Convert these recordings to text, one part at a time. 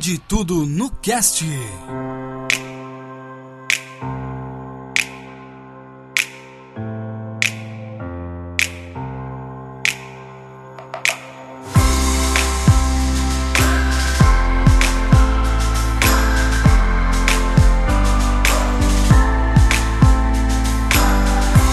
Pode tudo no cast.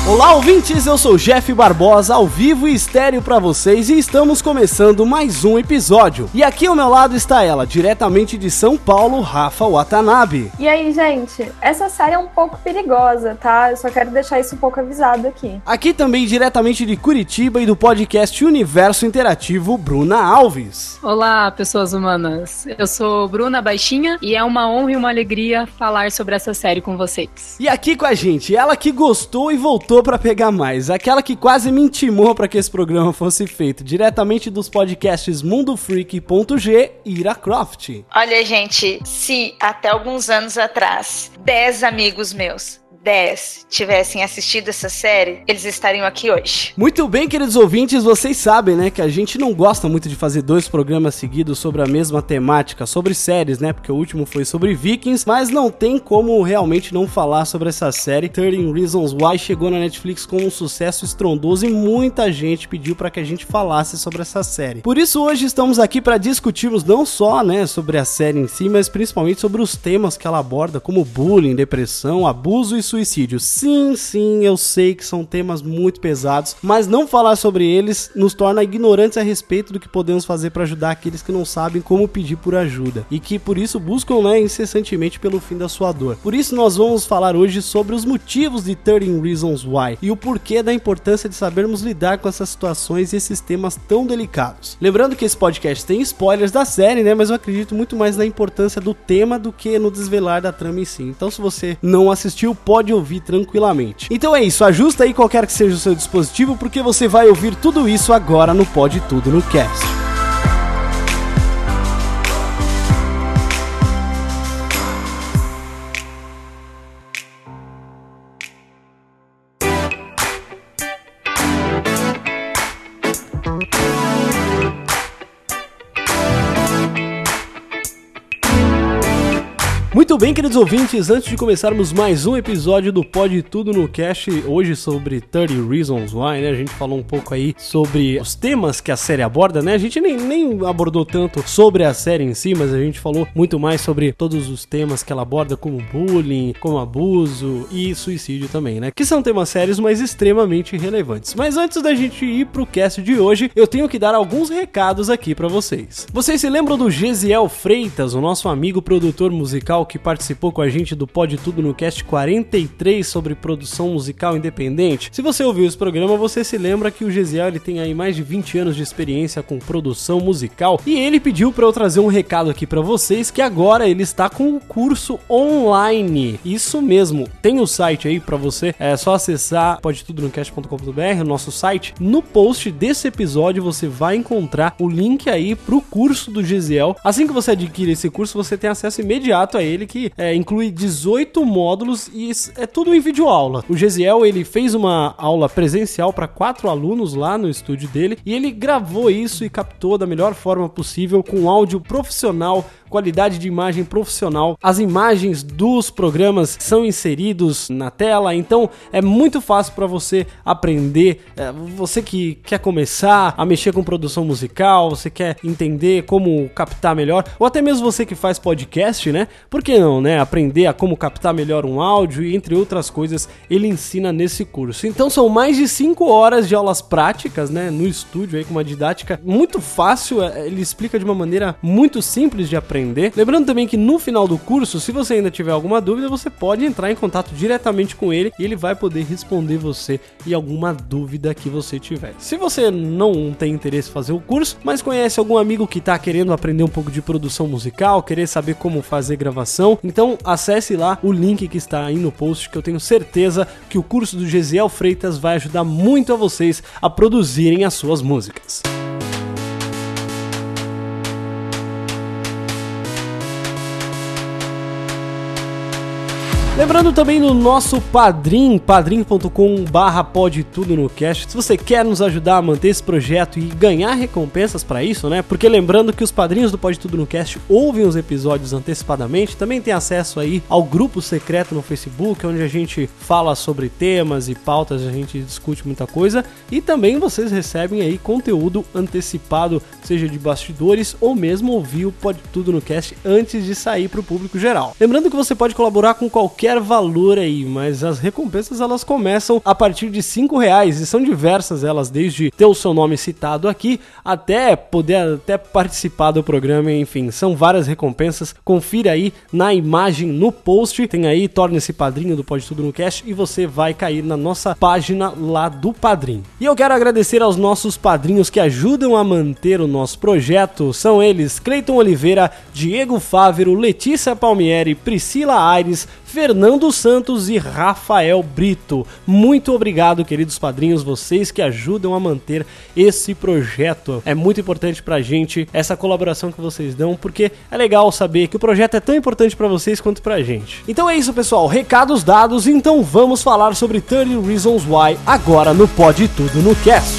Olá, ouvintes! Eu sou o Jeff Barbosa, ao vivo e estéreo pra vocês, e estamos começando mais um episódio. E aqui ao meu lado está ela, diretamente de São Paulo, Rafa Watanabe. E aí, gente, essa série é um pouco perigosa, tá? Eu só quero deixar isso um pouco avisado aqui. Aqui também diretamente de Curitiba e do podcast Universo Interativo, Bruna Alves. Olá, pessoas humanas. Eu sou Bruna Baixinha e é uma honra e uma alegria falar sobre essa série com vocês. E aqui com a gente, ela que gostou e voltou pra pegar mais, aquela que quase me intimou pra que esse programa fosse feito, diretamente dos podcasts mundofreak.g, Ira Croft. Olha, gente, se até alguns anos atrás, 10 amigos meus, 10, tivessem assistido essa série, eles estariam aqui hoje. Muito bem, queridos ouvintes, vocês sabem, né, que a gente não gosta muito de fazer dois programas seguidos sobre a mesma temática, sobre séries, né, porque o último foi sobre Vikings, mas não tem como realmente não falar sobre essa série. 13 Reasons Why chegou na Netflix com um sucesso estrondoso e muita gente pediu para que a gente falasse sobre essa série. Por isso hoje estamos aqui para discutirmos não só, né, sobre a série em si, mas principalmente sobre os temas que ela aborda, como bullying, depressão, abuso e suicídio. Sim, sim, eu sei que são temas muito pesados, mas não falar sobre eles nos torna ignorantes a respeito do que podemos fazer para ajudar aqueles que não sabem como pedir por ajuda e que por isso buscam, né, incessantemente pelo fim da sua dor. Por isso nós vamos falar hoje sobre os motivos de 13 Reasons Why e o porquê da importância de sabermos lidar com essas situações e esses temas tão delicados. Lembrando que esse podcast tem spoilers da série, né, mas eu acredito muito mais na importância do tema do que no desvelar da trama em si. Então se você não assistiu, pode ouvir tranquilamente. Então é isso, ajusta aí qualquer que seja o seu dispositivo, porque você vai ouvir tudo isso agora no Pode Tudo no Cast. Muito bem, queridos ouvintes, antes de começarmos mais um episódio do Pode Tudo no Cast, hoje sobre 30 Reasons Why, né? A gente falou um pouco aí sobre os temas que a série aborda, né? A gente nem, nem abordou tanto sobre a série em si, mas a gente falou muito mais sobre todos os temas que ela aborda, como bullying, como abuso e suicídio também, né? Que são temas sérios, mas extremamente relevantes. Mas antes da gente ir pro cast de hoje, eu tenho que dar alguns recados aqui pra vocês. Vocês se lembram do Gesiel Freitas, o nosso amigo produtor musical que participou com a gente do Pode Tudo no Cast 43 sobre produção musical independente. Se você ouviu esse programa, você se lembra que o Gesiel ele tem aí mais de 20 anos de experiência com produção musical e ele pediu para eu trazer um recado aqui para vocês que agora ele está com um curso online. Isso mesmo, tem o site aí para você, é só acessar podetudonocast.com.br, o nosso site. No post desse episódio você vai encontrar o link aí pro curso do Gesiel. Assim que você adquire esse curso, você tem acesso imediato a ele que é, inclui 18 módulos e é tudo em videoaula. O Gesiel ele fez uma aula presencial para quatro alunos lá no estúdio dele e ele gravou isso e captou da melhor forma possível com áudio profissional qualidade de imagem profissional. As imagens dos programas são inseridos na tela, então é muito fácil para você aprender. É, você que quer começar a mexer com produção musical, você quer entender como captar melhor, ou até mesmo você que faz podcast, né? Por que não, né? Aprender a como captar melhor um áudio e entre outras coisas ele ensina nesse curso. Então são mais de 5 horas de aulas práticas, né? No estúdio aí com uma didática muito fácil. é, Ele explica de uma maneira muito simples de aprender aprender. Lembrando também que no final do curso, se você ainda tiver alguma dúvida, você pode entrar em contato diretamente com ele e ele vai poder responder você e alguma dúvida que você tiver. Se você não tem interesse em fazer o curso, mas conhece algum amigo que está querendo aprender um pouco de produção musical, querer saber como fazer gravação, então acesse lá o link que está aí no post que eu tenho certeza que o curso do Gesiel Freitas vai ajudar muito a vocês a produzirem as suas músicas. Lembrando também no nosso Padrim, padrim.com pode tudo no cast. Se você quer nos ajudar a manter esse projeto e ganhar recompensas para isso, né? Porque lembrando que os padrinhos do Pode Tudo no Cast ouvem os episódios antecipadamente, também tem acesso aí ao grupo secreto no Facebook, onde a gente fala sobre temas e pautas, a gente discute muita coisa. E também vocês recebem aí conteúdo antecipado, seja de bastidores ou mesmo ouvir o Pode Tudo no Cast antes de sair para o público geral. Lembrando que você pode colaborar com qualquer valor aí, mas as recompensas elas começam a partir de cinco reais e são diversas elas, desde ter o seu nome citado aqui até poder até participar do programa, enfim, são várias recompensas. Confira aí na imagem no post, tem aí torne-se padrinho do Pode Tudo no Cast e você vai cair na nossa página lá do Padrim. E eu quero agradecer aos nossos padrinhos que ajudam a manter o nosso projeto. São eles Cleiton Oliveira, Diego Fávero, Letícia Palmieri, Priscila Aires, Fernando Santos e Rafael Brito. Muito obrigado, queridos padrinhos, vocês que ajudam a manter esse projeto. É muito importante pra gente essa colaboração que vocês dão, porque é legal saber que o projeto é tão importante para vocês quanto pra gente. Então é isso, pessoal. Recados dados, então vamos falar sobre 30 Reasons Why agora no Pode Tudo no Cast.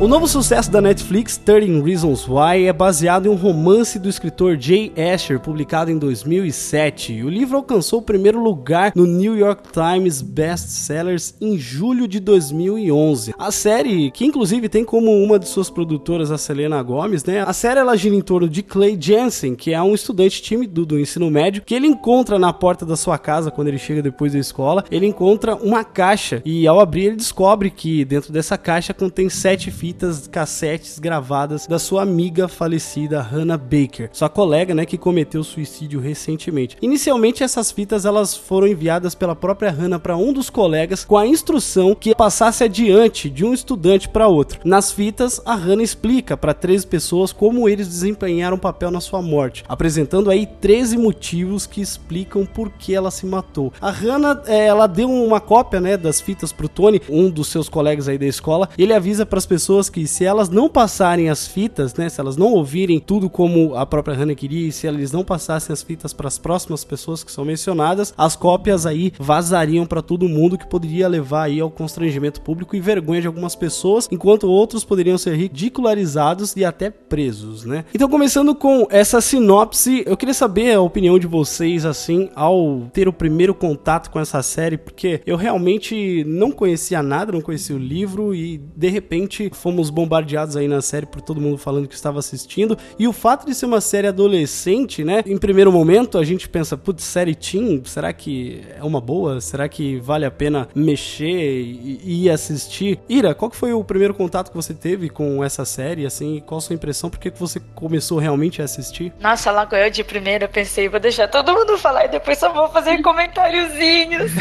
O novo sucesso da Netflix, 13 Reasons Why, é baseado em um romance do escritor Jay Asher, publicado em 2007. O livro alcançou o primeiro lugar no New York Times Best Sellers em julho de 2011. A série, que inclusive tem como uma de suas produtoras a Selena Gomez, né? A série ela gira em torno de Clay Jensen, que é um estudante tímido do ensino médio, que ele encontra na porta da sua casa quando ele chega depois da escola. Ele encontra uma caixa e ao abrir ele descobre que dentro dessa caixa contém sete fitas cassetes gravadas da sua amiga falecida Hannah Baker, sua colega, né, que cometeu suicídio recentemente. Inicialmente essas fitas elas foram enviadas pela própria Hannah para um dos colegas com a instrução que passasse adiante de um estudante para outro. Nas fitas, a Hannah explica para 13 pessoas como eles desempenharam papel na sua morte, apresentando aí 13 motivos que explicam por que ela se matou. A Hannah, é, ela deu uma cópia, né, das fitas pro Tony, um dos seus colegas aí da escola, e ele avisa para as pessoas que se elas não passarem as fitas, né, se elas não ouvirem tudo como a própria Hannah queria, e se eles não passassem as fitas para as próximas pessoas que são mencionadas, as cópias aí vazariam para todo mundo que poderia levar aí ao constrangimento público e vergonha de algumas pessoas, enquanto outros poderiam ser ridicularizados e até presos, né? Então, começando com essa sinopse, eu queria saber a opinião de vocês assim ao ter o primeiro contato com essa série, porque eu realmente não conhecia nada, não conhecia o livro e de repente fomos bombardeados aí na série por todo mundo falando que estava assistindo. E o fato de ser uma série adolescente, né? Em primeiro momento a gente pensa, putz, série teen, será que é uma boa? Será que vale a pena mexer e, e ir assistir? Ira, qual que foi o primeiro contato que você teve com essa série, assim? Qual a sua impressão? Por que que você começou realmente a assistir? Nossa, logo eu de primeira pensei, vou deixar todo mundo falar e depois só vou fazer comentáriozinhos.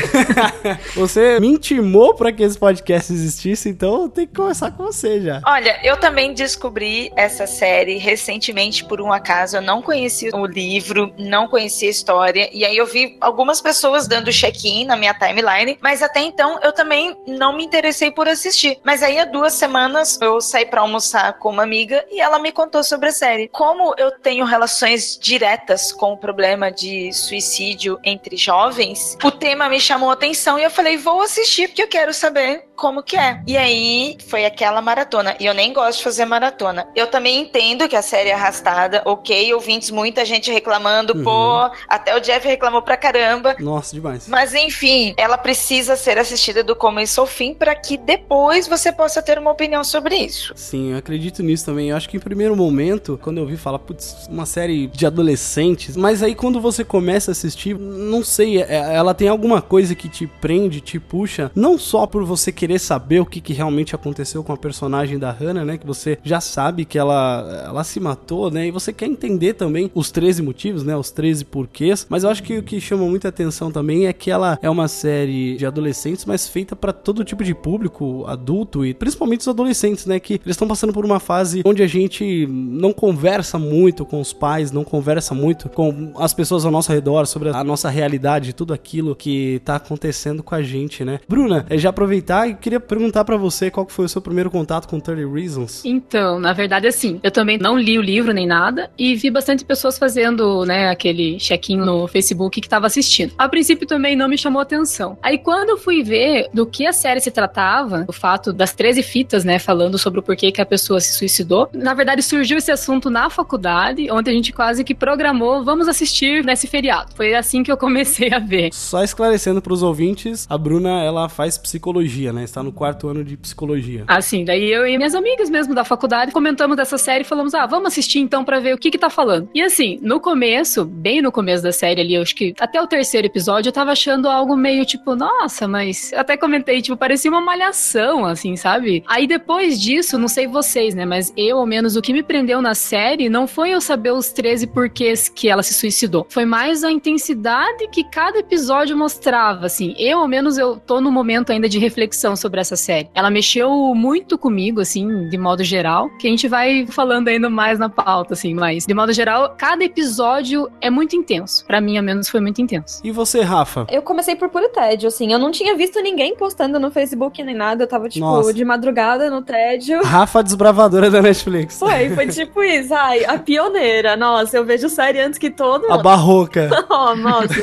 Você me intimou para que esse podcast existisse, então eu tenho que começar com você Olha, eu também descobri essa série recentemente por um acaso. Eu não conhecia o livro, não conhecia a história. E aí eu vi algumas pessoas dando check-in na minha timeline, mas até então eu também não me interessei por assistir. Mas aí há duas semanas eu saí para almoçar com uma amiga e ela me contou sobre a série. Como eu tenho relações diretas com o problema de suicídio entre jovens, o tema me chamou a atenção e eu falei, vou assistir porque eu quero saber como que é. E aí foi aquela maratona. E eu nem gosto de fazer maratona. Eu também entendo que a série é arrastada, ok, ouvintes, muita gente reclamando, Uhum. pô, até o Jeff reclamou pra caramba. Nossa, demais. Mas enfim, ela precisa ser assistida do começo ao fim para que depois você possa ter uma opinião sobre isso. Sim, eu acredito nisso também. Eu acho que em primeiro momento, quando eu vi falar, putz, uma série de adolescentes, mas aí quando você começa a assistir, não sei, é- ela tem alguma coisa que te prende, te puxa, não só por você querer saber o que, que realmente aconteceu com a personagem da Hannah, né, que você já sabe que ela, ela se matou, né, e você quer entender também os 13 motivos, né, os 13 porquês, mas eu acho que o que chama muita atenção também é que ela é uma série de adolescentes, mas feita para todo tipo de público, adulto e principalmente os adolescentes, né, que eles estão passando por uma fase onde a gente não conversa muito com os pais, não conversa muito com as pessoas ao nosso redor sobre a nossa realidade, tudo aquilo que tá acontecendo com a gente, né? Bruna, eh, já aproveitar e queria perguntar pra você qual foi o seu primeiro contato com 30 Reasons. Então, na verdade, assim, eu também não li o livro nem nada e vi bastante pessoas fazendo, né, aquele check-in no Facebook que tava assistindo. A princípio também não me chamou atenção. Aí quando eu fui ver do que a série se tratava, o fato das 13 fitas, né, falando sobre o porquê que a pessoa se suicidou, na verdade surgiu esse assunto na faculdade, onde a gente quase que programou, vamos assistir nesse feriado. Foi assim que eu comecei a ver. Só esclarecendo pros ouvintes, a Bruna, ela faz psicologia, né? Está no quarto ano de psicologia. Assim, daí eu e minhas amigas mesmo da faculdade comentamos dessa série e falamos: ah, vamos assistir então pra ver o que que tá falando. E assim, no começo, bem no começo da série ali, eu acho que até o terceiro episódio eu tava achando algo meio tipo, nossa, mas até comentei, tipo, parecia uma malhação, assim, sabe? Aí depois disso, não sei vocês, né, mas eu, ao menos, o que me prendeu na série não foi eu saber os 13 porquês que ela se suicidou. Foi mais a intensidade que cada episódio mostrava, assim. Eu, ao menos, eu tô no momento ainda de reflexão sobre essa série. Ela mexeu muito comigo, assim, de modo geral, que a gente vai falando ainda mais na pauta, assim, mas de modo geral, cada episódio é muito intenso. Pra mim, ao menos, foi muito intenso. E você, Rafa? Eu comecei por puro tédio, assim. Eu não tinha visto ninguém postando no Facebook nem nada. Eu tava, tipo, Nossa. de madrugada no tédio. Rafa, desbravadora da Netflix. Foi, foi tipo isso. Ai, a pioneira. Nossa, eu vejo série antes que todo A mundo. barroca. Oh, nossa.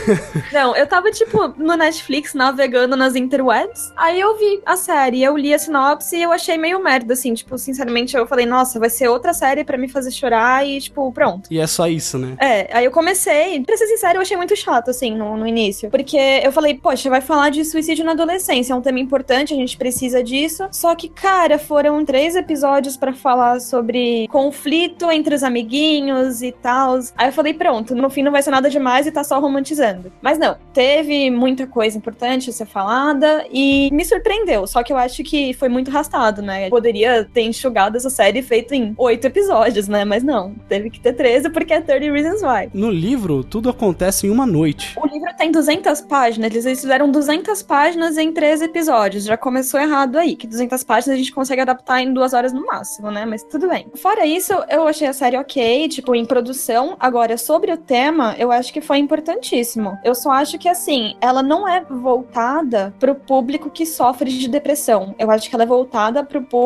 Não, eu tava, tipo, no Netflix, navegando nas interwebs. Aí eu vi a série, eu li a sinopse e eu achei meio merda, assim. Tipo, sinceramente, eu falei, nossa, vai ser outra série pra me fazer chorar e, tipo, pronto. E é só isso, né? É, aí eu comecei. Pra ser sincero, eu achei muito chato, assim, no, no início. Porque eu falei, poxa, vai falar de suicídio na adolescência. É um tema importante, a gente precisa disso. Só que, cara, foram três episódios pra falar sobre conflito entre os amiguinhos e tal. Aí eu falei, pronto, no fim não vai ser nada demais e tá só romantizando. Mas não, teve muita coisa importante a ser falada e me surpreendeu. Só que eu acho que foi muito arrastado, né? Poderia ter enxugado essa série feito em oito episódios, né? Mas não, teve que ter 13 porque é 30 Reasons Why. No livro, tudo acontece em uma noite. O livro tem 200 páginas, eles fizeram 200 páginas em 13 episódios. Já começou errado aí, que 200 páginas a gente consegue adaptar em duas horas no máximo, né? Mas tudo bem. Fora isso, eu achei a série ok, tipo, em produção. Agora, sobre o tema, eu acho que foi importantíssimo. Eu só acho que, assim, ela não é voltada pro público que sofre de depressão. Eu acho que ela é voltada pro público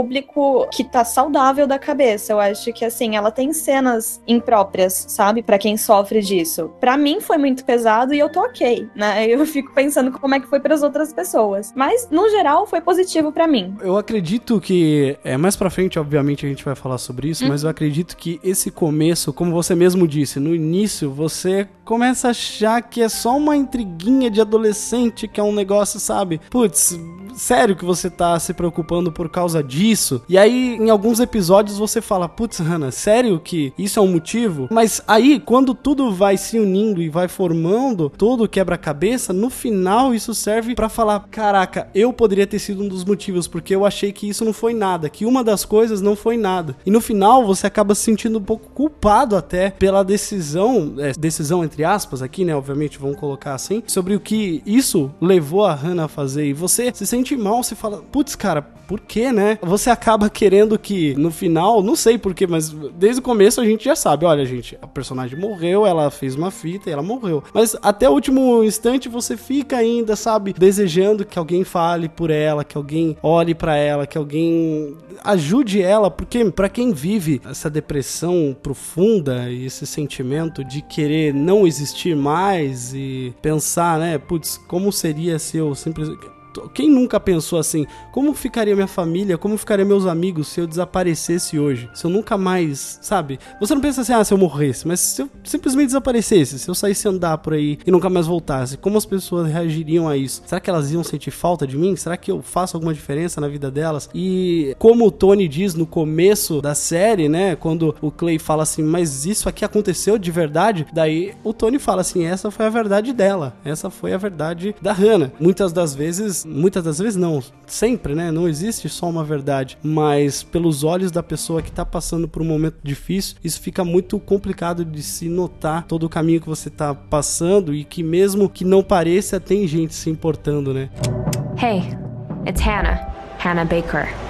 que tá saudável da cabeça. Eu acho que, assim, ela tem cenas impróprias, sabe? Pra quem sofre disso. Pra mim foi muito pesado e eu tô ok, né? Eu fico pensando como é que foi pras outras pessoas. Mas, no geral, foi positivo pra mim. Eu acredito que. É, mais pra frente, obviamente, a gente vai falar sobre isso, mas eu acredito que esse começo, como você mesmo disse, no início você começa a achar que é só uma intriguinha de adolescente, que é um negócio, sabe? Putz, sério que você tá se preocupando por causa disso? E aí, em alguns episódios, você fala, putz, Hannah, sério que isso é um motivo? Mas aí, quando tudo vai se unindo e vai formando todo o quebra-cabeça, no final isso serve pra falar, caraca, eu poderia ter sido um dos motivos, porque eu achei que isso não foi nada, que uma das coisas não foi nada. E no final você acaba se sentindo um pouco culpado até pela decisão, é, decisão entre aspas aqui, né, obviamente, vamos colocar assim, sobre o que isso levou a Hannah a fazer. E você se sente mal, você fala, putz, cara, por que, né? Você acaba querendo que no final, não sei porquê, mas desde o começo a gente já sabe, olha, gente, a personagem morreu, ela fez uma fita e ela morreu. Mas até o último instante você fica ainda, sabe, desejando que alguém fale por ela, que alguém olhe pra ela, que alguém ajude ela, porque pra quem vive essa depressão profunda e esse sentimento de querer não existir mais e pensar, né, putz, como seria se eu simplesmente quem nunca pensou assim? Como ficaria minha família? Como ficaria meus amigos se eu desaparecesse hoje? Se eu nunca mais, sabe? Você não pensa assim, ah, se eu morresse, mas se eu simplesmente desaparecesse, se eu saísse andar por aí e nunca mais voltasse, como as pessoas reagiriam a isso? Será que elas iam sentir falta de mim? Será que eu faço alguma diferença na vida delas? E como o Tony diz no começo da série, né, quando o Clay fala assim, mas isso aqui aconteceu de verdade? Daí o Tony fala assim, essa foi a verdade dela, essa foi a verdade da Hannah. Muitas das vezes muitas das vezes não, sempre, né? Não existe só uma verdade, mas pelos olhos da pessoa que tá passando por um momento difícil, isso fica muito complicado de se notar todo o caminho que você tá passando e que mesmo que não pareça, tem gente se importando, né? Hey, it's Hannah. Hannah Baker.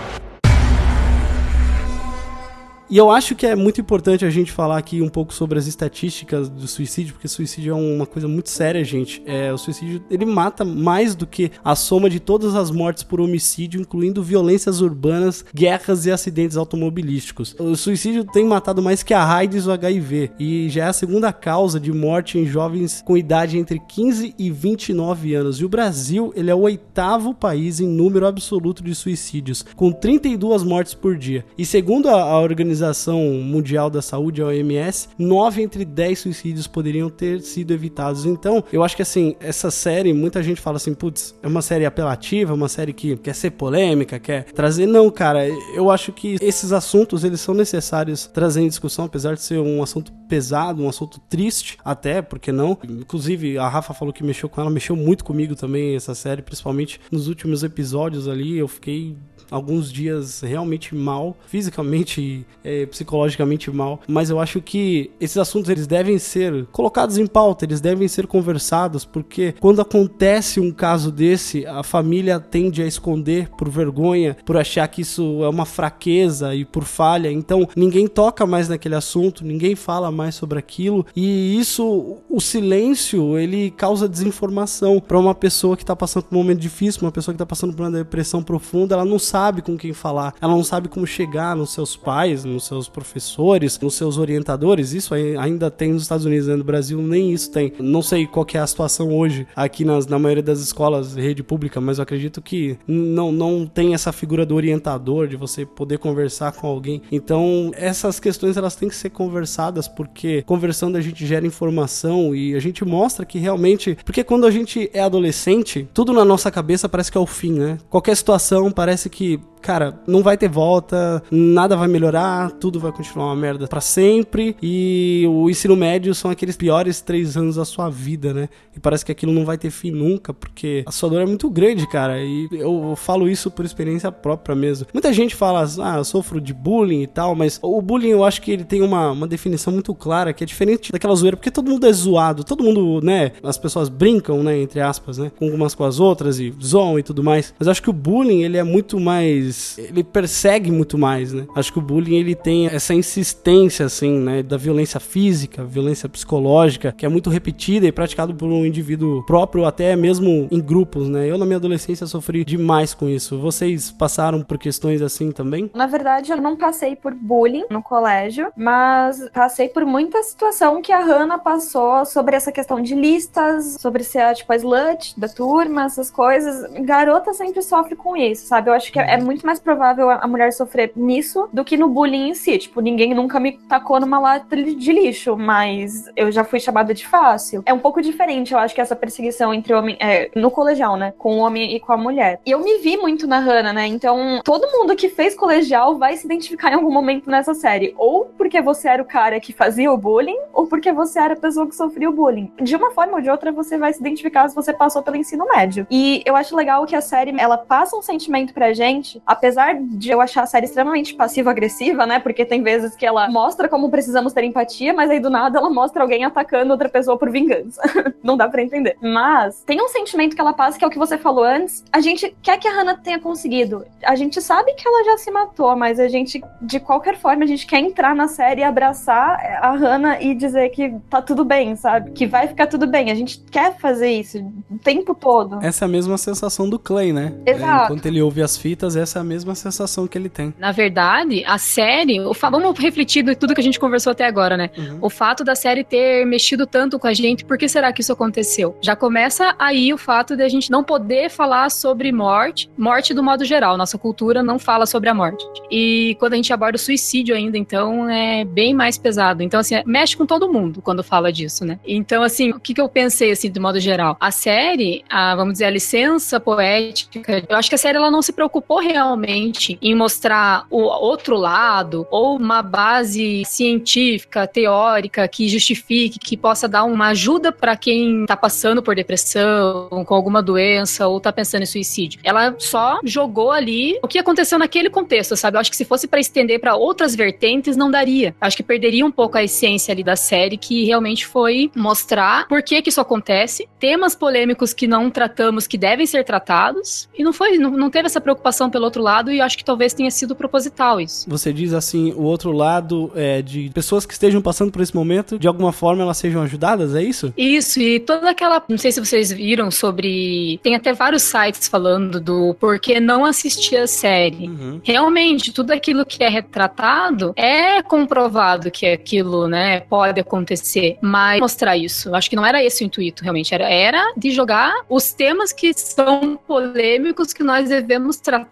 E eu acho que é muito importante a gente falar aqui um pouco sobre as estatísticas do suicídio, porque suicídio é uma coisa muito séria, gente. É, o suicídio, ele mata mais do que a soma de todas as mortes por homicídio, incluindo violências urbanas, guerras e acidentes automobilísticos. O suicídio tem matado mais que a AIDS e o HIV, e já é a segunda causa de morte em jovens com idade entre 15 e 29 anos. E o Brasil, ele é o oitavo país em número absoluto de suicídios, com 32 mortes por dia. E segundo a, a organização Organização Mundial da Saúde, a OMS, 9 entre 10 suicídios poderiam ter sido evitados. Então, eu acho que assim, essa série, muita gente fala assim, putz, é uma série apelativa, uma série que quer ser polêmica, quer trazer. Não, cara, eu acho que esses assuntos, eles são necessários trazer em discussão, apesar de ser um assunto pesado, um assunto triste, até, porque não? Inclusive, a Rafa falou que mexeu com ela, mexeu muito comigo também essa série, principalmente nos últimos episódios ali, eu fiquei alguns dias realmente mal, fisicamente é, psicologicamente mal, mas eu acho que esses assuntos eles devem ser colocados em pauta, eles devem ser conversados, porque quando acontece um caso desse, a família tende a esconder por vergonha, por achar que isso é uma fraqueza e por falha, então ninguém toca mais naquele assunto, ninguém fala mais sobre aquilo, e isso, o silêncio, ele causa desinformação. Para uma pessoa que tá passando por um momento difícil, uma pessoa que tá passando por uma depressão profunda, ela não sabe sabe com quem falar, ela não sabe como chegar nos seus pais, nos seus professores, nos seus orientadores. Isso ainda tem nos Estados Unidos, né? no Brasil nem isso tem. Não sei qual é a situação hoje aqui nas, na maioria das escolas rede pública, mas eu acredito que não, não tem essa figura do orientador, de você poder conversar com alguém. Então, essas questões elas têm que ser conversadas, porque conversando a gente gera informação e a gente mostra que realmente. Porque quando a gente é adolescente, tudo na nossa cabeça parece que é o fim, né? Qualquer situação parece que cara, não vai ter volta, nada vai melhorar, tudo vai continuar uma merda para sempre. E o ensino médio são aqueles piores três anos da sua vida, né? E parece que aquilo não vai ter fim nunca, porque a sua dor é muito grande, cara. E eu falo isso por experiência própria mesmo. Muita gente fala, ah, eu sofro de bullying e tal, mas o bullying eu acho que ele tem uma, uma definição muito clara, que é diferente daquela zoeira, porque todo mundo é zoado, todo mundo, né? As pessoas brincam, né? Entre aspas, né? Com umas com as outras e zoam e tudo mais. Mas eu acho que o bullying, ele é muito mais mais. Ele persegue muito mais, né? Acho que o bullying ele tem essa insistência, assim, né? Da violência física, violência psicológica, que é muito repetida e praticado por um indivíduo próprio, até mesmo em grupos, né? Eu, na minha adolescência, sofri demais com isso. Vocês passaram por questões assim também? Na verdade, eu não passei por bullying no colégio, mas passei por muita situação que a Hannah passou sobre essa questão de listas, sobre ser, tipo, a slut da turma, essas coisas. Garota sempre sofre com isso, sabe? Eu acho que é muito mais provável a mulher sofrer nisso do que no bullying em si. Tipo, ninguém nunca me tacou numa lata de lixo, mas eu já fui chamada de fácil. É um pouco diferente, eu acho que essa perseguição entre homem. É, no colegial, né? Com o homem e com a mulher. E eu me vi muito na Hannah, né? Então, todo mundo que fez colegial vai se identificar em algum momento nessa série. Ou porque você era o cara que fazia o bullying, ou porque você era a pessoa que sofria o bullying. De uma forma ou de outra, você vai se identificar se você passou pelo ensino médio. E eu acho legal que a série, ela passa um sentimento pra gente apesar de eu achar a série extremamente passiva-agressiva, né? Porque tem vezes que ela mostra como precisamos ter empatia, mas aí do nada ela mostra alguém atacando outra pessoa por vingança. Não dá para entender. Mas tem um sentimento que ela passa, que é o que você falou antes. A gente quer que a Hannah tenha conseguido. A gente sabe que ela já se matou, mas a gente, de qualquer forma, a gente quer entrar na série e abraçar a Hannah e dizer que tá tudo bem, sabe? Que vai ficar tudo bem. A gente quer fazer isso o tempo todo. Essa é a mesma sensação do Clay, né? Exato. É, enquanto ele ouve as fitas, essa é a mesma sensação que ele tem. Na verdade, a série o fa- vamos refletir em tudo que a gente conversou até agora, né? O fato da série ter mexido tanto com a gente, por que será que isso aconteceu? Já começa aí o fato de a gente não poder falar sobre morte, morte do modo geral. Nossa cultura não fala sobre a morte. E quando a gente aborda o suicídio ainda, então é bem mais pesado. Então, assim, mexe com todo mundo quando fala disso, né? Então, assim, o que, que eu pensei, assim, do modo geral? A série, a, vamos dizer, a licença poética, eu acho que a série ela não se preocupou realmente em mostrar o outro lado ou uma base científica, teórica que justifique, que possa dar uma ajuda para quem tá passando por depressão, com alguma doença ou tá pensando em suicídio. Ela só jogou ali o que aconteceu naquele contexto, sabe? Eu acho que se fosse para estender para outras vertentes não daria. Acho que perderia um pouco a essência ali da série que realmente foi mostrar por que que isso acontece, temas polêmicos que não tratamos que devem ser tratados e não foi, não, não teve essa preocupação pelo outro lado e acho que talvez tenha sido proposital isso. Você diz assim, o outro lado é de pessoas que estejam passando por esse momento, de alguma forma elas sejam ajudadas, é isso? Isso, e toda aquela. Não sei se vocês viram sobre. Tem até vários sites falando do porquê não assistir a série. Realmente, tudo aquilo que é retratado é comprovado que aquilo, né, pode acontecer. Mas mostrar isso. Eu acho que não era esse o intuito, realmente. Era, era de jogar os temas que são polêmicos que nós devemos tratar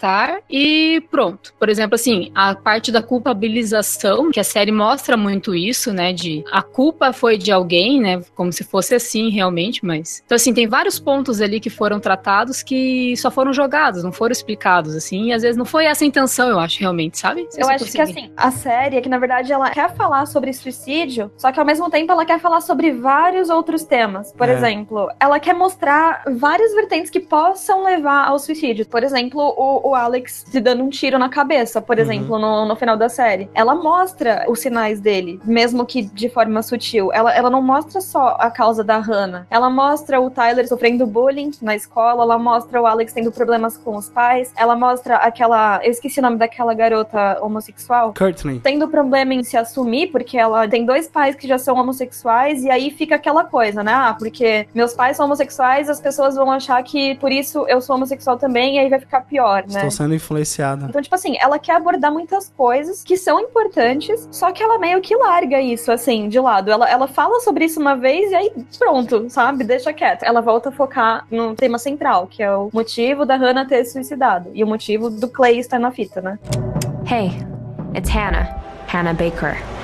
e pronto. Por exemplo, assim, a parte da culpabilização, que a série mostra muito isso, né? De a culpa foi de alguém, né? Como se fosse assim, realmente, mas. Então, assim, tem vários pontos ali que foram tratados que só foram jogados, não foram explicados, assim, e às vezes não foi essa a intenção, eu acho, realmente, sabe? Sei Eu se acho que assim, a série é que na verdade ela quer falar sobre suicídio, só que ao mesmo tempo ela quer falar sobre vários outros temas. Por É. exemplo, ela quer mostrar várias vertentes que possam levar ao suicídio. Por exemplo, o, o Alex se dando um tiro na cabeça, por Uhum. exemplo, no, no final da série. Ela mostra os sinais dele, mesmo que de forma sutil. Ela, ela não mostra só a causa da Hannah. Ela mostra o Tyler sofrendo bullying na escola, ela mostra o Alex tendo problemas com os pais, ela mostra aquela. Eu esqueci o nome daquela garota homossexual Courtney. tendo problema em se assumir, porque ela tem dois pais que já são homossexuais, e aí fica aquela coisa, né? Ah, porque meus pais são homossexuais, as pessoas vão achar que por isso eu sou homossexual também, e aí vai ficar pior, né? Estou sendo influenciada. Então, tipo assim, ela quer abordar muitas coisas que são importantes, só que ela meio que larga isso, assim, de lado. Ela, ela fala sobre isso uma vez e aí pronto, sabe? Deixa quieto. Ela volta a focar no tema central, que é o motivo da Hannah ter se suicidado. E o motivo do Clay estar na fita, né? Hey, it's Hannah. Hannah Baker.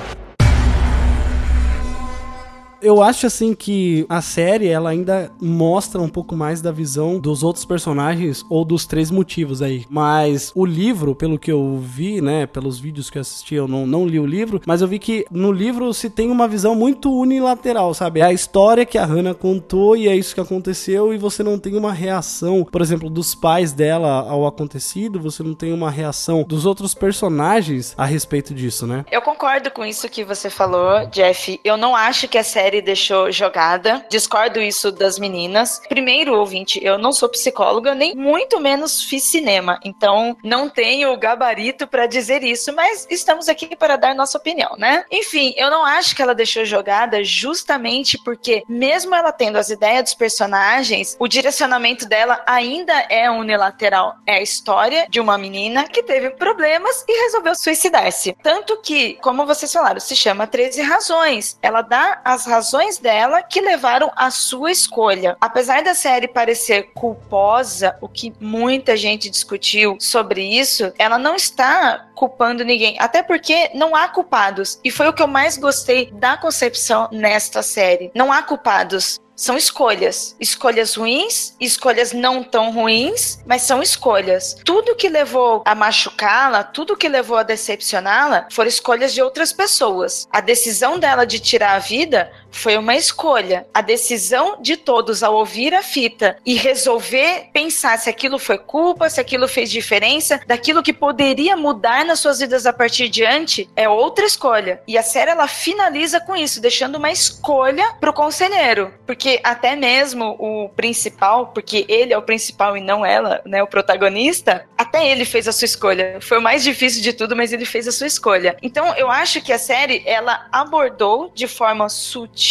Eu acho assim que a série ela ainda mostra um pouco mais da visão dos outros personagens ou dos três motivos aí. Mas o livro, pelo que eu vi, né, pelos vídeos que eu assisti, eu não, não li o livro, mas eu vi que no livro se tem uma visão muito unilateral, sabe? É a história que a Hannah contou e é isso que aconteceu e você não tem uma reação, por exemplo, dos pais dela ao acontecido, você não tem uma reação dos outros personagens a respeito disso, né? Eu concordo com isso que você falou, Jeff. Eu não acho que a série deixou jogada. Discordo isso das meninas. Primeiro, ouvinte, eu não sou psicóloga, nem muito menos fiz cinema. Então, não tenho o gabarito pra dizer isso, mas estamos aqui para dar nossa opinião, né? Enfim, eu não acho que ela deixou jogada justamente porque, mesmo ela tendo as ideias dos personagens, o direcionamento dela ainda é unilateral. É a história de uma menina que teve problemas e resolveu suicidar-se. Tanto que, como vocês falaram, se chama 13 razões. Ela dá as razões dela que levaram à sua escolha. Apesar da série parecer culposa, o que muita gente discutiu sobre isso, ela não está culpando ninguém. Até porque não há culpados. E foi o que eu mais gostei da concepção nesta série. Não há culpados. São escolhas. Escolhas ruins, escolhas não tão ruins, mas são escolhas. Tudo que levou a machucá-la, tudo que levou a decepcioná-la, foram escolhas de outras pessoas. A decisão dela de tirar a vida foi uma escolha. A decisão de todos ao ouvir a fita e resolver pensar se aquilo foi culpa, se aquilo fez diferença, daquilo que poderia mudar nas suas vidas a partir de diante, é outra escolha. E a série ela finaliza com isso, deixando uma escolha pro conselheiro. Porque até mesmo o principal, porque ele é o principal e não ela, né, o protagonista, até ele fez a sua escolha. Foi o mais difícil de tudo, mas ele fez a sua escolha. Então, eu acho que a série ela abordou de forma sutil.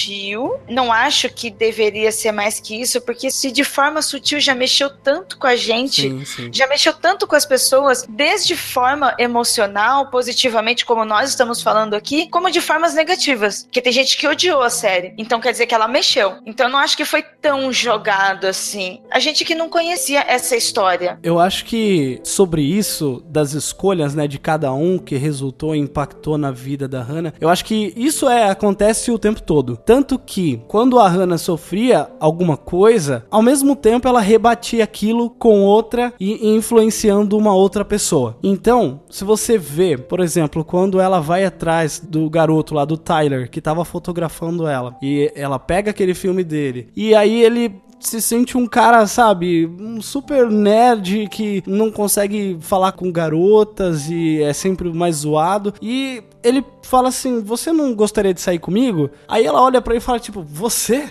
Não acho que deveria ser mais que isso, porque se de forma sutil já mexeu tanto com a gente, Sim, sim. já mexeu tanto com as pessoas, desde forma emocional, positivamente, como nós estamos falando aqui, como de formas negativas. Porque tem gente que odiou a série. Então quer dizer que ela mexeu. Então não acho que foi tão jogado assim. A gente que não conhecia essa história. Eu acho que sobre isso, das escolhas, né, de cada um que resultou e impactou na vida da Hannah, eu acho que isso é acontece o tempo todo. Tanto que quando a Hannah sofria alguma coisa, ao mesmo tempo ela rebatia aquilo com outra e influenciando uma outra pessoa. Então, se você vê, por exemplo, quando ela vai atrás do garoto lá do Tyler que tava fotografando ela e ela pega aquele filme dele e aí ele se sente um cara, sabe, um super nerd que não consegue falar com garotas e é sempre mais zoado. E ele fala assim: Você não gostaria de sair comigo? Aí ela olha pra ele e fala: Tipo, você?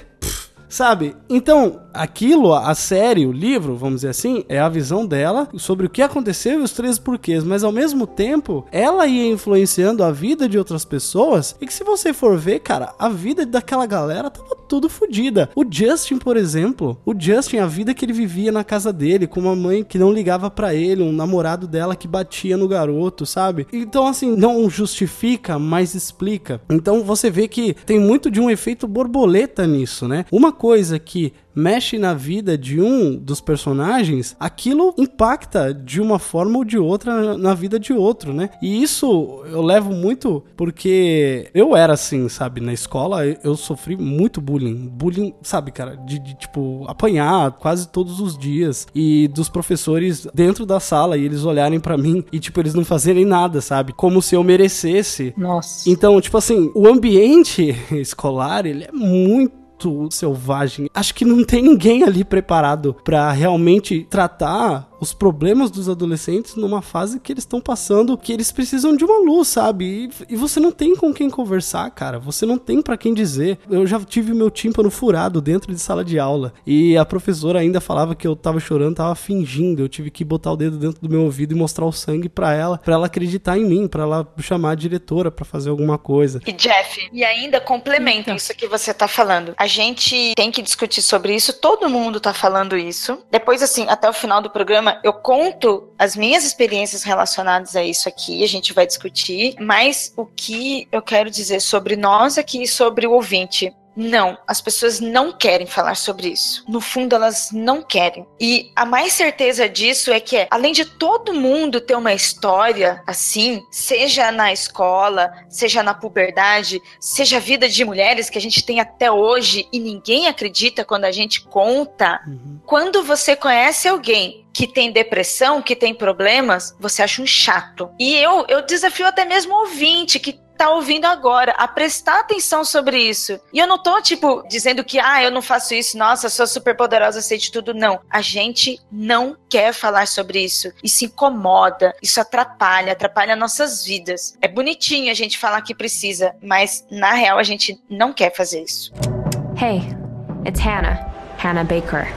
Sabe? Então, aquilo, a série, o livro, vamos dizer assim, é a visão dela sobre o que aconteceu e os três porquês, mas ao mesmo tempo, ela ia influenciando a vida de outras pessoas e que se você for ver, cara, a vida daquela galera tava tudo fodida. O Justin, por exemplo, o Justin, a vida que ele vivia na casa dele, com uma mãe que não ligava pra ele, um namorado dela que batia no garoto, sabe? Então, assim, não justifica, mas explica. Então, você vê que tem muito de um efeito borboleta nisso, né? Uma coisa que mexe na vida de um dos personagens, aquilo impacta de uma forma ou de outra na vida de outro, né? E isso eu levo muito porque eu era assim, sabe? Na escola eu sofri muito bullying. Bullying, sabe, cara? De, de, tipo, apanhar quase todos os dias. E dos professores dentro da sala e eles olharem para mim e, tipo, eles não fazerem nada, sabe? Como se eu merecesse. Nossa. Então, tipo assim, o ambiente escolar, ele é muito selvagem. Acho que não tem ninguém ali preparado para realmente tratar os problemas dos adolescentes numa fase que eles estão passando, que eles precisam de uma luz, sabe? E, e, você não tem com quem conversar, cara. Você não tem para quem dizer. Eu já tive meu tímpano furado dentro de sala de aula e a professora ainda falava que eu tava chorando, tava fingindo. Eu tive que botar o dedo dentro do meu ouvido e mostrar o sangue para ela, para ela acreditar em mim, para ela chamar a diretora para fazer alguma coisa. E Jeff, e ainda complementa então. isso que você tá falando. A gente tem que discutir sobre isso, todo mundo tá falando isso. Depois assim, até o final do programa eu conto as minhas experiências relacionadas a isso aqui, a gente vai discutir, mas o que eu quero dizer sobre nós aqui e sobre o ouvinte. Não, as pessoas não querem falar sobre isso. No fundo, elas não querem. E a mais certeza disso é que, além de todo mundo ter uma história assim, seja na escola, seja na puberdade, seja a vida de mulheres que a gente tem até hoje e ninguém acredita quando a gente conta, uhum. quando você conhece alguém que tem depressão, que tem problemas, você acha um chato. E eu, eu desafio até mesmo o ouvinte que tá ouvindo agora a prestar atenção sobre isso. E eu não tô, tipo, dizendo que, ah, eu não faço isso, nossa, sou super poderosa, sei de tudo. Não. A gente não quer falar sobre isso. Isso incomoda, isso atrapalha, atrapalha nossas vidas. É bonitinho a gente falar que precisa, mas na real a gente não quer fazer isso. Hey, it's Hannah. Hannah Baker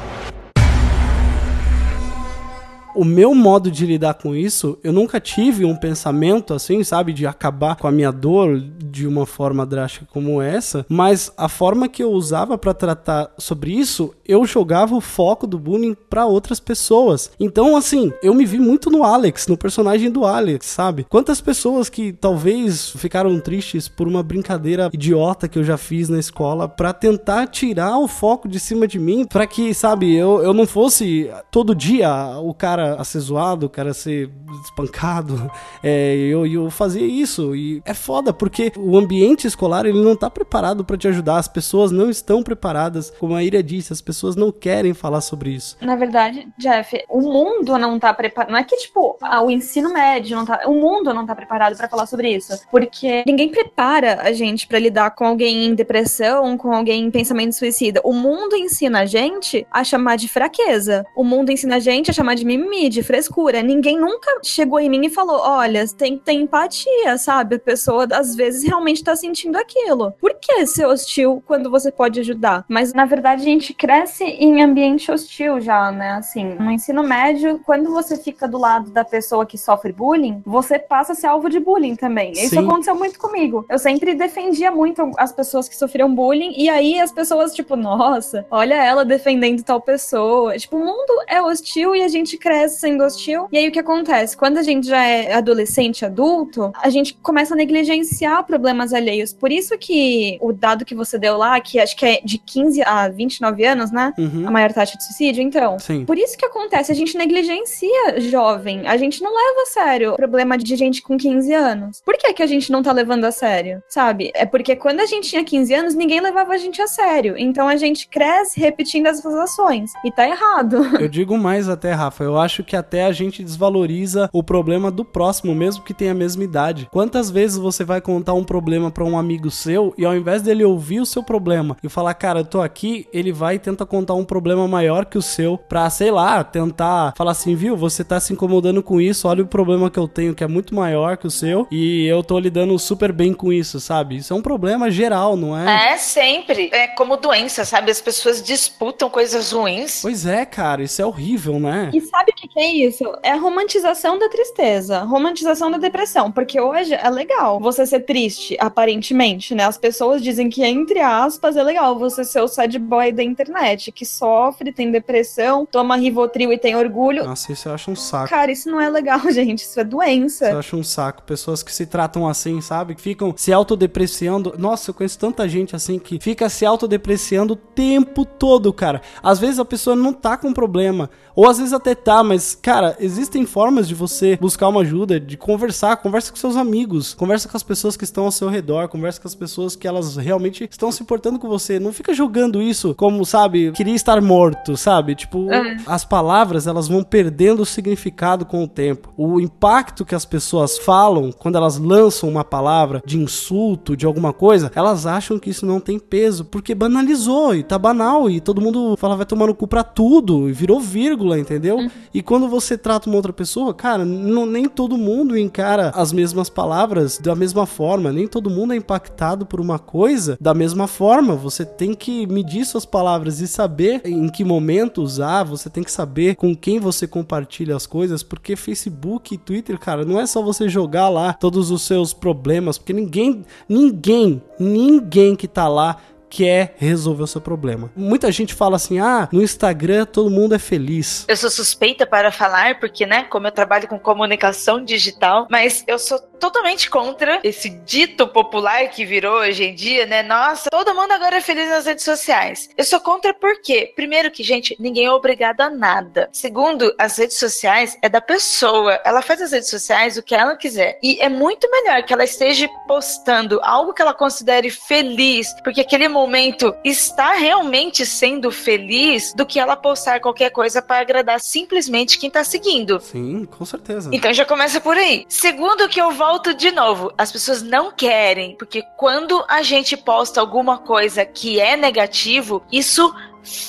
o meu modo de lidar com isso, eu nunca tive um pensamento assim, sabe, de acabar com a minha dor de uma forma drástica como essa, mas a forma que eu usava para tratar sobre isso, eu jogava o foco do bullying para outras pessoas. Então, assim, eu me vi muito no Alex, no personagem do Alex, sabe? Quantas pessoas que talvez ficaram tristes por uma brincadeira idiota que eu já fiz na escola para tentar tirar o foco de cima de mim, para que, sabe, eu, eu não fosse todo dia o cara a ser zoado, o cara a ser espancado. É, eu, eu fazia isso. E é foda, porque o ambiente escolar ele não tá preparado para te ajudar. As pessoas não estão preparadas. Como a Ira disse, as pessoas não querem falar sobre isso. Na verdade, Jeff, o mundo não tá preparado. Não é que, tipo, o ensino médio não tá. O mundo não tá preparado para falar sobre isso. Porque ninguém prepara a gente para lidar com alguém em depressão, com alguém em pensamento suicida. O mundo ensina a gente a chamar de fraqueza. O mundo ensina a gente a chamar de mimimi de frescura. Ninguém nunca chegou em mim e falou: olha, tem que ter empatia, sabe? A pessoa às vezes realmente tá sentindo aquilo. Por que ser hostil quando você pode ajudar? Mas na verdade a gente cresce em ambiente hostil já, né? Assim, no ensino médio, quando você fica do lado da pessoa que sofre bullying, você passa a ser alvo de bullying também. Isso Sim. aconteceu muito comigo. Eu sempre defendia muito as pessoas que sofriam bullying, e aí as pessoas, tipo, nossa, olha ela defendendo tal pessoa. Tipo, o mundo é hostil e a gente cresce sendo hostil. E aí o que acontece? Quando a gente já é adolescente, adulto, a gente começa a negligenciar problemas alheios. Por isso que o dado que você deu lá, que acho que é de 15 a 29 anos, né? Uhum. A maior taxa de suicídio, então. Sim. Por isso que acontece, a gente negligencia jovem. A gente não leva a sério o problema de gente com 15 anos. Por que, que a gente não tá levando a sério? Sabe? É porque quando a gente tinha 15 anos, ninguém levava a gente a sério. Então a gente cresce repetindo essas ações. E tá errado. Eu digo mais até, Rafa, eu acho que até a gente desvaloriza o problema do próximo, mesmo que tenha a mesma idade. Quantas vezes você vai contar um problema pra um amigo seu e ao invés dele ouvir o seu problema e falar, cara, eu tô aqui, ele vai e tenta contar um problema maior que o seu pra, sei lá, tentar falar assim, viu, você tá se incomodando com isso, olha o problema que eu tenho que é muito maior que o seu e eu tô lidando super bem com isso, sabe? Isso é um problema geral, não é? É, sempre. É como doença, sabe? As pessoas disputam coisas ruins. Pois é, cara, isso é horrível, né? E sabe que, que é isso? É a romantização da tristeza, romantização da depressão. Porque hoje é legal você ser triste, aparentemente, né? As pessoas dizem que, entre aspas, é legal você ser o sad boy da internet, que sofre, tem depressão, toma Rivotril e tem orgulho. Nossa, isso eu acho um saco. Cara, isso não é legal, gente. Isso é doença. Eu acho um saco. Pessoas que se tratam assim, sabe? Que ficam se autodepreciando. Nossa, eu conheço tanta gente assim que fica se autodepreciando o tempo todo, cara. Às vezes a pessoa não tá com problema. Ou às vezes até tá, mas, cara, existem formas de você buscar uma ajuda, de conversar. Conversa com seus amigos. Conversa com as pessoas que estão ao seu redor. Conversa com as pessoas que elas realmente estão se importando com você. Não fica jogando isso como, sabe, queria estar morto, sabe? Tipo, É. as palavras elas vão perdendo o significado com o tempo. O impacto que as pessoas falam quando elas lançam uma palavra de insulto, de alguma coisa, elas acham que isso não tem peso, porque banalizou e tá banal e todo mundo fala vai tomar no cu pra tudo e virou vírgula, entendeu? E quando você trata uma outra pessoa, cara, não- nem todo mundo encara as mesmas palavras da mesma forma, nem todo mundo é impactado por uma coisa da mesma forma. Você tem que medir suas palavras e saber em que momento usar, você tem que saber com quem você compartilha as coisas, porque Facebook e Twitter, cara, não é só você jogar lá todos os seus problemas, porque ninguém, ninguém, ninguém que tá lá quer resolver o seu problema. Muita gente fala assim: "Ah, no Instagram todo mundo é feliz". Eu sou suspeita para falar, porque, né, como eu trabalho com comunicação digital, mas eu sou totalmente contra esse dito popular que virou hoje em dia, né? Nossa, todo mundo agora é feliz nas redes sociais. Eu sou contra porque, primeiro que, gente, ninguém é obrigado a nada. Segundo, as redes sociais é da pessoa. Ela faz as redes sociais o que ela quiser. E é muito melhor que ela esteja postando algo que ela considere feliz, porque aquele momento está realmente sendo feliz, do que ela postar qualquer coisa para agradar simplesmente quem tá seguindo. Sim, com certeza. Então já começa por aí. Segundo que eu volto de novo, as pessoas não querem, porque quando a gente posta alguma coisa que é negativo, isso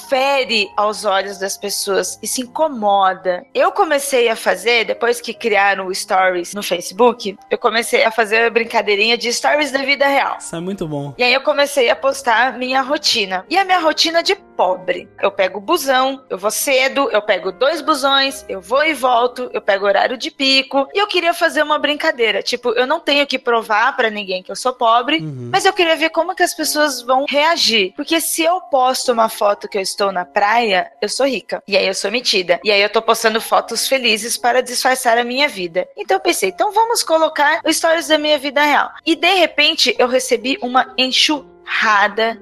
fere aos olhos das pessoas e se incomoda. Eu comecei a fazer, depois que criaram o Stories no Facebook, eu comecei a fazer a brincadeirinha de Stories da vida real. Isso é muito bom. E aí eu comecei a postar minha rotina. E a minha rotina de pobre. Eu pego o busão, eu vou cedo, eu pego dois busões, eu vou e volto, eu pego horário de pico. E eu queria fazer uma brincadeira. Tipo, eu não tenho que provar pra ninguém que eu sou pobre, mas eu queria ver como que as pessoas vão reagir. Porque se eu posto uma foto que eu estou na praia, eu sou rica. E aí eu sou metida. E aí eu tô postando fotos felizes para disfarçar a minha vida. Então eu pensei, então vamos colocar o stories da minha vida real. E de repente eu recebi uma enxurrada,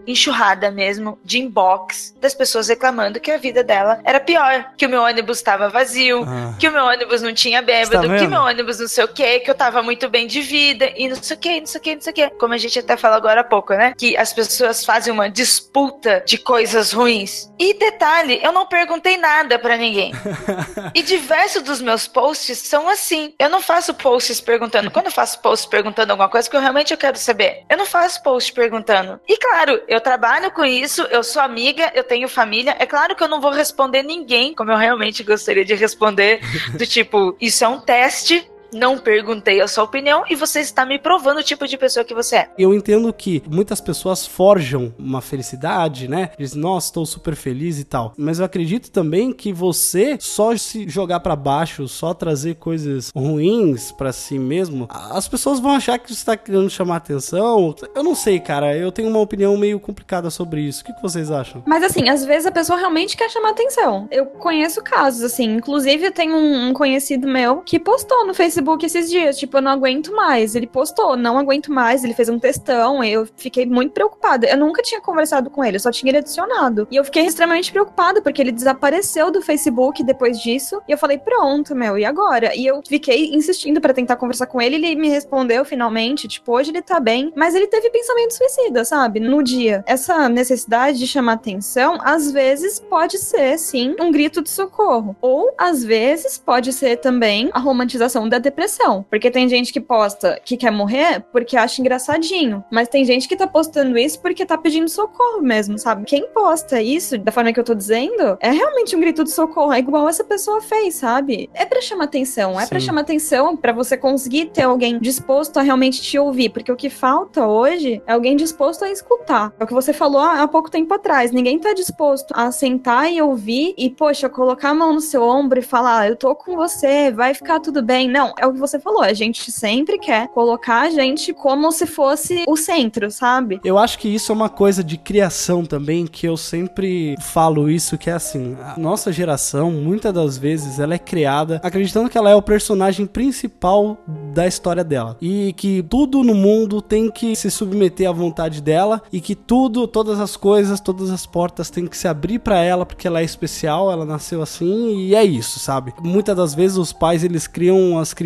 enxurrada mesmo, de inbox das pessoas reclamando que a vida dela era pior, que o meu ônibus estava vazio, Ah. que o meu ônibus não tinha bêbado, tá que meu ônibus não sei o que, que eu tava muito bem de vida e não sei o que, não sei o que, não sei o que. Como a gente até falou agora há pouco, né? Que as pessoas fazem uma disputa de coisas ruins. E detalhe, eu não perguntei nada pra ninguém. E diversos dos meus posts são assim. Eu não faço posts perguntando. Quando eu faço posts perguntando alguma coisa que eu realmente eu quero saber, eu não faço post perguntando. E claro, eu trabalho com isso, eu sou amiga, eu tenho família. É claro que eu não vou responder ninguém como eu realmente gostaria de responder, do tipo, isso é um teste, não perguntei a sua opinião e você está me provando o tipo de pessoa que você é. Eu entendo que muitas pessoas forjam uma felicidade, né? Dizem, nossa, estou super feliz e tal. Mas eu acredito também que você só se jogar para baixo, só trazer coisas ruins para si mesmo, as pessoas vão achar que você está querendo chamar atenção. Eu não sei, cara. Eu tenho uma opinião meio complicada sobre isso. O que, vocês acham? Mas assim, às vezes a pessoa realmente quer chamar atenção. Eu conheço casos, assim. Inclusive, eu tenho um, um conhecido meu que postou no Facebook esses dias, tipo, eu não aguento mais. Ele postou, não aguento mais, ele fez um textão, eu fiquei muito preocupada. Eu nunca tinha conversado com ele, eu só tinha ele adicionado. E eu fiquei extremamente preocupada, porque ele desapareceu do Facebook depois disso. E eu falei, pronto, meu, e agora? E eu fiquei insistindo para tentar conversar com ele, ele me respondeu finalmente, tipo, hoje ele tá bem, mas ele teve pensamento suicida, sabe? No dia. Essa necessidade de chamar atenção, às vezes pode ser, sim, um grito de socorro. Ou, às vezes, pode ser também a romantização da depressão. Porque tem gente que posta que quer morrer porque acha engraçadinho. Mas tem gente que tá postando isso porque tá pedindo socorro mesmo, sabe? Quem posta isso, da forma que eu tô dizendo, é realmente um grito de socorro. É igual essa pessoa fez, sabe? É para chamar atenção. É para chamar atenção para você conseguir ter alguém disposto a realmente te ouvir. Porque o que falta hoje é alguém disposto a escutar. É o que você falou há pouco tempo atrás. Ninguém tá disposto a sentar e ouvir e, poxa, colocar a mão no seu ombro e falar: "Ah, eu tô com você, vai ficar tudo bem. Não, é o que você falou. A gente sempre quer colocar a gente como se fosse o centro, sabe? Eu acho que isso é uma coisa de criação também, que eu sempre falo isso, que é assim, a nossa geração, muitas das vezes, ela é criada acreditando que ela é o personagem principal da história dela. E que tudo no mundo tem que se submeter à vontade dela e que tudo, todas as coisas, todas as portas têm que se abrir pra ela porque ela é especial, ela nasceu assim e é isso, sabe? Muitas das vezes os pais eles criam as crianças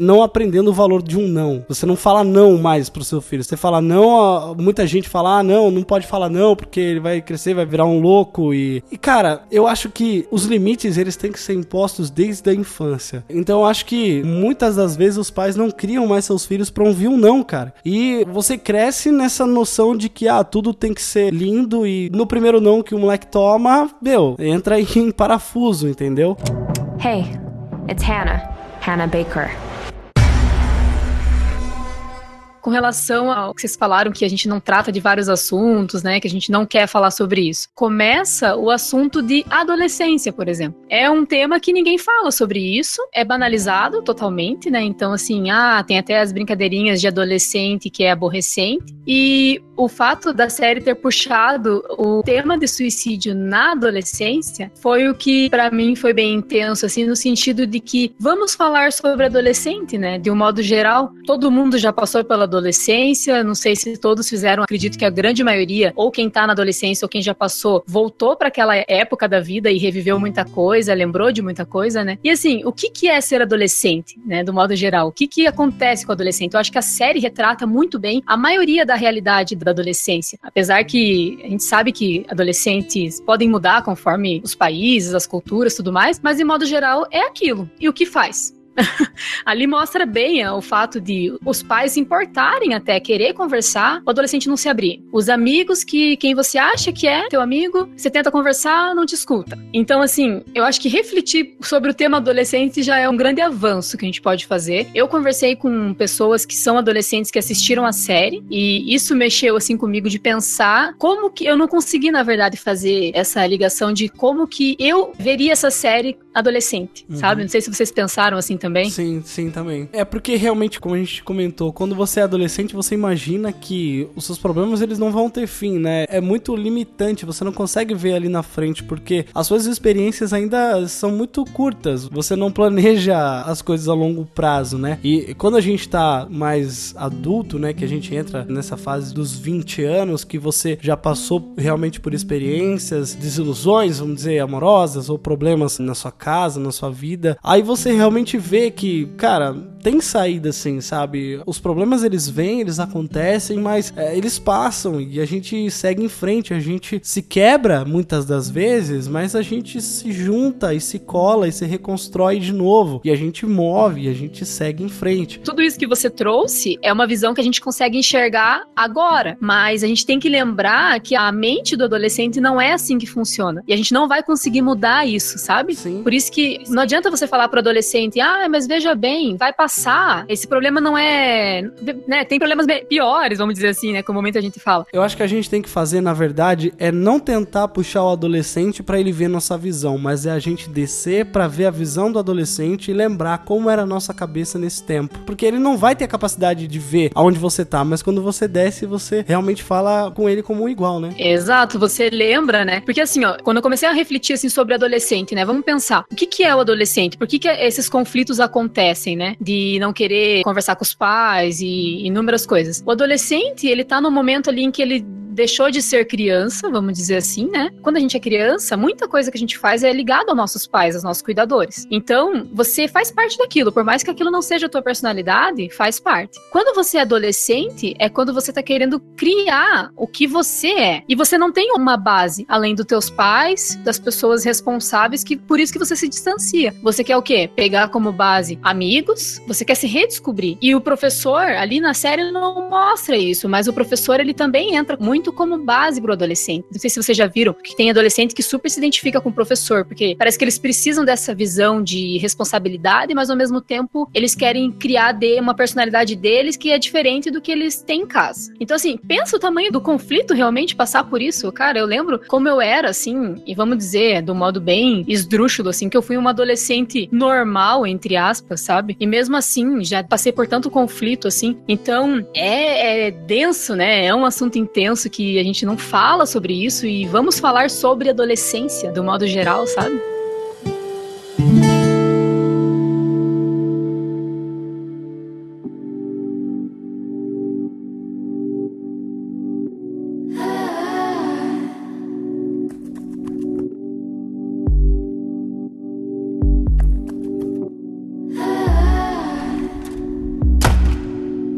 não aprendendo o valor de um não. Você não fala não mais pro seu filho. Você fala não, muita gente fala, ah, não, não pode falar não, porque ele vai crescer, vai virar um louco e... E, cara, eu acho que os limites, eles têm que ser impostos desde a infância. Então, eu acho que muitas das vezes os pais não criam mais seus filhos pra ouvir um não, cara. E você cresce nessa noção de que, ah, tudo tem que ser lindo e no primeiro não que o moleque toma, meu, entra em parafuso, entendeu? Hey, it's Hannah. Hannah Baker. Com relação ao que vocês falaram, que a gente não trata de vários assuntos, né? Que a gente não quer falar sobre isso. Começa o assunto de adolescência, por exemplo. É um tema que ninguém fala sobre isso, é banalizado totalmente, né? Então, assim, ah, tem até as brincadeirinhas de adolescente que é aborrecente. E o fato da série ter puxado o tema de suicídio na adolescência foi o que, para mim, foi bem intenso, assim, no sentido de que vamos falar sobre adolescente, né? De um modo geral, todo mundo já passou pela adolescência, não sei se todos fizeram, acredito que a grande maioria, ou quem tá na adolescência ou quem já passou, voltou para aquela época da vida e reviveu muita coisa, lembrou de muita coisa, né? E assim, o que que é ser adolescente, né, do modo geral? O que que acontece com o adolescente? Eu acho que a série retrata muito bem a maioria da realidade da adolescência. Apesar que a gente sabe que adolescentes podem mudar conforme os países, as culturas, tudo mais, mas de modo geral é aquilo. E o que faz? Ali mostra bem é, o fato de os pais importarem até querer conversar, o adolescente não se abrir. Os amigos que quem você acha que é teu amigo, você tenta conversar, não te escuta. Então, assim, eu acho que refletir sobre o tema adolescente já é um grande avanço que a gente pode fazer. Eu conversei com pessoas que são adolescentes que assistiram a série e isso mexeu assim comigo de pensar como que eu não consegui, na verdade, fazer essa ligação de como que eu veria essa série adolescente, Uhum. sabe? Não sei se vocês pensaram assim também. Sim, sim, também. É porque realmente, como a gente comentou, quando você é adolescente, você imagina que os seus problemas eles não vão ter fim, né? É muito limitante, você não consegue ver ali na frente, porque as suas experiências ainda são muito curtas. Você não planeja as coisas a longo prazo, né? E quando a gente tá mais adulto, né, que a gente entra nessa fase dos 20 anos, que você já passou realmente por experiências, desilusões, vamos dizer, amorosas ou problemas na sua casa, na sua vida, aí você realmente vê que, cara, tem saída assim, sabe? Os problemas eles vêm, eles acontecem, mas é, eles passam e a gente segue em frente, a gente se quebra muitas das vezes, mas a gente se junta e se cola e se reconstrói de novo e a gente move e a gente segue em frente. Tudo isso que você trouxe é uma visão que a gente consegue enxergar agora, mas a gente tem que lembrar que a mente do adolescente não é assim que funciona e a gente não vai conseguir mudar isso, sabe? Sim. Por isso que não adianta você falar pro adolescente, ah, mas veja bem, vai passar. Esse problema não é, né? Tem problemas piores, vamos dizer assim, né? Que o momento a gente fala. Eu acho que a gente tem que fazer, na verdade, é não tentar puxar o adolescente pra ele ver nossa visão, mas é a gente descer pra ver a visão do adolescente e lembrar como era a nossa cabeça nesse tempo. Porque ele não vai ter a capacidade de ver aonde você tá, mas quando você desce, você realmente fala com ele como um igual, né? Exato, você lembra, né? Porque assim, ó, quando eu comecei a refletir assim sobre adolescente, né? Vamos pensar, o que que é o adolescente? Por que que esses conflitos acontecem, né? De não querer conversar com os pais e inúmeras coisas. O adolescente, ele tá no momento ali em que ele deixou de ser criança, vamos dizer assim, né? Quando a gente é criança, muita coisa que a gente faz é ligado aos nossos pais, aos nossos cuidadores. Então, você faz parte daquilo, por mais que aquilo não seja a tua personalidade, faz parte. Quando você é adolescente, é quando você tá querendo criar o que você é. E você não tem uma base além dos teus pais, das pessoas responsáveis, que por isso que você se distancia. Você quer o quê? Pegar como base amigos, você quer se redescobrir. E o professor, ali na série, não mostra isso, mas o professor, ele também entra muito como base pro adolescente. Não sei se vocês já viram que tem adolescente que super se identifica com o professor, porque parece que eles precisam dessa visão de responsabilidade, mas ao mesmo tempo eles querem criar de uma personalidade deles que é diferente do que eles têm em casa. Então, assim, pensa o tamanho do conflito realmente passar por isso. Cara, eu lembro como eu era, assim, e vamos dizer, do modo bem esdrúxulo, assim, que eu fui uma adolescente normal, entre aspas, sabe? E mesmo assim, já passei por tanto conflito, assim. Então, é, é denso, né? É um assunto intenso que a gente não fala sobre isso e vamos falar sobre adolescência, do modo geral, sabe?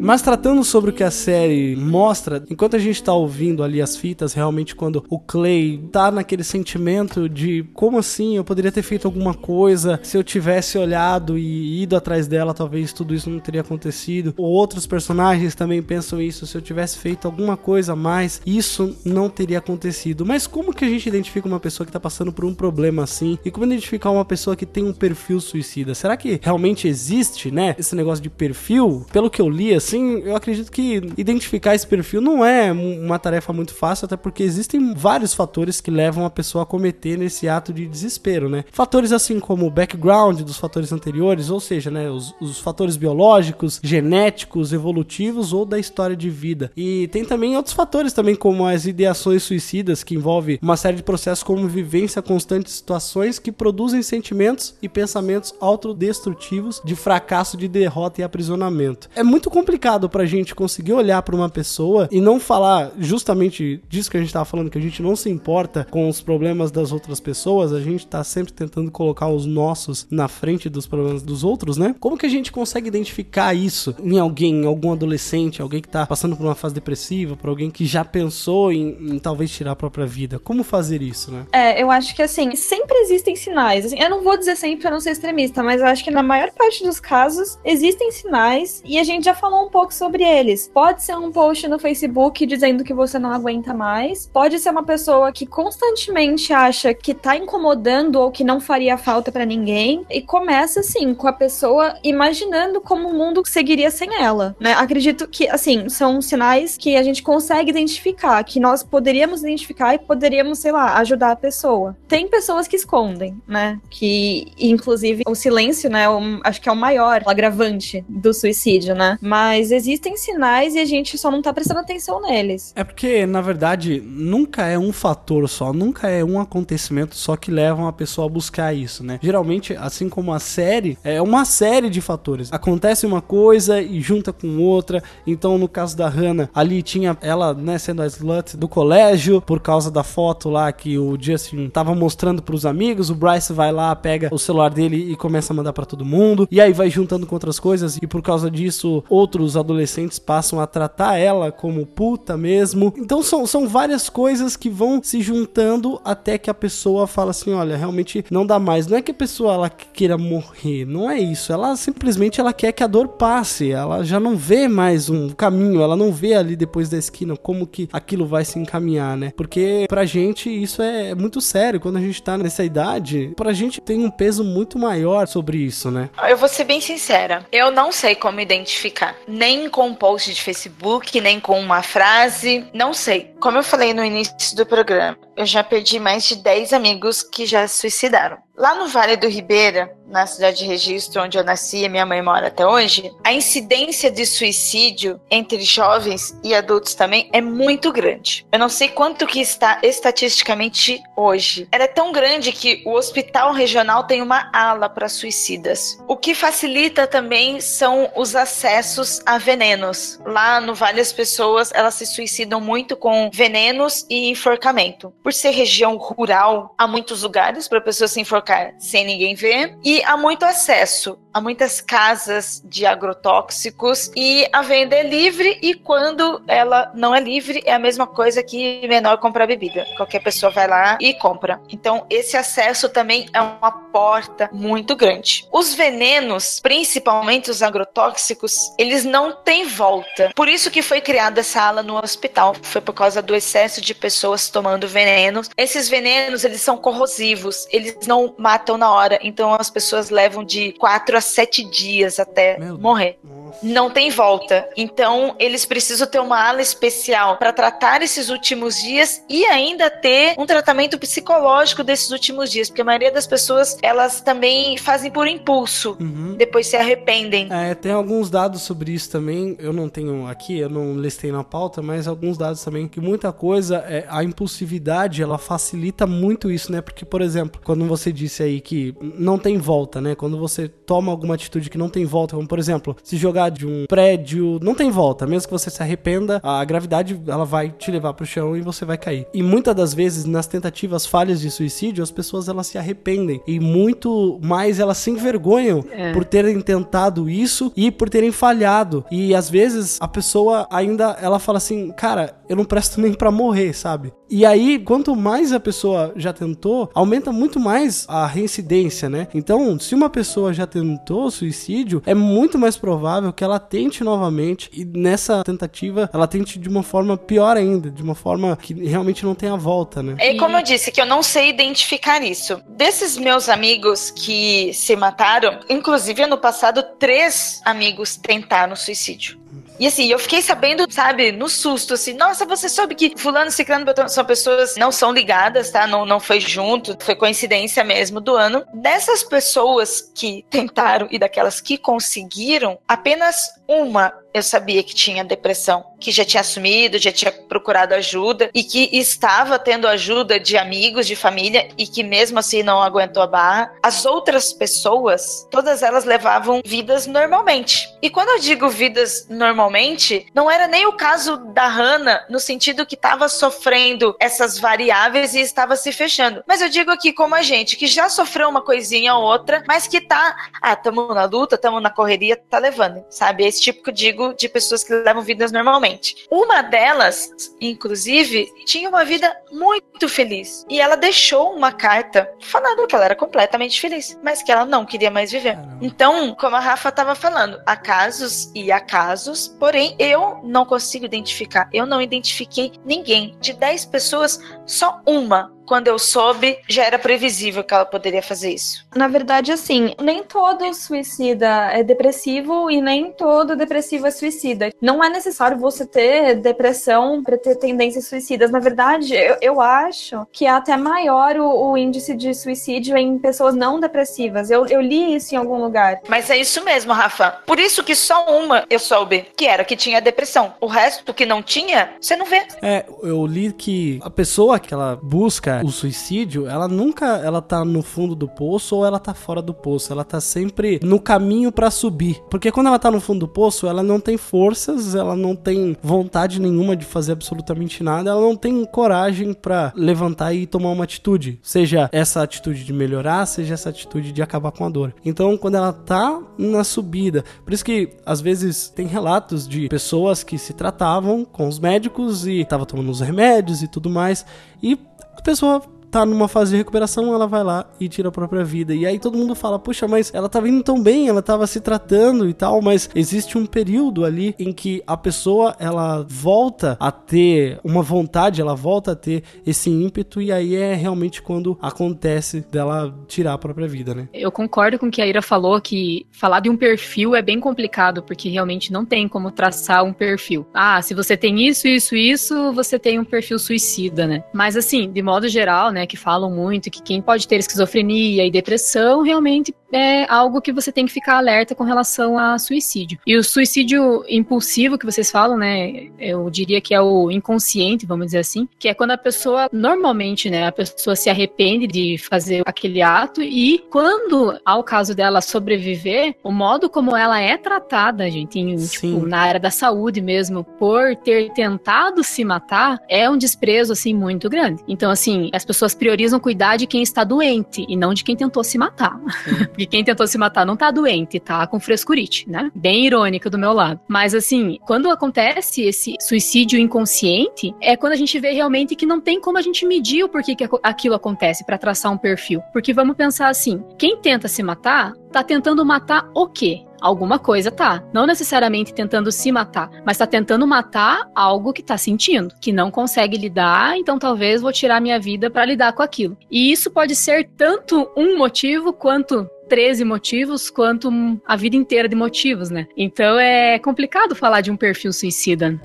Mas tratando sobre o que a série mostra, enquanto a gente tá ouvindo ali as fitas, realmente quando o Clay tá naquele sentimento de como assim eu poderia ter feito alguma coisa, se eu tivesse olhado e ido atrás dela, talvez tudo isso não teria acontecido. Ou outros personagens também pensam isso, se eu tivesse feito alguma coisa a mais, isso não teria acontecido. Mas como que a gente identifica uma pessoa que tá passando por um problema assim? E como identificar uma pessoa que tem um perfil suicida? Será que realmente existe, né, esse negócio de perfil? Pelo que eu li assim, eu acredito que identificar esse perfil não é um- uma tarefa muito fácil, até porque existem vários fatores que levam a pessoa a cometer nesse ato de desespero, né? Fatores assim como o background dos fatores anteriores, ou seja, né, os, os fatores biológicos, genéticos, evolutivos ou da história de vida. E tem também outros fatores também como as ideações suicidas, que envolve uma série de processos como vivência constante de situações que produzem sentimentos e pensamentos autodestrutivos de fracasso, de derrota e aprisionamento. É muito complicado pra gente conseguir olhar pra uma pessoa e não falar justamente disso que a gente tava falando, que a gente não se importa com os problemas das outras pessoas, a gente tá sempre tentando colocar os nossos na frente dos problemas dos outros, né? Como que a gente consegue identificar isso em alguém, em algum adolescente, alguém que tá passando por uma fase depressiva, por alguém que já pensou em, em talvez tirar a própria vida? Como fazer isso, né? É, eu acho que assim, sempre existem sinais. Assim, eu não vou dizer sempre pra não ser extremista, mas eu acho que na maior parte dos casos existem sinais e a gente já falou um pouco sobre eles. Pode ser um post no Facebook dizendo que você não aguenta mais, pode ser uma pessoa que constantemente acha que tá incomodando ou que não faria falta pra ninguém e começa assim com a pessoa imaginando como o mundo seguiria sem ela, né? Acredito que assim, são sinais que a gente consegue identificar, que nós poderíamos identificar e poderíamos, sei lá, ajudar a pessoa. Tem pessoas que escondem, né? Que inclusive o silêncio, né, o- acho que é o maior agravante do suicídio, né? Mas mas existem sinais e a gente só não tá prestando atenção neles. É porque, na verdade, nunca é um fator só, nunca é um acontecimento só que leva uma pessoa a buscar isso, né? Geralmente, assim como a série, é uma série de fatores. Acontece uma coisa e junta com outra. Então, no caso da Hannah, ali tinha ela, né, sendo a slut do colégio, por causa da foto lá que o Justin tava mostrando pros amigos. O Bryce vai lá, pega o celular dele e começa a mandar para todo mundo. E aí vai juntando com outras coisas. E por causa disso, outros adolescentes passam a tratar ela como puta mesmo. Então, são, são várias coisas que vão se juntando até que a pessoa fala assim: olha, realmente não dá mais. Não é que a pessoa ela queira morrer, não é isso. Ela simplesmente ela quer que a dor passe. Ela já não vê mais um caminho, ela não vê ali depois da esquina como que aquilo vai se encaminhar, né? Porque pra gente isso é muito sério. Quando a gente tá nessa idade, pra gente tem um peso muito maior sobre isso, né? Eu vou ser bem sincera. Eu não sei como identificar. Nem com um post de Facebook, nem com uma frase. Não sei. Como eu falei no início do programa, eu já perdi mais de 10 amigos que já se suicidaram. Lá no Vale do Ribeira, na cidade de Registro, onde eu nasci e minha mãe mora até hoje, a incidência de suicídio entre jovens e adultos também é muito grande. Eu não sei quanto que está estatisticamente hoje. Ela é tão grande que o hospital regional tem uma ala para suicidas. O que facilita também são os acessos a venenos. Lá no Vale as pessoas, elas se suicidam muito com venenos e enforcamento. Por ser região rural, há muitos lugares para pessoas se enforcar sem ninguém ver. E há muito acesso a muitas casas de agrotóxicos e a venda é livre e quando ela não é livre é a mesma coisa que menor comprar bebida. Qualquer pessoa vai lá e compra. Então esse acesso também é uma porta muito grande. Os venenos, principalmente os agrotóxicos, eles não têm volta. Por isso que foi criada essa ala no hospital. Foi por causa do excesso de pessoas tomando venenos. Esses venenos, eles são corrosivos. Eles não matam na hora. Então as pessoas levam de 4 a 7 dias até Meu morrer. Não tem volta. Então eles precisam ter uma ala especial para tratar esses últimos dias e ainda ter um tratamento psicológico desses últimos dias, porque a maioria das pessoas elas também fazem por impulso, Uhum. depois se arrependem. É, tem alguns dados sobre isso também. Eu não tenho aqui, eu não listei na pauta, mas alguns dados também que muita coisa, é, a impulsividade, ela facilita muito isso, né? Porque, por exemplo, quando você disse aí que não tem volta, né? Quando você toma alguma atitude que não tem volta, como por exemplo, se jogar de um prédio, não tem volta, mesmo que você se arrependa, a gravidade ela vai te levar pro chão e você vai cair. E muitas das vezes nas tentativas falhas de suicídio, as pessoas elas se arrependem e muito mais elas se envergonham É. por terem tentado isso e por terem falhado. E às vezes a pessoa ainda ela fala assim, cara, eu não presto nem pra morrer, sabe? E aí, quanto mais a pessoa já tentou, aumenta muito mais a reincidência, né? Então, se uma pessoa já tentou suicídio, é muito mais provável que ela tente novamente e nessa tentativa ela tente de uma forma pior ainda, de uma forma que realmente não tenha volta, né? É como eu disse, que eu não sei identificar isso. Desses meus amigos que se mataram, inclusive ano passado, três amigos tentaram suicídio. E assim, eu fiquei sabendo, sabe, no susto, assim, nossa, você soube que fulano, ciclano, beltrano são pessoas não são ligadas, tá? Não, não foi junto, foi coincidência mesmo do ano. Dessas pessoas que tentaram e daquelas que conseguiram, apenas uma eu sabia que tinha depressão, que já tinha assumido, já tinha procurado ajuda e que estava tendo ajuda de amigos, de família e que mesmo assim não aguentou a barra. As outras pessoas, todas elas levavam vidas normalmente. E quando eu digo vidas normalmente, não era nem o caso da Hannah no sentido que estava sofrendo essas variáveis e estava se fechando. Mas eu digo aqui como a gente que já sofreu uma coisinha ou outra, mas que tá, ah, tamo na luta, tamo na correria, tá levando, sabe? Esse tipo que eu digo de pessoas que levam vidas normalmente. Uma delas, inclusive, tinha uma vida muito feliz. E ela deixou uma carta falando que ela era completamente feliz, mas que ela não queria mais viver. Caramba. Então, como a Rafa estava falando, há casos e há casos, porém eu não consigo identificar. Eu não identifiquei ninguém. De 10 pessoas, só uma quando eu soube, já era previsível que ela poderia fazer isso. Na verdade, assim, nem todo suicida é depressivo e nem todo depressivo é suicida. Não é necessário você ter depressão para ter tendências suicidas. Na verdade, eu, eu acho que é até maior o, o índice de suicídio em pessoas não depressivas. Eu, eu li isso em algum lugar. Mas é isso mesmo, Rafa. Por isso que só uma eu soube, que era que tinha depressão. O resto que não tinha, você não vê. É, eu li que a pessoa que ela busca o suicídio, ela nunca ela tá no fundo do poço ou ela tá fora do poço. Ela tá sempre no caminho para subir. Porque quando ela tá no fundo do poço, ela não tem forças, ela não tem vontade nenhuma de fazer absolutamente nada, ela não tem coragem para levantar e tomar uma atitude. Seja essa atitude de melhorar, seja essa atitude de acabar com a dor. Então, quando ela tá na subida, por isso que às vezes tem relatos de pessoas que se tratavam com os médicos e tava tomando os remédios e tudo mais, e a pessoa tá numa fase de recuperação, ela vai lá e tira a própria vida. E aí todo mundo fala, puxa, mas ela tava indo tão bem, ela tava se tratando e tal, mas existe um período ali em que a pessoa ela volta a ter uma vontade, ela volta a ter esse ímpeto e aí é realmente quando acontece dela tirar a própria vida, né? Eu concordo com o que a Ira falou, que falar de um perfil é bem complicado, porque realmente não tem como traçar um perfil. Ah, se você tem isso, isso, isso, você tem um perfil suicida, né? Mas assim, de modo geral, né, que falam muito que quem pode ter esquizofrenia e depressão realmente é algo que você tem que ficar alerta com relação a suicídio. E o suicídio impulsivo que vocês falam, né, eu diria que é o inconsciente, vamos dizer assim, que é quando a pessoa, normalmente, né, a pessoa se arrepende de fazer aquele ato e quando, ao caso dela sobreviver, o modo como ela é tratada, gente, em, tipo, na área da saúde mesmo, por ter tentado se matar, é um desprezo, assim, muito grande. Então, assim, as pessoas priorizam cuidar de quem está doente e não de quem tentou se matar. Porque quem tentou se matar não tá doente, tá com frescurite, né? Bem irônica do meu lado. Mas assim, quando acontece esse suicídio inconsciente, é quando a gente vê realmente que não tem como a gente medir o porquê que aquilo acontece para traçar um perfil. Porque vamos pensar assim, quem tenta se matar, tá tentando matar o quê? Alguma coisa tá. Não necessariamente tentando se matar, mas tá tentando matar algo que tá sentindo, que não consegue lidar, então talvez vou tirar minha vida para lidar com aquilo. E isso pode ser tanto um motivo quanto 13 motivos quanto a vida inteira de motivos, né? Então é complicado falar de um perfil suicida.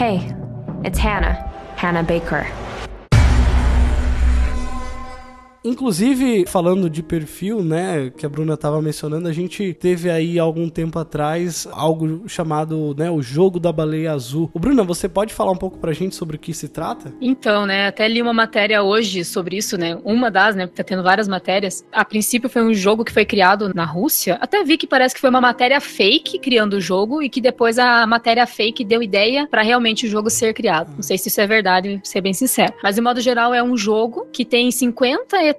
Hey, it's Hannah. Hannah Baker. Inclusive, falando de perfil, né, que a Bruna estava mencionando, a gente teve aí algum tempo atrás algo chamado, né, o jogo da baleia azul. O Bruna, você pode falar um pouco pra gente sobre o que se trata? Então, né, até li uma matéria hoje sobre isso, né, uma das, né, tá tendo várias matérias. A princípio foi um jogo que foi criado na Rússia. Até vi que parece que foi uma matéria fake criando o jogo e que depois a matéria fake deu ideia para realmente o jogo ser criado. Não sei se isso é verdade, ser bem sincero. Mas de modo geral é um jogo que tem 50 etapas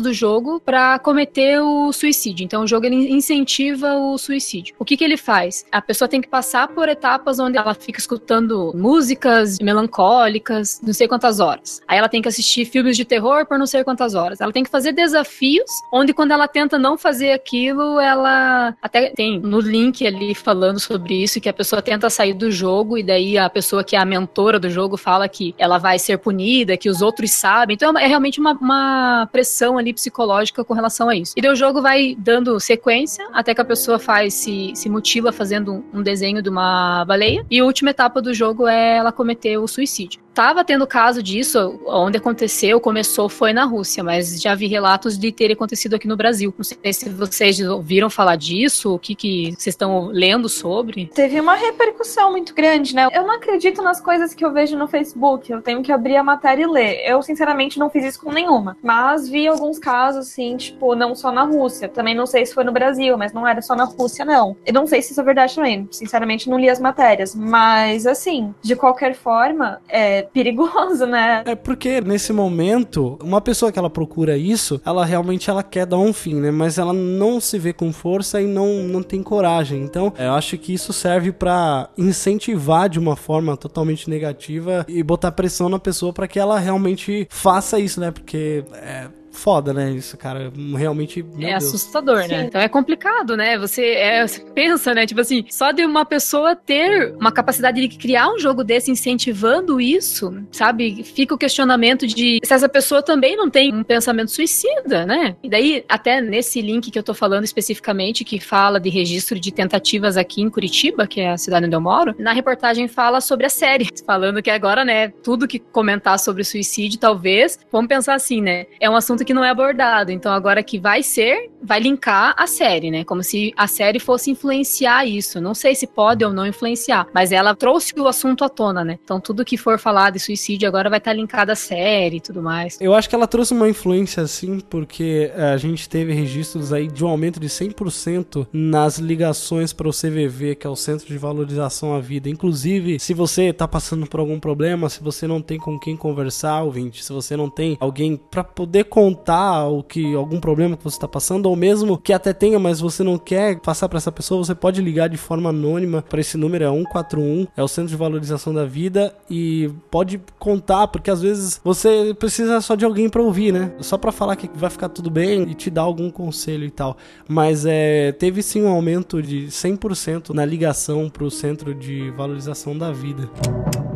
do jogo para cometer o suicídio. Então o jogo ele incentiva o suicídio. O que que ele faz? A pessoa tem que passar por etapas onde ela fica escutando músicas melancólicas, não sei quantas horas. Aí ela tem que assistir filmes de terror por não sei quantas horas. Ela tem que fazer desafios onde quando ela tenta não fazer aquilo, ela até tem no link ali falando sobre isso que a pessoa tenta sair do jogo e daí a pessoa que é a mentora do jogo fala que ela vai ser punida, que os outros sabem. Então é realmente uma, uma pressão ali psicológica com relação a isso. E daí o jogo vai dando sequência até que a pessoa faz se, se mutila fazendo um desenho de uma baleia. E a última etapa do jogo é ela cometer o suicídio estava tendo caso disso, onde aconteceu, começou, foi na Rússia, mas já vi relatos de ter acontecido aqui no Brasil. Não sei se vocês ouviram falar disso, o que, que vocês estão lendo sobre. Teve uma repercussão muito grande, né? Eu não acredito nas coisas que eu vejo no Facebook, eu tenho que abrir a matéria e ler. Eu, sinceramente, não fiz isso com nenhuma. Mas vi alguns casos, assim, tipo, não só na Rússia. Também não sei se foi no Brasil, mas não era só na Rússia, não. Eu não sei se isso é verdade também. Sinceramente, não li as matérias. Mas, assim, de qualquer forma, é, perigoso, né? É porque nesse momento, uma pessoa que ela procura isso, ela realmente ela quer dar um fim, né? Mas ela não se vê com força e não, não tem coragem. Então, eu acho que isso serve para incentivar de uma forma totalmente negativa e botar pressão na pessoa para que ela realmente faça isso, né? Porque é, foda, né? Isso, cara, realmente. Meu é Deus. assustador, né? Sim. Então é complicado, né? Você, é, você pensa, né? Tipo assim, só de uma pessoa ter uma capacidade de criar um jogo desse incentivando isso, sabe? Fica o questionamento de se essa pessoa também não tem um pensamento suicida, né? E daí, até nesse link que eu tô falando especificamente, que fala de registro de tentativas aqui em Curitiba, que é a cidade onde eu moro, na reportagem fala sobre a série, falando que agora, né, tudo que comentar sobre suicídio, talvez, vamos pensar assim, né? É um assunto que não é abordado, então agora que vai ser, vai linkar a série, né? Como se a série fosse influenciar isso. Não sei se pode ou não influenciar, mas ela trouxe o assunto à tona, né? Então tudo que for falar de suicídio agora vai estar linkado à série e tudo mais. Eu acho que ela trouxe uma influência assim, porque eh, a gente teve registros aí de um aumento de 100% nas ligações para o CVV, que é o Centro de Valorização à Vida. Inclusive, se você tá passando por algum problema, se você não tem com quem conversar, ouvinte, se você não tem alguém para poder contar o que algum problema que você tá passando, ou mesmo que até tenha, mas você não quer passar para essa pessoa, você pode ligar de forma anônima para esse número é 141, é o Centro de Valorização da Vida e pode contar, porque às vezes você precisa só de alguém para ouvir, né? Só para falar que vai ficar tudo bem e te dar algum conselho e tal. Mas é, teve sim um aumento de 100% na ligação pro Centro de Valorização da Vida.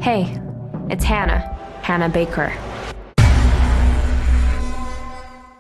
Hey, it's Hannah. Hannah Baker.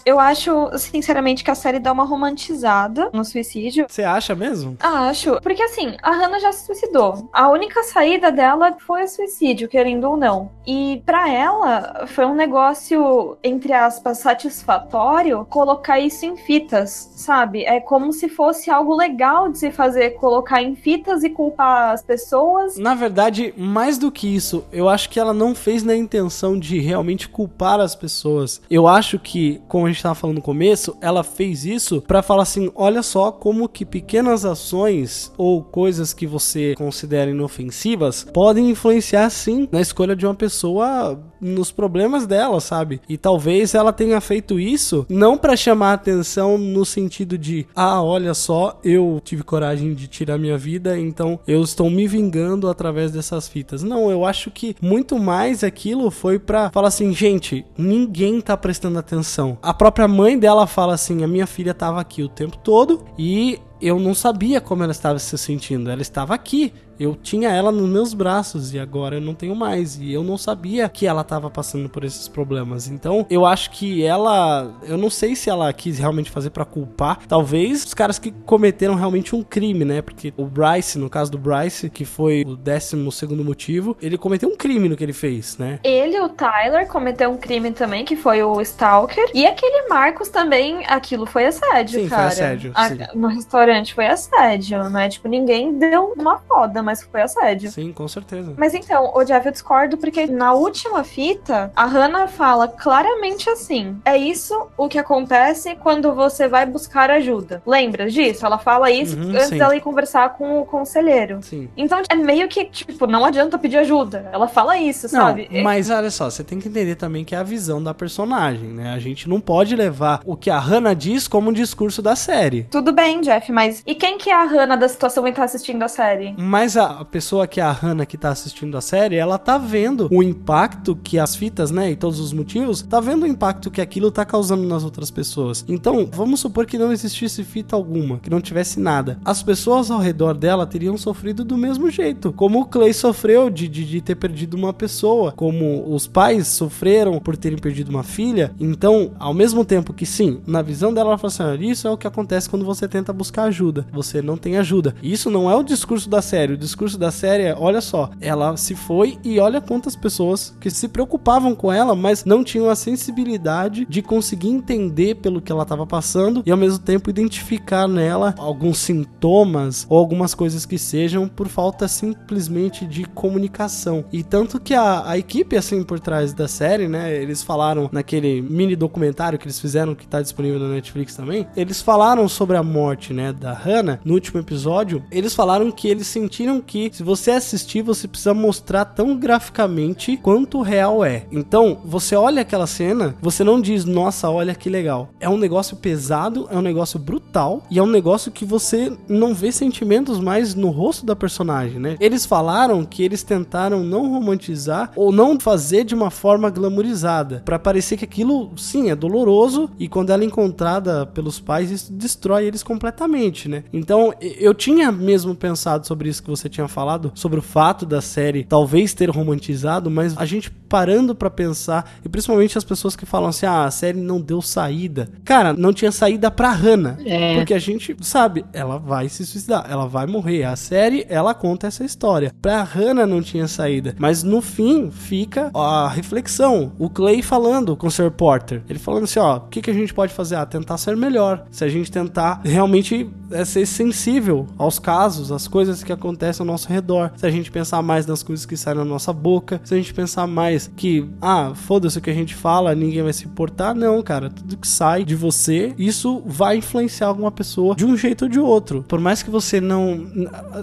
Eu acho, sinceramente, que a série dá uma romantizada no suicídio. Você acha mesmo? Acho. Porque assim, a Hannah já se suicidou. A única saída dela foi o suicídio, querendo ou não. E pra ela, foi um negócio, entre aspas, satisfatório colocar isso em fitas, sabe? É como se fosse algo legal de se fazer, colocar em fitas e culpar as pessoas. Na verdade, mais do que isso, eu acho que ela não fez na intenção de realmente culpar as pessoas. Eu acho que, como gente tava falando no começo, ela fez isso pra falar assim: olha só como que pequenas ações ou coisas que você considera inofensivas podem influenciar sim na escolha de uma pessoa nos problemas dela, sabe? E talvez ela tenha feito isso não pra chamar atenção no sentido de, ah, olha só, eu tive coragem de tirar minha vida, então eu estou me vingando através dessas fitas. Não, eu acho que muito mais aquilo foi pra falar assim, gente, ninguém tá prestando atenção. A própria mãe dela fala assim: a minha filha tava aqui o tempo todo e eu não sabia como ela estava se sentindo. Ela estava aqui. Eu tinha ela nos meus braços e agora eu não tenho mais. E eu não sabia que ela estava passando por esses problemas. Então, eu acho que ela. Eu não sei se ela quis realmente fazer para culpar. Talvez os caras que cometeram realmente um crime, né? Porque o Bryce, no caso do Bryce, que foi o décimo segundo motivo, ele cometeu um crime no que ele fez, né? Ele, o Tyler, cometeu um crime também, que foi o Stalker. E aquele Marcos também, aquilo foi assédio, Sim, foi cara. assédio, A-. No restaurante foi assédio, né? Tipo, ninguém deu uma foda, mas foi assédio. Sim, com certeza. Mas então, o Jeff eu discordo porque na última fita, a Hannah fala claramente assim: é isso o que acontece quando você vai buscar ajuda. Lembra disso? Ela fala isso Uhum, antes sim. dela ir conversar com o conselheiro. Sim. Então é meio que, tipo, não adianta pedir ajuda. Ela fala isso, Não, sabe? mas olha só, você tem que entender também que é a visão da personagem, né? A gente não pode levar o que a Hannah diz como um discurso da série. Tudo bem, Jeff, mas e quem que é a Hannah da situação e tá assistindo a série? Mas a a pessoa que é a Hannah que tá assistindo a série, ela tá vendo o impacto que as fitas, né, e todos os motivos, tá vendo o impacto que aquilo tá causando nas outras pessoas. Então, vamos supor que não existisse fita alguma, que não tivesse nada. As pessoas ao redor dela teriam sofrido do mesmo jeito, como o Clay sofreu de, de, de ter perdido uma pessoa, como os pais sofreram por terem perdido uma filha. Então, ao mesmo tempo que sim, na visão dela, ela fala assim: "Olha, isso é o que acontece quando você tenta buscar ajuda. Você não tem ajuda. Isso não é o discurso da série. Discurso da série é: olha só, ela se foi e olha quantas pessoas que se preocupavam com ela, mas não tinham a sensibilidade de conseguir entender pelo que ela estava passando e ao mesmo tempo identificar nela alguns sintomas ou algumas coisas que sejam por falta simplesmente de comunicação. E tanto que a, a equipe, assim, por trás da série, né, eles falaram naquele mini documentário que eles fizeram, que tá disponível na Netflix também, eles falaram sobre a morte, né, da Hannah no último episódio. Eles falaram que eles sentiram que se você assistir, você precisa mostrar tão graficamente quanto real é. Então, você olha aquela cena, você não diz, nossa, olha que legal. É um negócio pesado, é um negócio brutal e é um negócio que você não vê sentimentos mais no rosto da personagem, né? Eles falaram que eles tentaram não romantizar ou não fazer de uma forma glamourizada, para parecer que aquilo, sim, é doloroso e quando ela é encontrada pelos pais, isso destrói eles completamente, né? Então, eu tinha mesmo pensado sobre isso que você tinha falado, sobre o fato da série talvez ter romantizado, mas a gente parando para pensar, e principalmente as pessoas que falam assim: "Ah, a série não deu saída". Cara, não tinha saída para Hannah, É. porque a gente sabe, ela vai se suicidar, ela vai morrer. A série, ela conta essa história. Pra Hannah não tinha saída, mas no fim fica a reflexão, o Clay falando com o Sir Porter. Ele falando assim, ó, o que, que a gente pode fazer? Ah, tentar ser melhor. Se a gente tentar realmente é, ser sensível aos casos, às coisas que acontecem ao nosso redor. Se a gente pensar mais nas coisas que saem na nossa boca, se a gente pensar mais que, ah, foda-se o que a gente fala, ninguém vai se importar. Não, cara, tudo que sai de você, isso vai influenciar alguma pessoa de um jeito ou de outro. Por mais que você não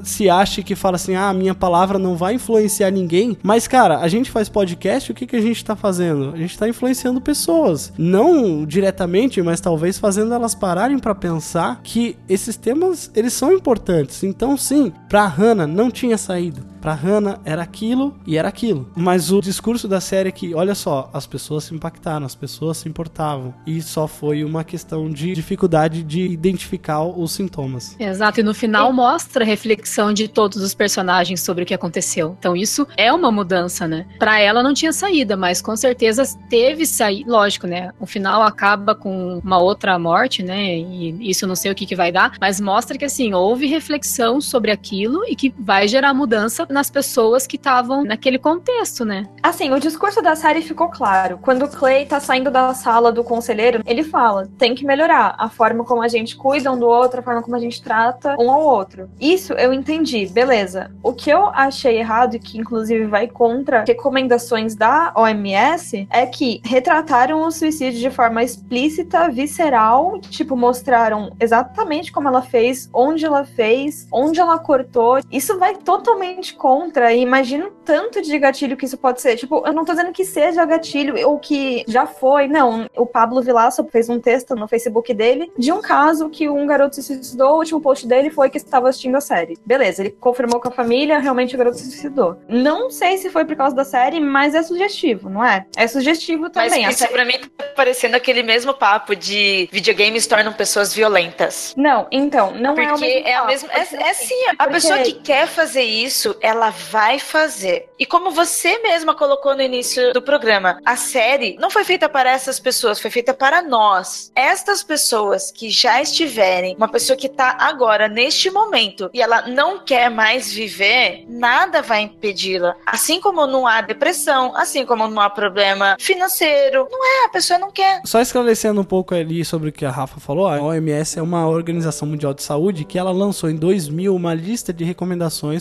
se ache que fala assim, ah, minha palavra não vai influenciar ninguém, mas cara, a gente faz podcast, o que, que a gente tá fazendo? A gente tá influenciando pessoas. Não diretamente, mas talvez fazendo elas pararem pra pensar que esses temas, eles são importantes. Então, sim, pra Hannah não tinha saída. Pra Hannah era aquilo e era aquilo. Mas o discurso da série é que, olha só, as pessoas se impactaram, as pessoas se importavam. E só foi uma questão de dificuldade de identificar os sintomas. Exato, e no final mostra a reflexão de todos os personagens sobre o que aconteceu. Então isso é uma mudança, né? Pra ela não tinha saída, mas com certeza teve saída. Lógico, né? O final acaba com uma outra morte, né? E isso eu não sei o que, que vai dar, mas mostra que assim, houve reflexão sobre aquilo e que vai gerar mudança nas pessoas que estavam naquele contexto, né? Assim, o discurso da série ficou claro. Quando o Clay tá saindo da sala do conselheiro, ele fala: tem que melhorar a forma como a gente cuida um do outro, a forma como a gente trata um ao outro. Isso eu entendi, beleza. O que eu achei errado, e que inclusive vai contra recomendações da OMS, é que retrataram o suicídio de forma explícita, visceral, tipo, mostraram exatamente como ela fez, onde ela fez, onde ela cortou. Isso vai totalmente contra. E imagina o tanto de gatilho que isso pode ser. Tipo, eu não tô dizendo que seja gatilho ou que já foi. Não, o Pablo Vilaça fez um texto no Facebook dele de um caso que um garoto se suicidou. O último post dele foi que estava assistindo a série. Beleza, ele confirmou com a família, realmente o garoto se suicidou. Não sei se foi por causa da série, mas é sugestivo, não é? É sugestivo também. Mas isso série- pra mim tá parecendo aquele mesmo papo de videogames tornam pessoas violentas. Não, então, não é o Porque mesmo é, a papo, mesma. É, porque, é assim, assim, a porque- pessoa que quer fazer isso, ela vai fazer. E como você mesma colocou no início do programa, a série não foi feita para essas pessoas, foi feita para nós. Estas pessoas que já estiverem, uma pessoa que tá agora, neste momento, e ela não quer mais viver, nada vai impedi-la. Assim como não há depressão, assim como não há problema financeiro, não é, a pessoa não quer. Só esclarecendo um pouco ali sobre o que a Rafa falou, a OMS é uma organização mundial de saúde que ela lançou em 2000 uma lista de recomendações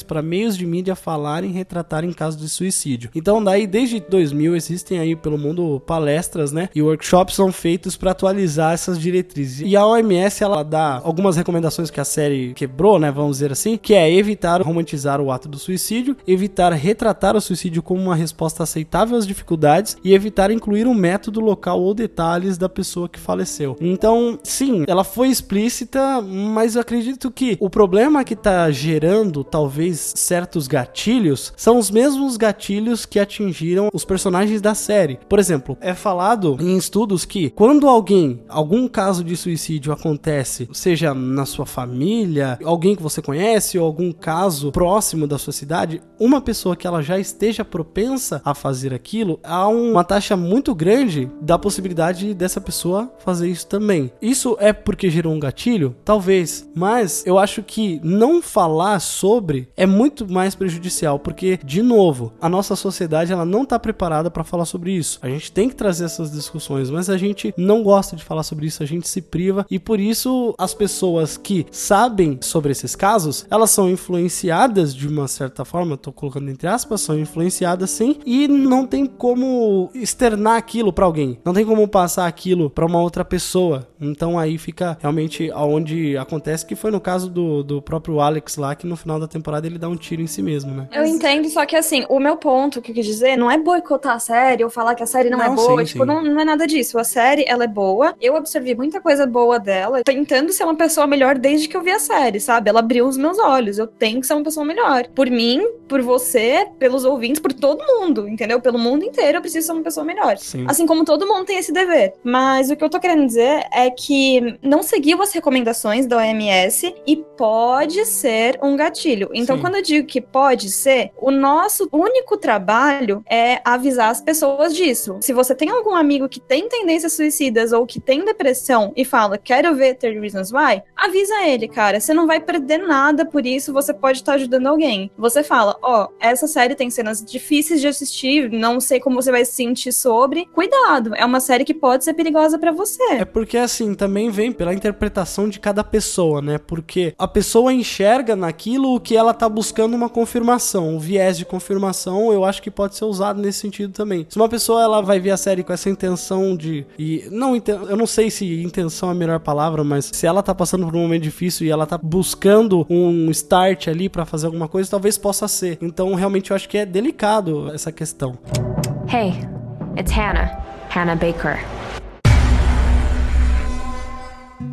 para meios de mídia falarem e retratarem casos de suicídio. Então, daí desde 2000 existem aí pelo mundo palestras, né, e workshops são feitos para atualizar essas diretrizes. E a OMS ela dá algumas recomendações que a série quebrou, né, vamos dizer assim, que é evitar romantizar o ato do suicídio, evitar retratar o suicídio como uma resposta aceitável às dificuldades e evitar incluir um método local ou detalhes da pessoa que faleceu. Então, sim, ela foi explícita, mas eu acredito que o problema que tá gerando talvez certos gatilhos são os mesmos gatilhos que atingiram os personagens da série. Por exemplo, é falado em estudos que quando alguém, algum caso de suicídio acontece, seja na sua família, alguém que você conhece ou algum caso próximo da sua cidade, uma pessoa que ela já esteja propensa a fazer aquilo, há uma taxa muito grande da possibilidade dessa pessoa fazer isso também. Isso é porque gerou um gatilho? Talvez, mas eu acho que não falar sobre é muito mais prejudicial, porque de novo, a nossa sociedade ela não tá preparada para falar sobre isso. A gente tem que trazer essas discussões, mas a gente não gosta de falar sobre isso, a gente se priva e por isso as pessoas que sabem sobre esses casos, elas são influenciadas de uma certa forma, tô colocando entre aspas, são influenciadas sim e não tem como externar aquilo para alguém. Não tem como passar aquilo para uma outra pessoa. Então aí fica realmente aonde acontece que foi no caso do, do próprio Alex lá que no final da temporada ele dá um tiro em si mesmo, né? Eu entendo, só que assim, o meu ponto que eu quis dizer não é boicotar a série ou falar que a série não, é Não, boa. sim, tipo, sim. Não, não é nada disso. A série, ela é boa. Eu absorvi muita coisa boa dela, tentando ser uma pessoa melhor desde que eu vi a série, sabe? Ela abriu os meus olhos. Eu tenho que ser uma pessoa melhor. Por mim, por você, pelos ouvintes, por todo mundo, entendeu? Pelo mundo inteiro, eu preciso ser uma pessoa melhor. Sim. Assim como todo mundo tem esse dever. Mas o que eu tô querendo dizer é que não seguiu as recomendações da OMS e pode ser um gatilho. Então, Sim. quando eu digo que pode ser, o nosso único trabalho é avisar as pessoas disso. Se você tem algum amigo que tem tendências suicidas ou que tem depressão e fala, quero ver 30 Reasons Why, avisa ele, cara. Você não vai perder nada por isso, você pode estar ajudando alguém. Você fala, ó, essa série tem cenas difíceis de assistir, não sei como você vai se sentir sobre. Cuidado, é uma série que pode ser perigosa pra você. É porque assim, também vem pela interpretação de cada pessoa, né? Porque a pessoa enxerga naquilo que ela tá buscando uma confirmação. O viés de confirmação, eu acho que pode ser usado nesse sentido também. Se uma pessoa ela vai ver a série com essa intenção de e não eu não sei se intenção é a melhor palavra, mas se ela tá passando por um momento difícil e ela tá buscando um start ali pra fazer alguma coisa, talvez possa ser. Então, realmente eu acho que é delicado essa questão. Hey, it's Hannah. Hannah Baker.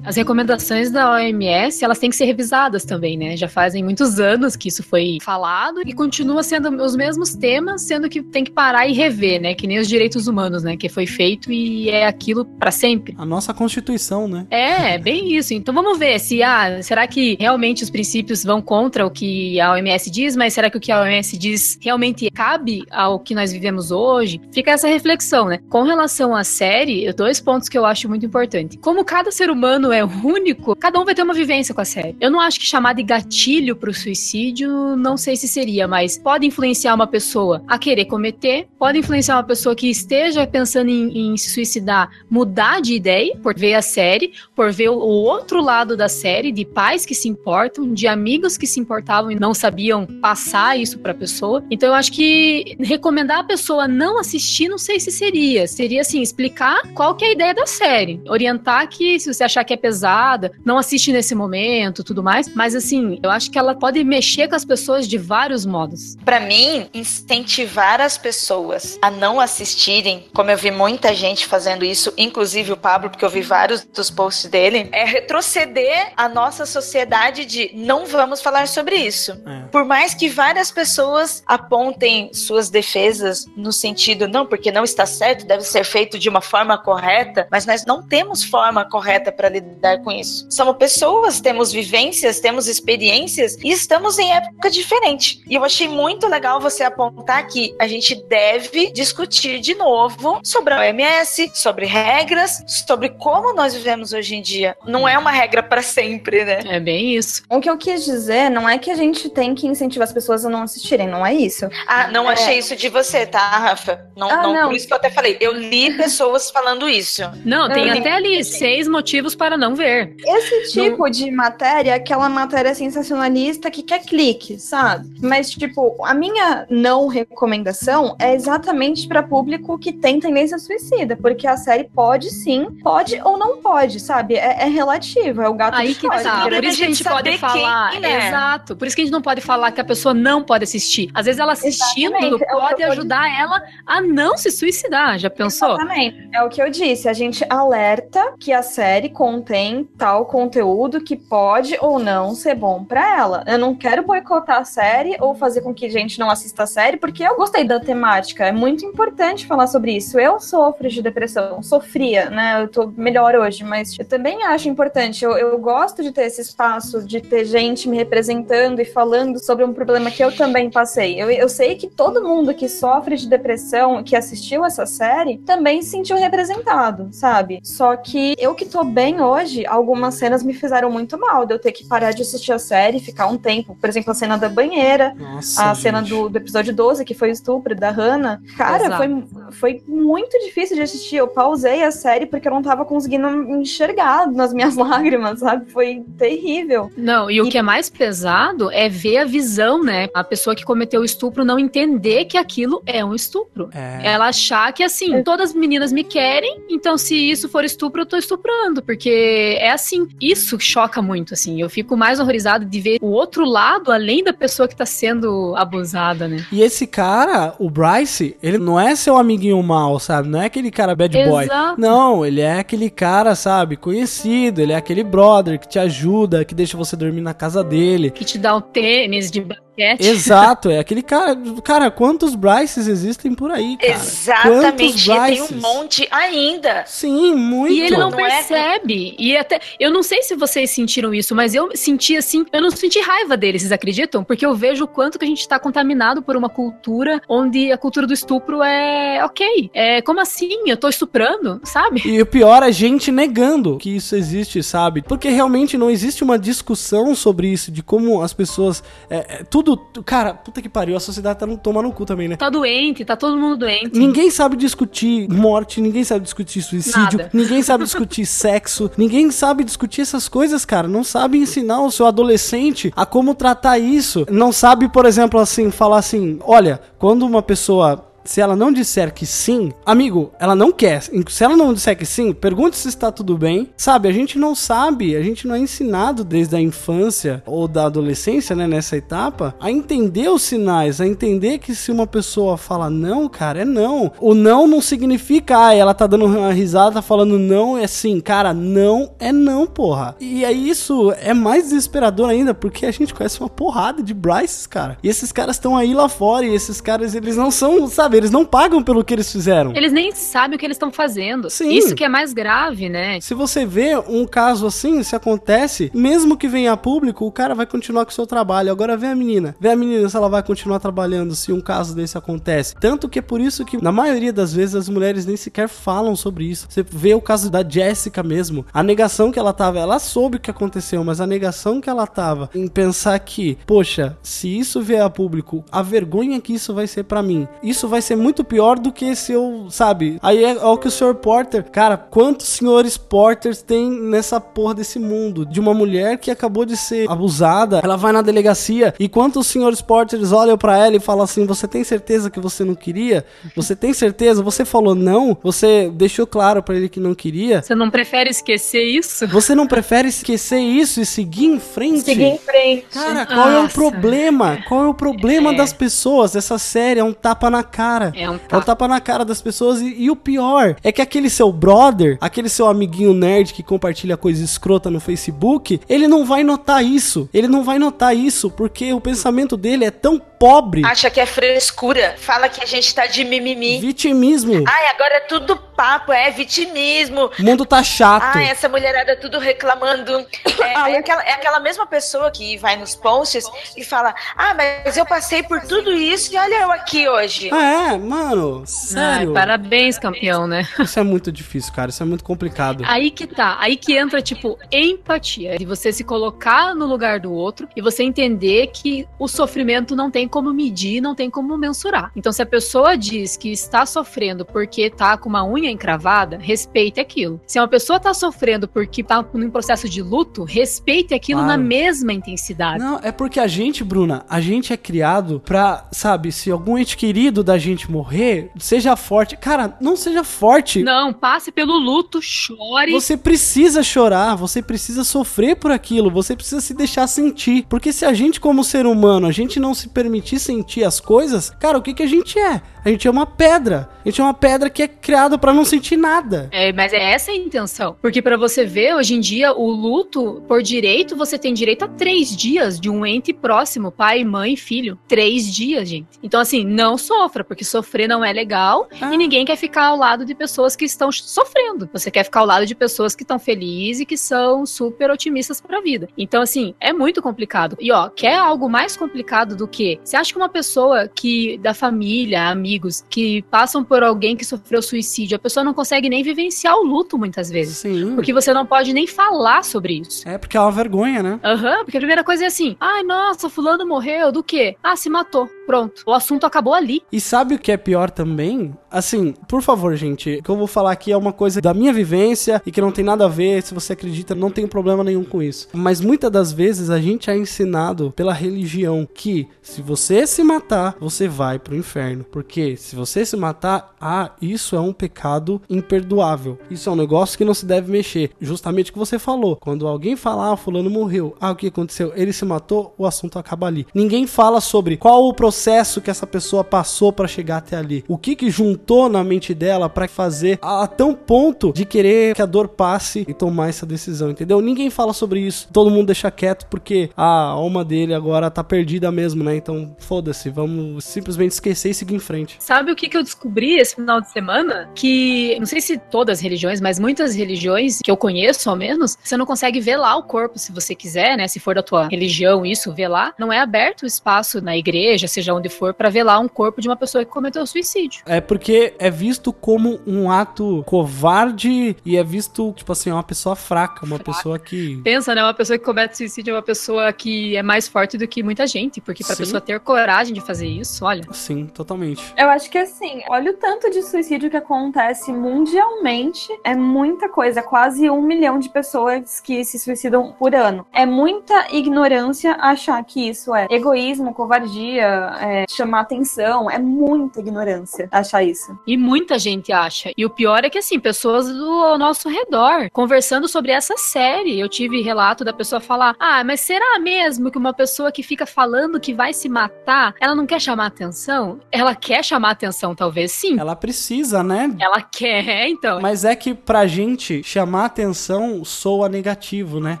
As recomendações da OMS, elas têm que ser revisadas também, né? Já fazem muitos anos que isso foi falado e continua sendo os mesmos temas, sendo que tem que parar e rever, né? Que nem os direitos humanos, né? Que foi feito e é aquilo pra sempre. A nossa Constituição, né? É, bem isso. Então vamos ver se, ah, será que realmente os princípios vão contra o que a OMS diz, mas será que o que a OMS diz realmente cabe ao que nós vivemos hoje? Fica essa reflexão, né? Com relação à série, dois pontos que eu acho muito importante. Como cada ser humano é único, cada um vai ter uma vivência com a série. Eu não acho que chamar de gatilho pro suicídio, não sei se seria, mas pode influenciar uma pessoa a querer cometer, pode influenciar uma pessoa que esteja pensando em, em se suicidar, mudar de ideia por ver a série, por ver o, outro lado da série, de pais que se importam, de amigos que se importavam e não sabiam passar isso pra pessoa. Então eu acho que recomendar a pessoa não assistir, não sei se seria. Seria assim, explicar qual que é a ideia da série. Orientar que se você achar que é pesada, não assiste nesse momento, tudo mais. Mas assim, eu acho que ela pode mexer com as pessoas de vários modos. Pra mim, incentivar as pessoas a não assistirem, como eu vi muita gente fazendo isso, inclusive o Pablo, porque eu vi vários dos posts dele, é retroceder a nossa sociedade de não vamos falar sobre isso. É. Por mais que várias pessoas apontem suas defesas no sentido, não, porque não está certo, deve ser feito de uma forma correta, mas nós não temos forma correta para lidar com isso. Somos pessoas, temos vivências, temos experiências e estamos em época diferente. E eu achei muito legal você apontar que a gente deve discutir de novo sobre a OMS, sobre regras, sobre como nós vivemos hoje em dia. Não é uma regra para sempre, né? É bem isso. O que eu quis dizer não é que a gente tem que incentivar as pessoas a não assistirem, não é isso. Ah, não É. achei isso de você, tá, Rafa? Não, Ah, não, não. por isso que eu até falei. Eu li pessoas falando isso. Não, tem Eu- até ali seis motivos para não ver. Esse tipo de matéria é aquela matéria sensacionalista que quer clique, sabe? Mas, tipo, a minha não recomendação é exatamente para público que tem tendência suicida, porque a série pode sim, pode ou não pode, sabe? É, é relativo, é o gato Aí que tá. Por isso que a gente pode falar. quem, né? Exato. Por isso que a gente não pode falar que a pessoa não pode assistir. Às vezes ela assistindo Exatamente, é pode tô ajudar ela a não se suicidar. Já pensou? Exatamente. É o que eu disse. A gente alerta que a série contém tal conteúdo que pode ou não ser bom pra ela. Eu não quero boicotar a série ou fazer com que a gente não assista a série, porque eu gostei da temática. É muito importante falar sobre isso. Eu sofro de depressão, sofria, né? Eu tô melhor hoje, mas eu também acho importante. Eu, eu gosto de ter esse espaço, de ter gente me representando e falando sobre um problema que eu também passei. Eu, eu sei que todo mundo que sofre de depressão, que assistiu essa série, também se sentiu representado, sabe? Só que eu que tô bem hoje, hoje, algumas cenas me fizeram muito mal, de eu ter que parar de assistir a série, ficar um tempo. Por exemplo, a cena da banheira, Nossa, a cena do, do episódio 12, que foi o estupro da Hannah. Cara, Exato. foi, foi muito difícil de assistir. Eu pausei a série porque eu não tava conseguindo enxergar nas minhas lágrimas, sabe? Foi terrível. Não, e o que é mais pesado é ver a visão, né? A pessoa que cometeu o estupro não entender que aquilo é um estupro. É. Ela achar que assim, todas as meninas me querem, então se isso for estupro, eu tô estuprando, porque é assim. Isso choca muito, assim. Eu fico mais horrorizado de ver o outro lado, além da pessoa que tá sendo abusada, né? E esse cara, o Bryce, ele não é seu amiguinho mal, sabe? Não é aquele cara bad boy. Exato. Não, ele é aquele cara, sabe, conhecido. Ele é aquele brother que te ajuda, que deixa você dormir na casa dele. Que te dá o tênis de basquete. Exato, é aquele cara. Cara, quantos Bryces existem por aí, cara? Exatamente, tem um monte ainda. Sim, muito. E ele não, Não é- percebe. E até. Eu não sei se vocês sentiram isso, mas eu senti assim. Eu não senti raiva dele, vocês acreditam? Porque eu vejo o quanto que a gente tá contaminado por uma cultura onde a cultura do estupro é ok. É como assim? Eu tô estuprando, sabe? E o pior é a gente negando que isso existe, sabe? Porque realmente não existe uma discussão sobre isso, de como as pessoas. É, é, tudo. Cara, puta que pariu, a sociedade tá tomando no cu também, né? Tá doente, tá todo mundo doente. Ninguém sabe discutir morte, ninguém sabe discutir suicídio, Nada. ninguém sabe discutir sexo, ninguém sabe discutir essas coisas, cara. Não sabe ensinar o seu adolescente a como tratar isso. Não sabe, por exemplo, assim, falar assim: olha, quando uma pessoa. Se ela não disser que sim, amigo, ela não quer. Se ela não disser que sim, pergunte se está tudo bem. Sabe, a gente não sabe, a gente não é ensinado desde a infância ou da adolescência, né, nessa etapa, a entender os sinais, a entender que se uma pessoa fala não, cara, é não. O não não significa, ah, ela tá dando uma risada, tá falando não, é sim. Cara, não é não, porra. E aí isso é mais desesperador ainda, porque a gente conhece uma porrada de Bryces, cara. E esses caras estão aí lá fora, e esses caras, eles não são, sabe, eles não pagam pelo que eles fizeram. Eles nem sabem o que eles estão fazendo. Sim. Isso que é mais grave, né? Se você vê um caso assim, se acontece, mesmo que venha a público, o cara vai continuar com o seu trabalho. Agora vê a menina. Vê a menina se ela vai continuar trabalhando se um caso desse acontece. Tanto que é por isso que, na maioria das vezes, as mulheres nem sequer falam sobre isso. Você vê o caso da Jessica mesmo. A negação que ela tava, ela soube o que aconteceu, mas a negação que ela tava em pensar que, poxa, se isso vier a público, a vergonha que isso vai ser pra mim, isso vai ser muito pior do que se eu, sabe? Aí é, é o que o Sr. Porter, cara, quantos senhores Porters tem nessa porra desse mundo? De uma mulher que acabou de ser abusada, ela vai na delegacia e quantos senhores Porters olham pra ela e falam assim: Você tem certeza que você não queria? Você tem certeza? Você falou não? Você deixou claro pra ele que não queria? Você não prefere esquecer isso? Você não prefere esquecer isso e seguir em frente? Seguir em frente. Cara, qual é o Nossa. problema? Qual é o problema É. das pessoas? Essa série é um tapa na cara. É um É um tapa. tapa na cara das pessoas. E, e o pior é que aquele seu brother, aquele seu amiguinho nerd que compartilha coisa escrota no Facebook, ele não vai notar isso. Ele não vai notar isso porque o pensamento dele é tão pobre. Acha que é frescura. Fala que a gente tá de mimimi. Vitimismo. Ai, agora é tudo papo, é vitimismo. O mundo tá chato. Ai, essa mulherada tudo reclamando. É, é aquela, é aquela mesma pessoa que vai nos posts e fala: Ah, mas eu passei por tudo isso e olha eu aqui hoje. Ah, é, mano. Sério. Ai, parabéns, campeão, né? Isso é muito difícil, cara. Isso é muito complicado. Aí que tá, aí que entra, tipo, empatia. De você se colocar no lugar do outro e você entender que o sofrimento não tem como medir, não tem como mensurar. Então, se a pessoa diz que está sofrendo porque tá com uma unha encravada, respeite aquilo. Se uma pessoa tá sofrendo porque tá num processo de luto, respeite aquilo Claro. na mesma intensidade. Não, é porque a gente, Bruna, a gente é criado pra, sabe, se algum ente querido da gente morrer, seja forte. Cara, não seja forte. Não, passe pelo luto, chore. Você precisa chorar, você precisa sofrer por aquilo, você precisa se deixar sentir. Porque se a gente, como ser humano, a gente não se permitir sentir as coisas, cara, o que, que a gente é? A gente é uma pedra. A gente é uma pedra que é criada pra não sentir nada. É, mas é essa a intenção. Porque pra você ver, hoje em dia, o luto, por direito, você tem direito a três dias de um ente próximo, pai, mãe, filho. Três dias, gente. Então, assim, não sofra, porque sofrer não é legal Ah. e ninguém quer ficar ao lado de pessoas que estão sofrendo. Você quer ficar ao lado de pessoas que estão felizes e que são super otimistas pra vida. Então, assim, é muito complicado. E, ó, quer algo mais complicado do que? Você acha que uma pessoa que, da família, amigos, que passam por alguém que sofreu suicídio, pessoa não consegue nem vivenciar o luto muitas vezes. Sim. Porque você não pode nem falar sobre isso. É porque é uma vergonha, né? Aham, porque a primeira coisa é assim: ai, nossa, fulano morreu, do quê? Ah, se matou. Pronto. O assunto acabou ali. E sabe o que é pior também? Assim, por favor, gente, o que eu vou falar aqui é uma coisa da minha vivência e que não tem nada a ver. Se você acredita, não tem problema nenhum com isso. Mas muitas das vezes a gente é ensinado pela religião que se você se matar, você vai pro inferno. Porque se você se matar, ah, isso é um pecado imperdoável. Isso é um negócio que não se deve mexer. Justamente o que você falou. Quando alguém fala, ah, fulano morreu. Ah, o que aconteceu? Ele se matou, o assunto acaba ali. Ninguém fala sobre qual o processo que essa pessoa passou para chegar até ali. O que que juntou na mente dela para fazer a, a tão ponto de querer que a dor passe e tomar essa decisão, entendeu? Ninguém fala sobre isso. Todo mundo deixa quieto porque a alma dele agora tá perdida mesmo, né? Então, foda-se, vamos simplesmente esquecer e seguir em frente. Sabe o que, que eu descobri esse final de semana? Que, não sei se todas as religiões, mas muitas religiões que eu conheço, ao menos, você não consegue lá o corpo se você quiser, né? Se for da tua religião, isso, lá. Não é aberto o espaço na igreja, seja onde for, para ver lá um corpo de uma pessoa que cometeu suicídio. É porque é visto como um ato covarde e é visto, tipo assim, uma pessoa fraca, uma Fraca. pessoa que. Pensa, né? Uma pessoa que comete suicídio é uma pessoa que é mais forte do que muita gente, porque pra Sim. pessoa ter coragem de fazer isso, olha. Sim, totalmente. Eu acho que assim, olha o tanto de suicídio que acontece mundialmente. É muita coisa, é quase um milhão de pessoas que se suicidam por ano. É muita ignorância achar que isso é egoísmo, covardia, é chamar atenção. É muita ignorância achar isso. E muita gente acha. E o pior é que, assim, pessoas do ao nosso redor conversando sobre essa série. Eu tive relato da pessoa falar: Ah, mas será mesmo que uma pessoa que fica falando que vai se matar, ela não quer chamar atenção? Ela quer chamar atenção, talvez sim. Ela precisa, né? Ela quer, então. Mas é que pra gente chamar atenção soa negativo, né?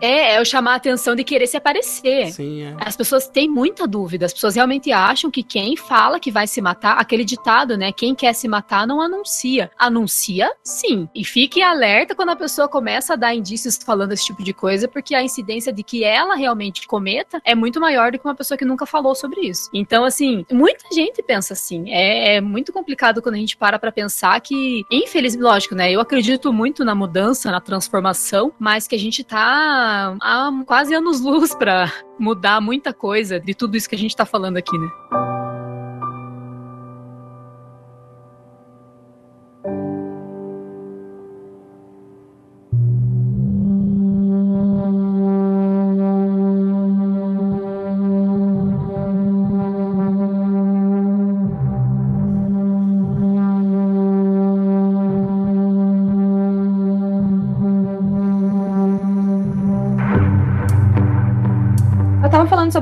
É, é o chamar a atenção de querer se aparecer. Sim, é. As pessoas têm muita dúvida. As pessoas realmente acham que quem fala que vai se matar, aquele ditado, né? Quem quer se matar não anuncia. Anuncia, sim. E fique alerta quando a pessoa começa a dar indícios falando esse tipo de coisa, porque a incidência de que ela realmente cometa é muito maior do que uma pessoa que nunca falou sobre isso. Então, assim, muita gente pensa assim. É, é muito complicado quando a gente para pra pensar que, infelizmente, lógico, né? Eu acredito muito na mudança, na transformação, mas que a gente tá há quase anos-luz pra mudar muita coisa de tudo isso que a gente tá falando aqui, né?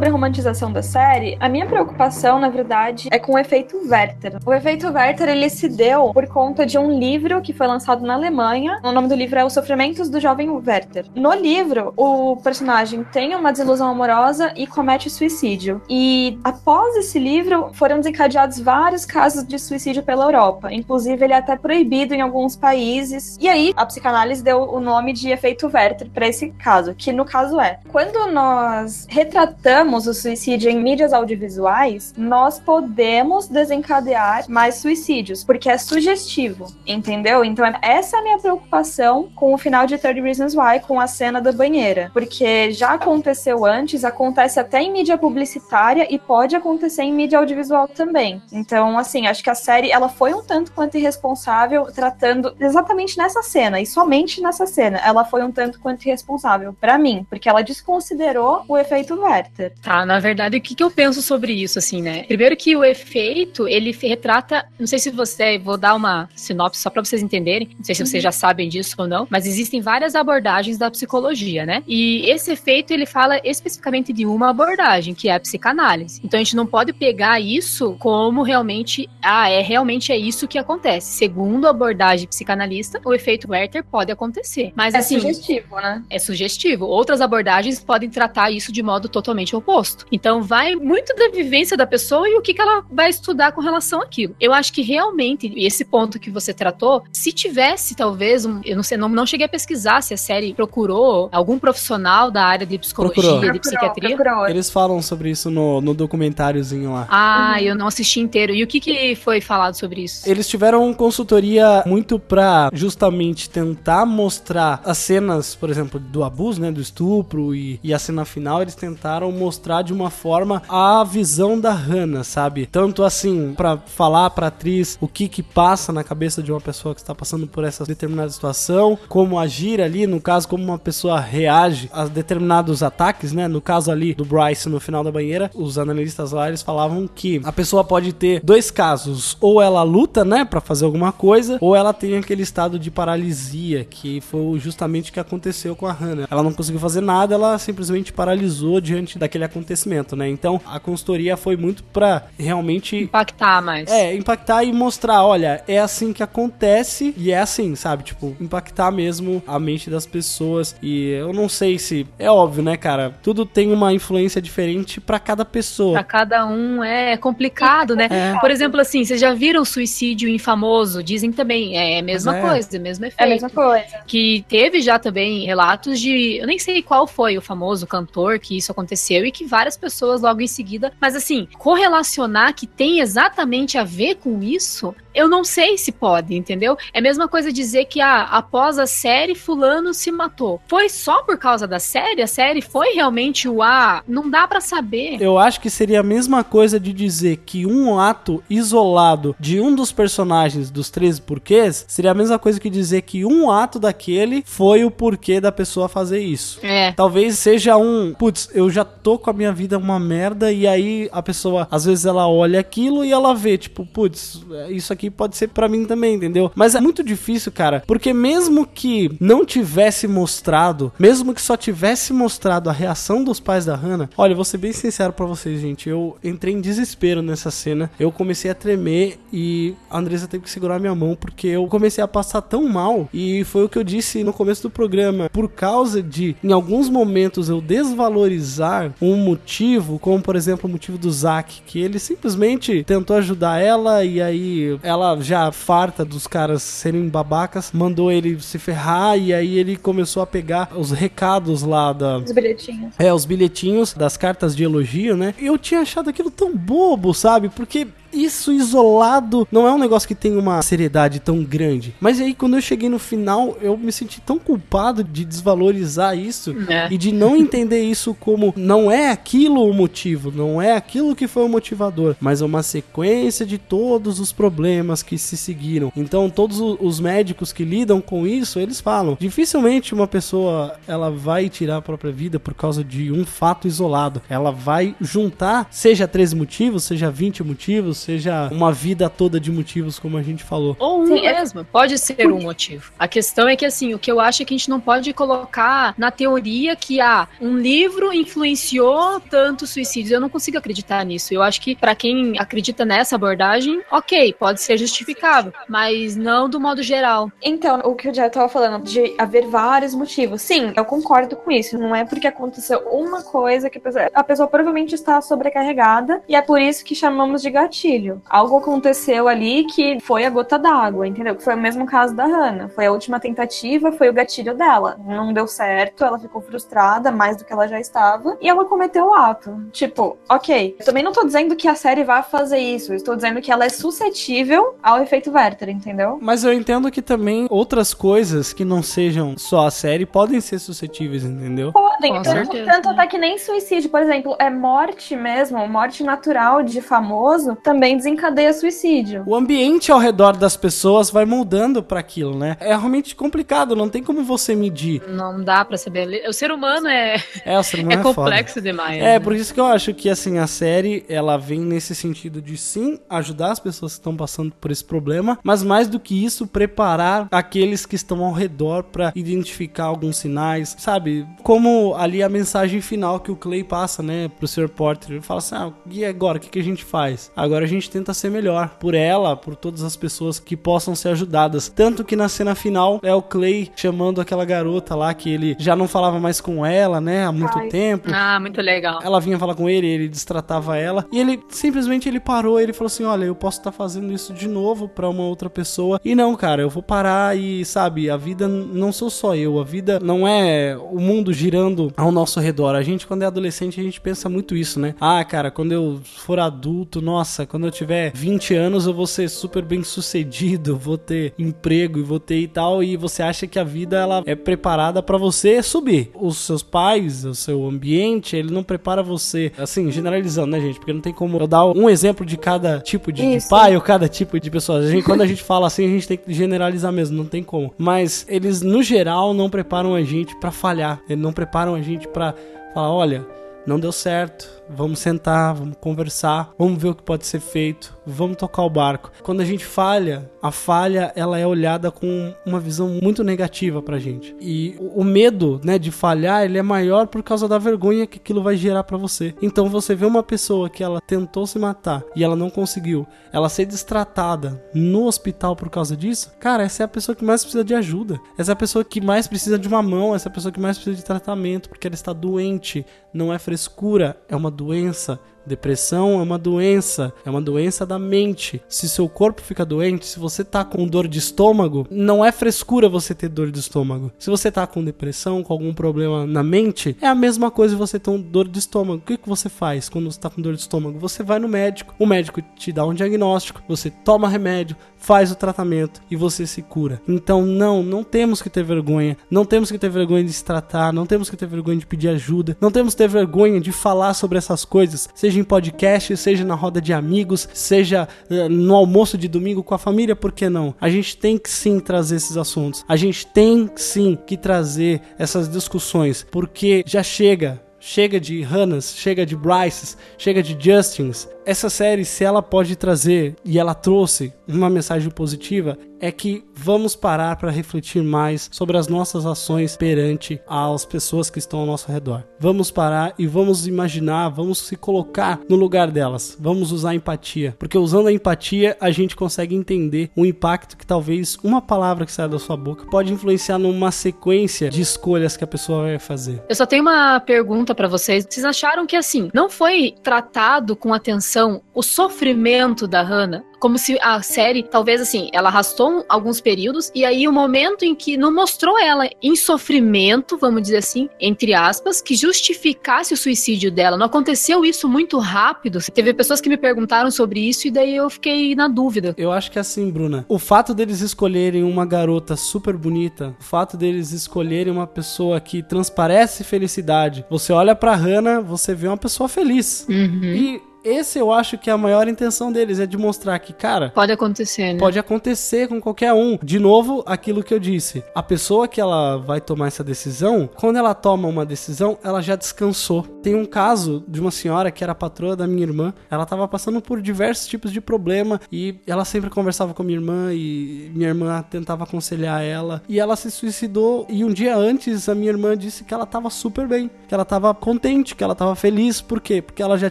Sobre a romantização da série. A minha preocupação, na verdade, é com o efeito Werther. O efeito Werther, ele se deu por conta de um livro que foi lançado na Alemanha. O nome do livro é Os Sofrimentos do Jovem Werther. No livro, o personagem tem uma desilusão amorosa e comete suicídio. E após esse livro, foram desencadeados vários casos de suicídio pela Europa. Inclusive, ele é até proibido em alguns países. E aí, a psicanálise deu o nome de efeito Werther para esse caso, que no caso é quando nós retratamos o suicídio em mídias audiovisuais, nós podemos desencadear mais suicídios, porque é sugestivo, entendeu? Então, essa é a minha preocupação com o final de 30 Reasons Why, com a cena da banheira, porque já aconteceu antes, acontece até em mídia publicitária e pode acontecer em mídia audiovisual também. Então, assim, acho que a série ela foi um tanto quanto irresponsável tratando exatamente nessa cena e somente nessa cena. Ela foi um tanto quanto irresponsável para mim, porque ela desconsiderou o efeito Werther. Tá, na verdade, o que, que eu penso sobre isso, assim, né? Primeiro que o efeito, ele retrata, não sei se você, vou dar uma sinopse só pra vocês entenderem, não sei se vocês já sabem disso ou não, mas existem várias abordagens da psicologia, né? E esse efeito, ele fala especificamente de uma abordagem, que é a psicanálise. Então a gente não pode pegar isso como realmente, ah, é realmente é isso que acontece. Segundo a abordagem psicanalista, o efeito Werther pode acontecer. Mas É assim, sugestivo, né? é sugestivo. Outras abordagens podem tratar isso de modo totalmente oposto. Então vai muito da vivência da pessoa e o que, que ela vai estudar com relação àquilo. Eu acho que realmente, esse ponto que você tratou, se tivesse talvez, um, eu não sei, não, não cheguei a pesquisar se a série procurou algum profissional da área de psicologia, Procurou. de psiquiatria. Procurou. Eles falam sobre isso no, no documentáriozinho lá. Ah, eu não assisti inteiro. E o que, que foi falado sobre isso? Eles tiveram consultoria muito pra justamente tentar mostrar as cenas, por exemplo, do abuso, né, do estupro e, e a cena final, eles tentaram mostrar de uma forma a visão da Hannah, sabe? Tanto assim, pra falar pra atriz o que que passa na cabeça de uma pessoa que está passando por essa determinada situação, como agir ali, no caso, como uma pessoa reage a determinados ataques, né? No caso ali do Bryce no final da banheira, os analistas lá, eles falavam que a pessoa pode ter dois casos, ou ela luta, né, Pra fazer alguma coisa, ou ela tem aquele estado de paralisia, que foi justamente o que aconteceu com a Hannah. Ela não conseguiu fazer nada, ela simplesmente paralisou diante daquele acontecimento, né? Então, a consultoria foi muito pra realmente Impactar mais. é, impactar e mostrar, olha, é assim que acontece e é assim, sabe? Tipo, impactar mesmo a mente das pessoas. E eu não sei se. É óbvio, né, cara? Tudo tem uma influência diferente pra cada pessoa. Pra cada um é complicado, né? É. Por exemplo, assim, vocês já viram suicídio infamoso? Dizem também, é a mesma é. coisa, o mesmo efeito. É a mesma coisa. Que teve já também relatos de. Eu nem sei qual foi o famoso cantor que isso aconteceu e que várias pessoas logo em seguida. Mas assim, correlacionar que tem exatamente a ver com isso, eu não sei se pode, entendeu? É a mesma coisa dizer que ah, após a série, Fulano se matou. Foi só por causa da série? A série foi realmente o A? Não dá pra saber. Eu acho que seria a mesma coisa de dizer que um ato isolado de um dos personagens dos 13 porquês seria a mesma coisa que dizer que um ato daquele foi o porquê da pessoa fazer isso. É. Talvez seja um, putz, eu já tô com a minha vida uma merda e aí a pessoa, às vezes ela olha aquilo e ela vê, tipo, putz, isso aqui pode ser pra mim também, entendeu? Mas é muito difícil, cara, porque mesmo que não tivesse mostrado, mesmo que só tivesse mostrado a reação dos pais da Hannah, olha, vou ser bem sincero pra vocês, gente, eu entrei em desespero nessa cena, eu comecei a tremer e a Andressa teve que segurar minha mão porque eu comecei a passar tão mal e foi o que eu disse no começo do programa, por causa de em alguns momentos eu desvalorizar um motivo, como por exemplo o motivo do Zack, que ele simplesmente tentou ajudar ela e aí ela já farta dos caras serem babacas, mandou ele se ferrar e aí ele começou a pegar os recados lá da Os bilhetinhos. é, os bilhetinhos das cartas de elogio, né? Eu tinha achado aquilo tão bobo, sabe? Porque isso isolado não é um negócio que tem uma seriedade tão grande. Mas aí, quando eu cheguei no final, eu me senti tão culpado de desvalorizar isso É. e de não entender isso como não é aquilo o motivo, não é aquilo que foi o motivador, mas é uma sequência de todos os problemas que se seguiram. Então, todos os médicos que lidam com isso, eles falam: dificilmente uma pessoa ela vai tirar a própria vida por causa de um fato isolado. Ela vai juntar, seja 13 motivos, seja 20 motivos, seja uma vida toda de motivos, como a gente falou. Ou um Sim, é- mesmo. Pode ser um motivo. A questão é que, assim, o que eu acho é que a gente não pode colocar na teoria que, ah, um livro influenciou tanto suicídios. Eu não consigo acreditar nisso. Eu acho que, pra quem acredita nessa abordagem, ok, pode ser justificável, mas não do modo geral. Então, o que o Jair tava falando, de haver vários motivos. Sim, eu concordo com isso. Não é porque aconteceu uma coisa que a pessoa, a pessoa provavelmente está sobrecarregada e é por isso que chamamos de gatilho. Algo aconteceu ali que foi a gota d'água, entendeu? Que foi o mesmo caso da Hannah. Foi a última tentativa, foi o gatilho dela. Não deu certo, ela ficou frustrada mais do que ela já estava e ela cometeu o ato. Tipo, ok. Eu também não tô dizendo que a série vai fazer isso. Eu estou dizendo que ela é suscetível ao efeito Werther, entendeu? Mas eu entendo que também outras coisas que não sejam só a série podem ser suscetíveis, entendeu? Podem, Com tanto, certeza. tanto até que nem suicídio, por exemplo, é morte mesmo, morte natural de famoso, também desencadeia suicídio. O ambiente ao redor das pessoas vai moldando pra aquilo, né? É realmente complicado, não tem como você medir. Não dá pra saber. O ser humano é, É, o ser humano é é, foda. complexo demais. É, né? por isso que eu acho que assim a série ela vem nesse sentido de sim ajudar as pessoas que estão passando por esse problema, mas mais do que isso preparar aqueles que estão ao redor pra identificar alguns sinais, sabe? Como ali a mensagem final que o Clay passa, né, pro Sr. Porter, ele fala assim: "Ah, e agora o que que a gente faz? Agora a gente tenta ser melhor por ela, por todas as pessoas que possam ser ajudadas. Tanto que na cena final é o Clay chamando aquela garota lá que ele já não falava mais com ela, né, há muito Ai. tempo. Ah, muito legal. Ela vinha falar com ele, ele destratava ela e ele simplesmente ele parou, ele falou assim: "Olha, eu posso estar fazendo isso de novo pra uma outra pessoa". E não, cara, eu vou parar e, sabe, a vida não sou só eu, a vida não é o mundo girando ao nosso redor. A gente quando é adolescente, a gente pensa muito isso, né? Ah, cara, quando eu for adulto, nossa, quando eu tiver 20 anos, eu vou ser super bem sucedido, vou ter emprego e vou ter e tal, e você acha que a vida ela é preparada pra você subir. Os seus pais, o seu ambiente, ele não prepara você, assim, generalizando, né, gente? Porque não tem como eu dar um exemplo de cada tipo de, de pai ou cada tipo de pessoa. A gente- quando a gente fala assim, a gente tem que generalizar mesmo, não tem como. Mas eles, no geral, não preparam a gente pra falhar. Eles não preparam a gente pra falar, olha, não deu certo, vamos sentar, vamos conversar, vamos ver o que pode ser feito, vamos tocar o barco. Quando a gente falha, a falha ela é olhada com uma visão muito negativa pra gente. E o medo, né, de falhar, ele é maior por causa da vergonha que aquilo vai gerar pra você. Então você vê uma pessoa que ela tentou se matar e ela não conseguiu, ela ser destratada no hospital por causa disso, cara, essa é a pessoa que mais precisa de ajuda. Essa é a pessoa que mais precisa de uma mão, essa é a pessoa que mais precisa de tratamento, porque ela está doente, não é frescura, é uma doença. Depressão é uma doença, é uma doença da mente. Se seu corpo fica doente, se você tá com dor de estômago, não é frescura você ter dor de estômago. Se você tá com depressão, com algum problema na mente, é a mesma coisa você ter um dor de estômago. O que, que você faz quando você tá com dor de estômago? Você vai no médico, o médico te dá um diagnóstico, você toma remédio, faz o tratamento e você se cura. Então, não, não temos que ter vergonha, não temos que ter vergonha de se tratar, não temos que ter vergonha de pedir ajuda, não temos que ter vergonha de falar sobre essas coisas, seja em podcast, seja na roda de amigos, seja eh, no almoço de domingo com a família, por que não? A gente tem que sim trazer esses assuntos, a gente tem sim que trazer essas discussões, porque já chega. Chega de Hannahs, chega de Bryces, chega de Justins. Essa série, se ela pode trazer, e ela trouxe uma mensagem positiva, é que vamos parar para refletir mais sobre as nossas ações perante as pessoas que estão ao nosso redor. Vamos parar e vamos imaginar, vamos se colocar no lugar delas. Vamos usar empatia, porque usando a empatia a gente consegue entender o impacto que talvez uma palavra que sai da sua boca pode influenciar numa sequência de escolhas que a pessoa vai fazer. Eu só tenho uma pergunta pra vocês. Vocês acharam que assim, não foi tratado com atenção o sofrimento da Hannah? Como se a série, talvez assim, ela arrastou alguns períodos e aí o momento em que não mostrou ela em sofrimento, vamos dizer assim, entre aspas, que justificasse o suicídio dela. Não aconteceu isso muito rápido. Teve pessoas que me perguntaram sobre isso e daí eu fiquei na dúvida. Eu acho que é assim, Bruna. O fato deles escolherem uma garota super bonita, o fato deles escolherem uma pessoa que transparece felicidade. Você olha pra Hannah, você vê uma pessoa feliz. E esse eu acho que é a maior intenção deles, é de mostrar que, cara, Pode acontecer, né? Pode acontecer com qualquer um. De novo, aquilo que eu disse. A pessoa que ela vai tomar essa decisão, quando ela toma uma decisão, ela já descansou. Tem um caso de uma senhora que era patroa da minha irmã. Ela tava passando por diversos tipos de problema e ela sempre conversava com a minha irmã e minha irmã tentava aconselhar ela. E ela se suicidou e um dia antes a minha irmã disse que ela tava super bem, que ela tava contente, que ela tava feliz. Por quê? Porque ela já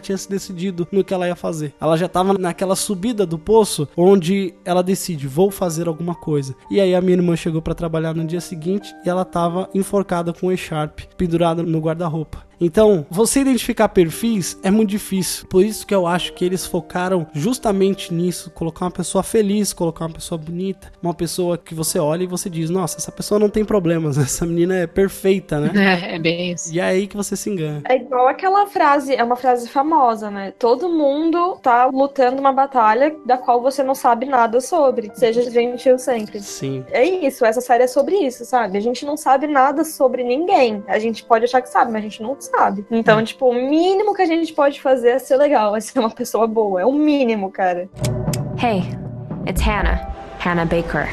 tinha se decidido no que ela ia fazer. Ela já tava naquela subida do poço onde ela decide, vou fazer alguma coisa. E aí a minha irmã chegou pra trabalhar no dia seguinte e ela tava enforcada com um E-Sharp pendurada no guarda-roupa. Então, você identificar perfis é muito difícil. Por isso que eu acho que eles focaram justamente nisso, colocar uma pessoa feliz, colocar uma pessoa bonita, uma pessoa que você olha e você diz: "Nossa, essa pessoa não tem problemas, essa menina é perfeita, né?" É, é bem isso. E é aí que você se engana. É igual aquela frase, é uma frase famosa, né? Todo mundo tá lutando uma batalha da qual você não sabe nada sobre. Seja gentil sempre. Sim. É isso, essa série é sobre isso, sabe? A gente não sabe nada sobre ninguém. A gente pode achar que sabe, mas a gente não sabe. Então, tipo, o mínimo que a gente pode fazer é ser legal, é ser uma pessoa boa. É o mínimo, cara. Hey, it's Hannah. Hannah Baker.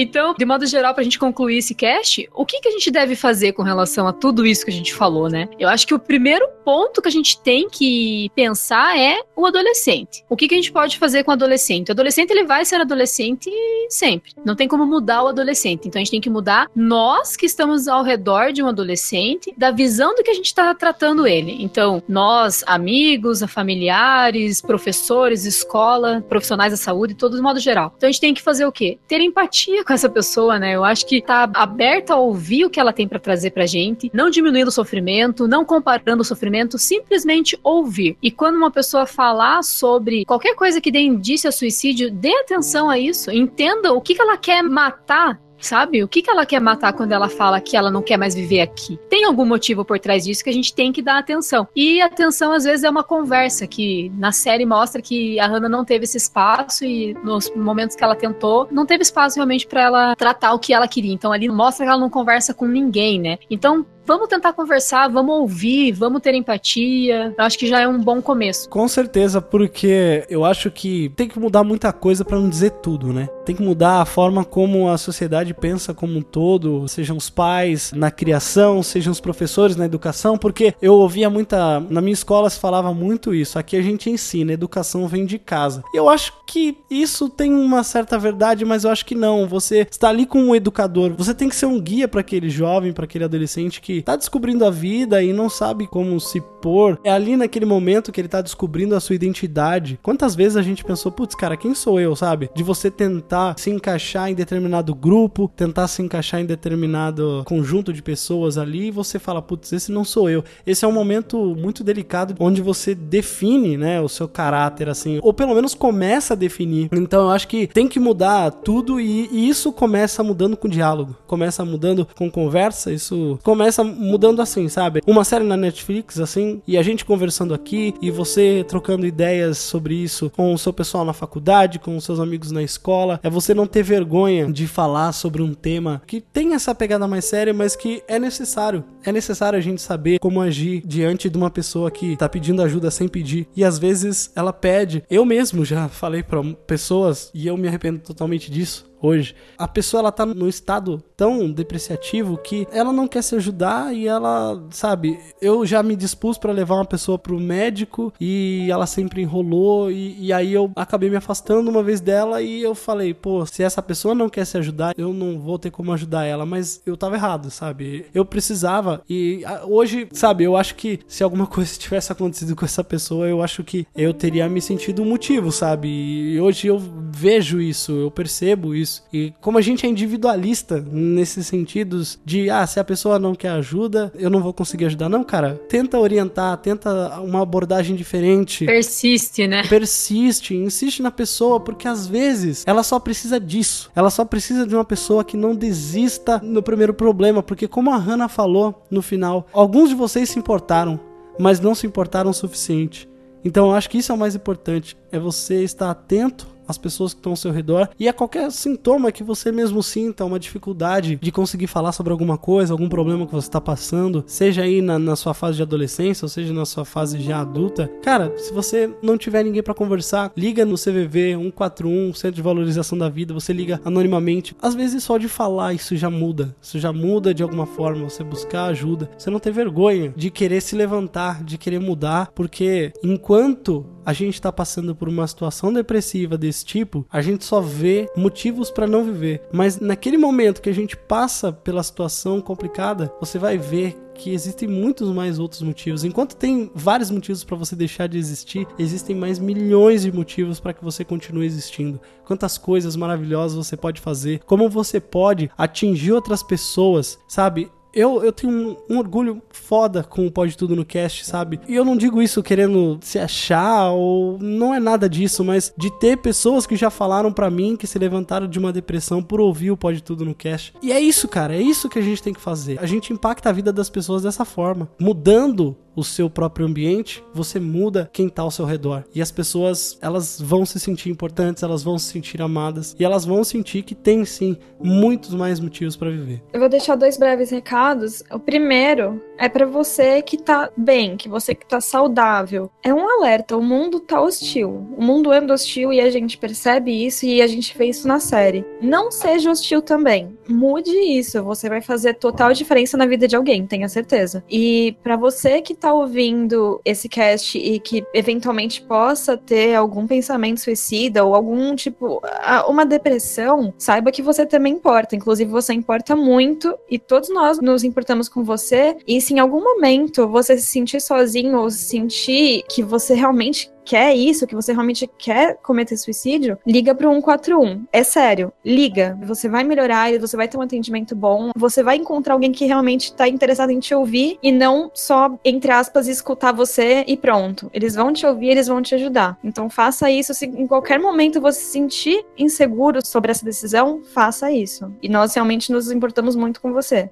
Então, de modo geral, pra gente concluir esse cast, o que, que a gente deve fazer com relação a tudo isso que a gente falou, né? Eu acho que o primeiro ponto que a gente tem que pensar é o adolescente. O que, que a gente pode fazer com o adolescente? O adolescente, ele vai ser adolescente sempre. Não tem como mudar o adolescente. Então, a gente tem que mudar nós que estamos ao redor de um adolescente, da visão do que a gente está tratando ele. Então, nós, amigos, familiares, professores, escola, profissionais da saúde, todo de modo geral. Então, a gente tem que fazer o quê? Ter empatia com essa pessoa, né? Eu acho que tá aberta a ouvir o que ela tem para trazer pra gente, não diminuindo o sofrimento, não comparando o sofrimento, simplesmente ouvir. E quando uma pessoa falar sobre qualquer coisa que dê indício a suicídio, dê atenção a isso, entenda o que, que ela quer matar sabe? O que, que ela quer matar quando ela fala que ela não quer mais viver aqui? Tem algum motivo por trás disso que a gente tem que dar atenção. E atenção, às vezes, é uma conversa que na série mostra que a Hannah não teve esse espaço e nos momentos que ela tentou, não teve espaço realmente para ela tratar o que ela queria. Então ali mostra que ela não conversa com ninguém, né? Então vamos tentar conversar, vamos ouvir, vamos ter empatia. Eu acho que já é um bom começo. Com certeza, porque eu acho que tem que mudar muita coisa para não dizer tudo, né? Tem que mudar a forma como a sociedade pensa como um todo, sejam os pais na criação, sejam os professores na educação, porque eu ouvia muita. Na minha escola se falava muito isso. Aqui a gente ensina, educação vem de casa. Eu acho que isso tem uma certa verdade, mas eu acho que não. Você está ali com um educador, você tem que ser um guia para aquele jovem, para aquele adolescente que tá descobrindo a vida e não sabe como se pôr. É ali naquele momento que ele tá descobrindo a sua identidade. Quantas vezes a gente pensou, putz, cara, quem sou eu, sabe? De você tentar se encaixar em determinado grupo, tentar se encaixar em determinado conjunto de pessoas ali e você fala, putz, esse não sou eu. Esse é um momento muito delicado onde você define, né, o seu caráter, assim, ou pelo menos começa a definir. Então eu acho que tem que mudar tudo e, e isso começa mudando com diálogo, começa mudando com conversa, isso começa mudando assim, sabe? Uma série na Netflix, assim, e a gente conversando aqui, e você trocando ideias sobre isso com o seu pessoal na faculdade, com os seus amigos na escola. É você não ter vergonha de falar sobre um tema que tem essa pegada mais séria, mas que é necessário. É necessário a gente saber como agir diante de uma pessoa que tá pedindo ajuda sem pedir. E às vezes ela pede. Eu mesmo já falei para pessoas, e eu me arrependo totalmente disso hoje. A pessoa ela tá num estado tão depreciativo que ela não quer se ajudar e ela, sabe, eu já me dispus para levar uma pessoa pro médico e ela sempre enrolou e, e, aí eu acabei me afastando uma vez dela e eu falei, pô, se essa pessoa não quer se ajudar, eu não vou ter como ajudar ela, mas eu tava errado, sabe? Eu precisava e hoje, sabe, eu acho que se alguma coisa tivesse acontecido com essa pessoa, eu acho que eu teria me sentido um motivo, sabe? E hoje eu vejo isso, eu percebo isso. E como a gente é individualista nesses sentidos de, ah, se a pessoa não quer ajuda, eu não vou conseguir ajudar. Não, cara, tenta orientar, tenta uma abordagem diferente. Persiste, né? Persiste, insiste na pessoa, porque às vezes ela só precisa disso. Ela só precisa de uma pessoa que não desista no primeiro problema, porque como a Hannah falou no final, alguns de vocês se importaram, mas não se importaram o suficiente. Então eu acho que isso é o mais importante, é você estar atento as pessoas que estão ao seu redor e a qualquer sintoma que você mesmo sinta, uma dificuldade de conseguir falar sobre alguma coisa, algum problema que você está passando, seja aí na, na, sua fase de adolescência ou seja na sua fase já adulta, cara, se você não tiver ninguém para conversar, liga no CVV 141, Centro de Valorização da Vida, você liga anonimamente. Às vezes só de falar isso já muda, isso já muda de alguma forma, você buscar ajuda, você não ter vergonha de querer se levantar, de querer mudar, porque enquanto a gente está passando por uma situação depressiva desse tipo, a gente só vê motivos para não viver. Mas naquele momento que a gente passa pela situação complicada, você vai ver que existem muitos mais outros motivos. Enquanto tem vários motivos para você deixar de existir, existem mais milhões de motivos para que você continue existindo. Quantas coisas maravilhosas você pode fazer, como você pode atingir outras pessoas, sabe? Eu, eu tenho um, um, orgulho foda com o Pode Tudo no Cast, sabe? E eu não digo isso querendo se achar ou não é nada disso, mas de ter pessoas que já falaram para mim que se levantaram de uma depressão por ouvir o Pode Tudo no Cast. E é isso, cara, é isso que a gente tem que fazer. A gente impacta a vida das pessoas dessa forma, mudando o seu próprio ambiente, você muda quem tá ao seu redor. E as pessoas, elas vão se sentir importantes, elas vão se sentir amadas e elas vão sentir que tem sim muitos mais motivos para viver. Eu vou deixar dois breves recados. O primeiro é para você que tá bem, que você que tá saudável. É um alerta, o mundo tá hostil. O mundo anda hostil e a gente percebe isso e a gente vê isso na série. Não seja hostil também. Mude isso, você vai fazer total diferença na vida de alguém, tenha certeza. E para você que tá ouvindo esse cast e que eventualmente possa ter algum pensamento suicida ou algum tipo, uma depressão, saiba que você também importa. Inclusive, você importa muito e todos nós nos importamos com você. E se em algum momento você se sentir sozinho ou sentir que você realmente quer isso, que você realmente quer cometer suicídio, liga pro 141. É sério, liga. Você vai melhorar, você vai ter um atendimento bom, você vai encontrar alguém que realmente tá interessado em te ouvir e não só, entre aspas, escutar você e pronto. Eles vão te ouvir, eles vão te ajudar. Então faça isso. Se em qualquer momento você se sentir inseguro sobre essa decisão, faça isso. E nós realmente nos importamos muito com você.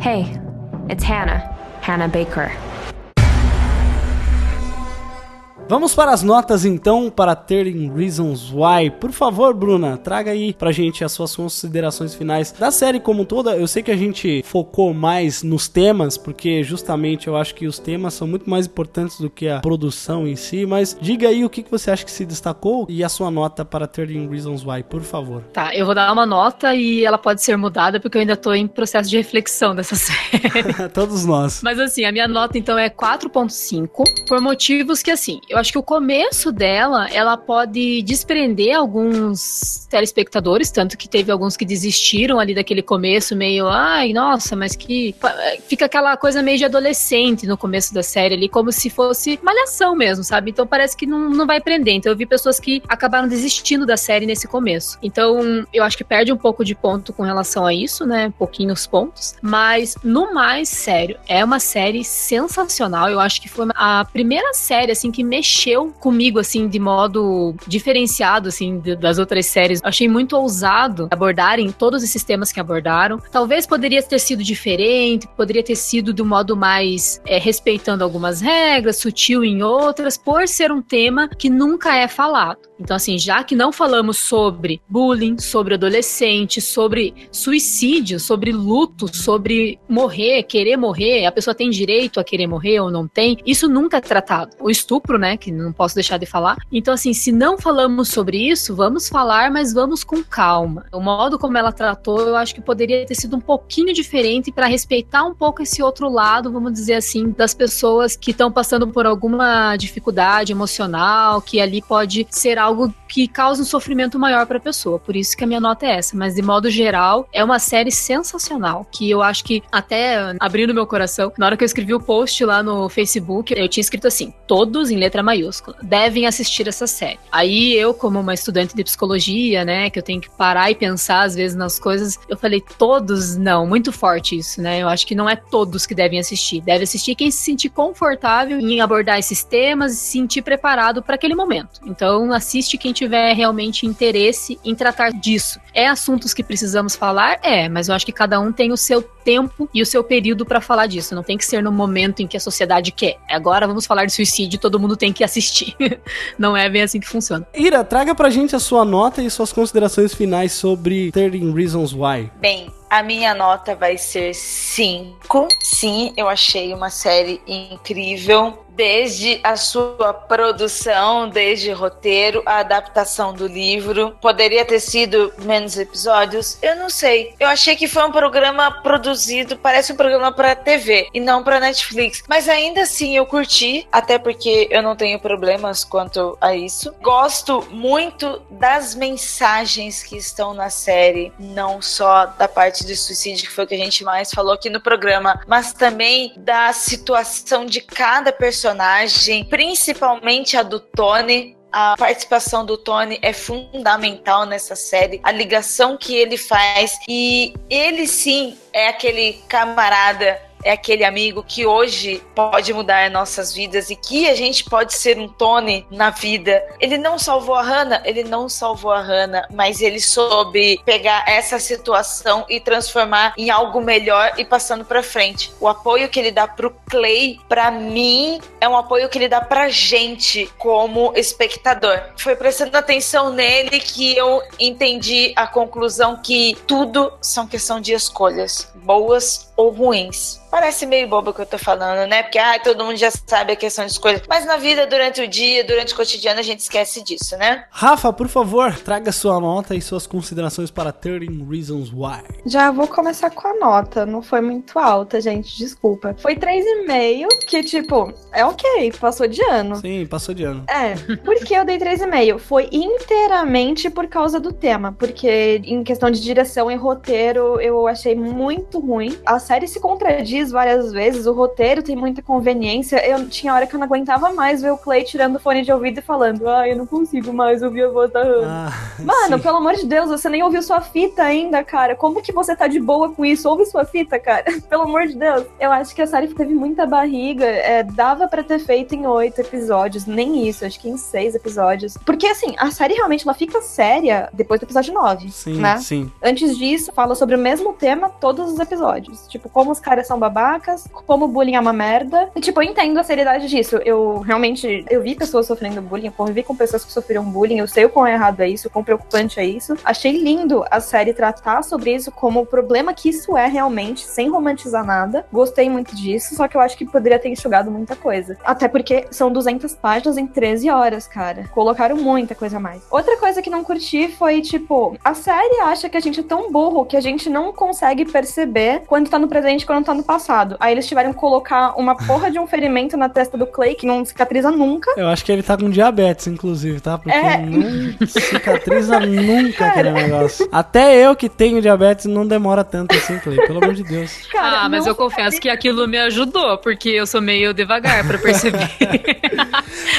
Hey, it's Hannah. Hannah Baker. Vamos para as notas então para 13 Reasons Why. Por favor, Bruna, traga aí pra gente as suas considerações finais da série como toda. Eu sei que a gente focou mais nos temas, porque justamente eu acho que os temas são muito mais importantes do que a produção em si, mas diga aí o que você acha que se destacou e a sua nota para 13 Reasons Why, por favor. Tá, eu vou dar uma nota e ela pode ser mudada porque eu ainda tô em processo de reflexão dessa série. Todos nós. Mas assim, a minha nota então é 4.5 por motivos que assim, eu acho que o começo dela, ela pode desprender alguns telespectadores, tanto que teve alguns que desistiram ali daquele começo, meio, ai, nossa, mas que. Fica aquela coisa meio de adolescente no começo da série ali, como se fosse malhação mesmo, sabe? Então parece que não, não vai prender. Então eu vi pessoas que acabaram desistindo da série nesse começo. Então eu acho que perde um pouco de ponto com relação a isso, né? Pouquinhos pontos. Mas no mais, sério, é uma série sensacional. Eu acho que foi a primeira série, assim, que mexeu mexeu comigo, assim, de modo diferenciado, assim, das outras séries. Achei muito ousado abordarem todos esses temas que abordaram. Talvez poderia ter sido diferente, poderia ter sido de um modo mais é, respeitando algumas regras, sutil em outras, por ser um tema que nunca é falado. Então, assim, já que não falamos sobre bullying, sobre adolescente, sobre suicídio, sobre luto, sobre morrer, querer morrer, a pessoa tem direito a querer morrer ou não tem, isso nunca é tratado. O estupro, né, que não posso deixar de falar. Então, assim, se não falamos sobre isso, vamos falar, mas vamos com calma. O modo como ela tratou, eu acho que poderia ter sido um pouquinho diferente para respeitar um pouco esse outro lado, vamos dizer assim, das pessoas que estão passando por alguma dificuldade emocional, que ali pode ser algo que causa um sofrimento maior para a pessoa. Por isso que a minha nota é essa. Mas de modo geral, é uma série sensacional que eu acho que até abrindo meu coração, na hora que eu escrevi o post lá no Facebook, eu tinha escrito assim: todos em letra maiúscula devem assistir essa série. Aí eu, como uma estudante de psicologia, né, que eu tenho que parar e pensar às vezes nas coisas, eu falei todos não, muito forte isso, né? Eu acho que não é todos que devem assistir. Deve assistir quem se sentir confortável em abordar esses temas e se sentir preparado para aquele momento. Então assiste quem tiver realmente interesse em tratar disso. É assuntos que precisamos falar? É, mas eu acho que cada um tem o seu tempo e o seu período para falar disso. Não tem que ser no momento em que a sociedade quer. Agora vamos falar de suicídio, todo mundo tem que assistir. Não é bem assim que funciona. Ira, traga pra gente a sua nota e suas considerações finais sobre 13 Reasons Why. Bem, a minha nota vai ser 5. Sim, eu achei uma série incrível desde a sua produção, desde roteiro, a adaptação do livro. Poderia ter sido menos episódios? Eu não sei. Eu achei que foi um programa produzido, parece um programa para TV e não para Netflix. Mas ainda assim eu curti, até porque eu não tenho problemas quanto a isso. Gosto muito das mensagens que estão na série, não só da parte de suicídio, que foi o que a gente mais falou aqui no programa, mas também da situação de cada personagem personagem, principalmente a do Tony, a participação do Tony é fundamental nessa série, a ligação que ele faz. E ele sim é aquele camarada é aquele amigo que hoje pode mudar nossas vidas e que a gente pode ser um Tony na vida. Ele não salvou a Hannah, ele não salvou a Hannah, mas ele soube pegar essa situação e transformar em algo melhor e passando pra frente. O apoio que ele dá pro Clay, pra mim, é um apoio que ele dá pra gente como espectador. Foi prestando atenção nele que eu entendi a conclusão que tudo são questão de escolhas, boas ou ruins. Parece meio bobo o que eu tô falando, né? Porque ah, todo mundo já sabe a questão de escolha. Mas na vida, durante o dia, durante o cotidiano, a gente esquece disso, né? Rafa, por favor, traga sua nota e suas considerações para 13 Reasons Why. Já vou começar com a nota. Não foi muito alta, gente. Desculpa. Foi 3,5, que, tipo, é ok. Passou de ano. Sim, passou de ano. É. Por que eu dei 3,5? Foi inteiramente por causa do tema. Porque em questão de direção e roteiro, eu achei muito ruim. A série se contradiz várias vezes, o roteiro tem muita conveniência. Eu tinha hora que eu não aguentava mais ver o Clay tirando o fone de ouvido e falando: Ai, eu não consigo mais ouvir a voz da Hannah. Ah, Mano, sim. pelo amor de Deus, você nem ouviu sua fita ainda, cara. Como que você tá de boa com isso? Ouve sua fita, cara. pelo amor de Deus. Eu acho que a série teve muita barriga. É, dava pra ter feito em oito episódios. Nem isso, acho que em seis episódios. Porque, assim, a série realmente ela fica séria depois do episódio 9. Sim, né? sim. Antes disso, fala sobre o mesmo tema todos os episódios. Tipo, como os caras são babacas, como o bullying é uma merda. E, tipo, eu entendo a seriedade disso. Eu realmente, eu vi pessoas sofrendo bullying, eu convivi com pessoas que sofreram bullying, eu sei o quão errado é isso, o quão preocupante é isso. Achei lindo a série tratar sobre isso como o problema que isso é realmente, sem romantizar nada. Gostei muito disso, só que eu acho que poderia ter enxugado muita coisa. Até porque são 200 páginas em 13 horas, cara. Colocaram muita coisa a mais. Outra coisa que não curti foi, tipo, a série acha que a gente é tão burro que a gente não consegue perceber quando tá no presente e quando tá no passado. Aí eles tiveram que colocar uma porra de um ferimento na testa do Clay que não cicatriza nunca. Eu acho que ele tá com diabetes, inclusive, tá? Porque É. não cicatriza nunca aquele negócio. Até eu que tenho diabetes não demora tanto assim, Clay. Pelo amor de Deus. Cara, ah, mas eu confesso que aquilo me ajudou, porque eu sou meio devagar pra perceber.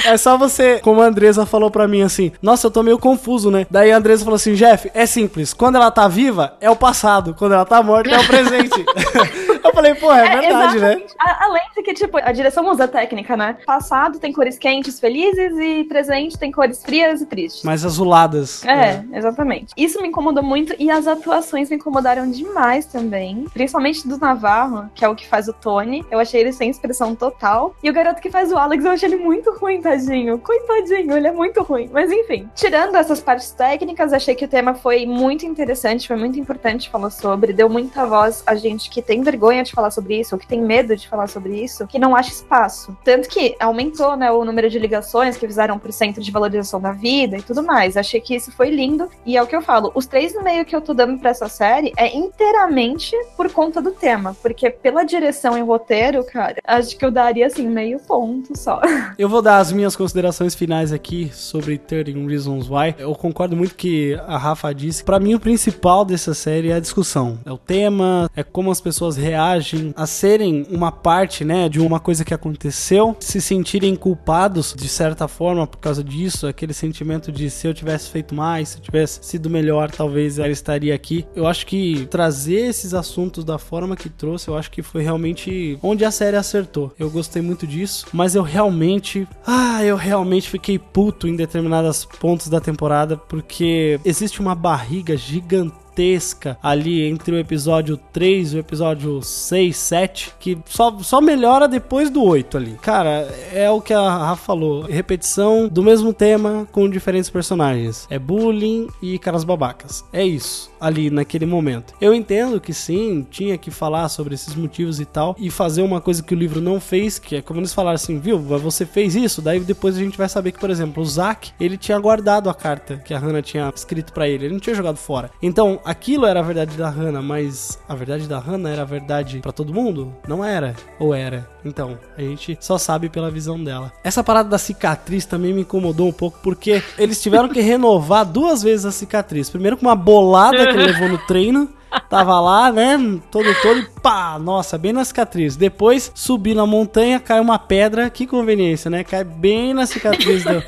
É só você, como a Andresa falou pra mim assim, nossa, eu tô meio confuso, né? Daí a Andresa falou assim, Jeff, é simples, quando ela tá viva, é o passado, quando ela tá morta, é o presente. Eu falei, pô, é, verdade, né? exatamente. A- além de que, tipo, a direção usa técnica, né? Passado tem cores quentes, felizes, e presente tem cores frias e tristes. Mais azuladas. É, exatamente. Isso me incomodou muito e as atuações me incomodaram demais também. Principalmente do Navarro, que é o que faz o Tony. Eu achei ele sem expressão total. E o garoto que faz o Alex, eu achei ele muito ruim, tadinho. Coitadinho, ele é muito ruim. Mas enfim, tirando essas partes técnicas, achei que o tema foi muito interessante, foi muito importante falar sobre. Deu muita voz a gente que tem vergonha de falar sobre isso, ou que tem medo de falar sobre isso, que não acha espaço. Tanto que aumentou, né, o número de ligações que fizeram pro Centro de Valorização da Vida e tudo mais. Achei que isso foi lindo. E é o que eu falo, os três no meio que eu tô dando pra essa série é inteiramente por conta do tema. Porque pela direção e roteiro, cara, acho que eu daria, assim, meio ponto só. Eu vou dar as minhas considerações finais aqui sobre 13 Reasons Why. Eu concordo muito que a Rafa disse. Pra mim, o principal dessa série é a discussão. É o tema, é como as pessoas reagem a serem uma parte, né, de uma coisa que aconteceu, se sentirem culpados de certa forma por causa disso, aquele sentimento de se eu tivesse feito mais, se eu tivesse sido melhor, talvez ela estaria aqui. Eu acho que trazer esses assuntos da forma que trouxe, eu acho que foi realmente onde a série acertou. Eu gostei muito disso, mas eu realmente, ah, eu realmente fiquei puto em determinados pontos da temporada porque existe uma barriga gigantesca gigantesca ali entre o episódio 3 e o episódio 6, 7, que só, só melhora depois do 8 ali. Cara, é o que a Rafa falou: repetição do mesmo tema com diferentes personagens. É bullying e caras babacas. É isso, ali naquele momento. Eu entendo que sim, tinha que falar sobre esses motivos e tal, e fazer uma coisa que o livro não fez, que é como eles falaram assim, viu, você fez isso, daí depois a gente vai saber que, por exemplo, o Zack, ele tinha guardado a carta que a Hannah tinha escrito pra ele, ele não tinha jogado fora. Então, aquilo era a verdade da Hannah, mas a verdade da Hannah era a verdade pra todo mundo? Não era. Ou era? Então, a gente só sabe pela visão dela. Essa parada da cicatriz também me incomodou um pouco, porque eles tiveram que renovar duas vezes a cicatriz. Primeiro com uma bolada ele levou no treino. Tava lá, né? Todo todo e pá! Nossa, bem na cicatriz. Depois subi na montanha, cai uma pedra. Que conveniência, né? Cai bem na cicatriz do,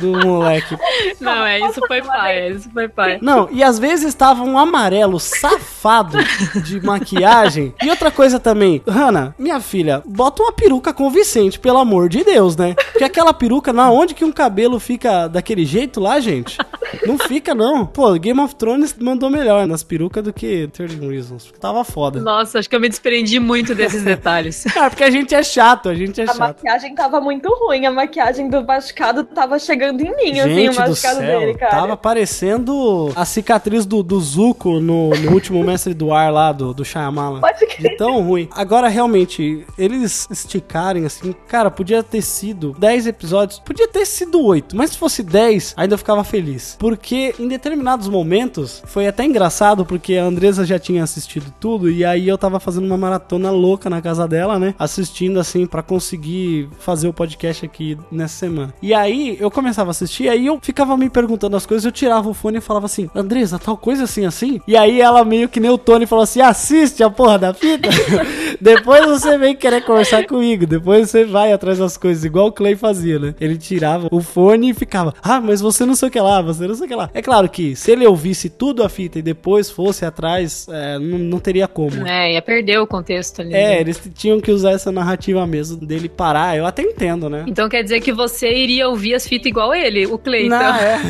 do moleque. Não, é, isso foi pai, é, isso foi pai. Não, e às vezes estava um amarelo safado de maquiagem. E outra coisa também, Hanna, minha filha, bota uma peruca convincente, pelo amor de Deus, né? Porque aquela peruca, na onde que um cabelo fica daquele jeito lá, gente? Não fica, não. Pô, Game of Thrones mandou melhor nas perucas do que 13 Reasons. Tava foda. Nossa, acho que eu me desprendi muito desses detalhes. É, porque a gente é chato, a gente é A chato. maquiagem tava muito ruim, a maquiagem do machucado tava chegando em mim, assim, Gente o do machucado céu, dele, cara. tava parecendo a cicatriz do, do Zuko no, no último Mestre do Ar lá, do, do Shyamalan. Pode crer. De tão ruim. Agora, realmente, eles esticarem assim, cara, podia ter sido 10 episódios, podia ter sido 8, mas se fosse 10, ainda eu ficava feliz. Porque em determinados momentos, foi até engraçado, porque a Andresa já tinha assistido tudo, e aí eu tava fazendo uma maratona louca na casa dela, né? Assistindo assim, pra conseguir fazer o podcast aqui nessa semana. E aí eu começava a assistir, aí eu ficava me perguntando as coisas, eu tirava o fone e falava assim, Andresa, tal coisa assim, assim? E aí ela meio que nem o Tony falou assim, assiste a porra da fita. depois você vem querer conversar comigo, depois você vai atrás das coisas, igual o Clay fazia, né? Ele tirava o fone e ficava, ah, mas você não sei o que lá, você não sei o que lá. É claro que se ele ouvisse tudo a fita e depois fosse atrás, é, não, não teria como. É, ia perder o contexto ali. É, né? eles tinham que usar essa narrativa mesmo dele parar. Eu até entendo, né? Então quer dizer que você iria ouvir as fitas igual ele, o Clay, Não, então. é.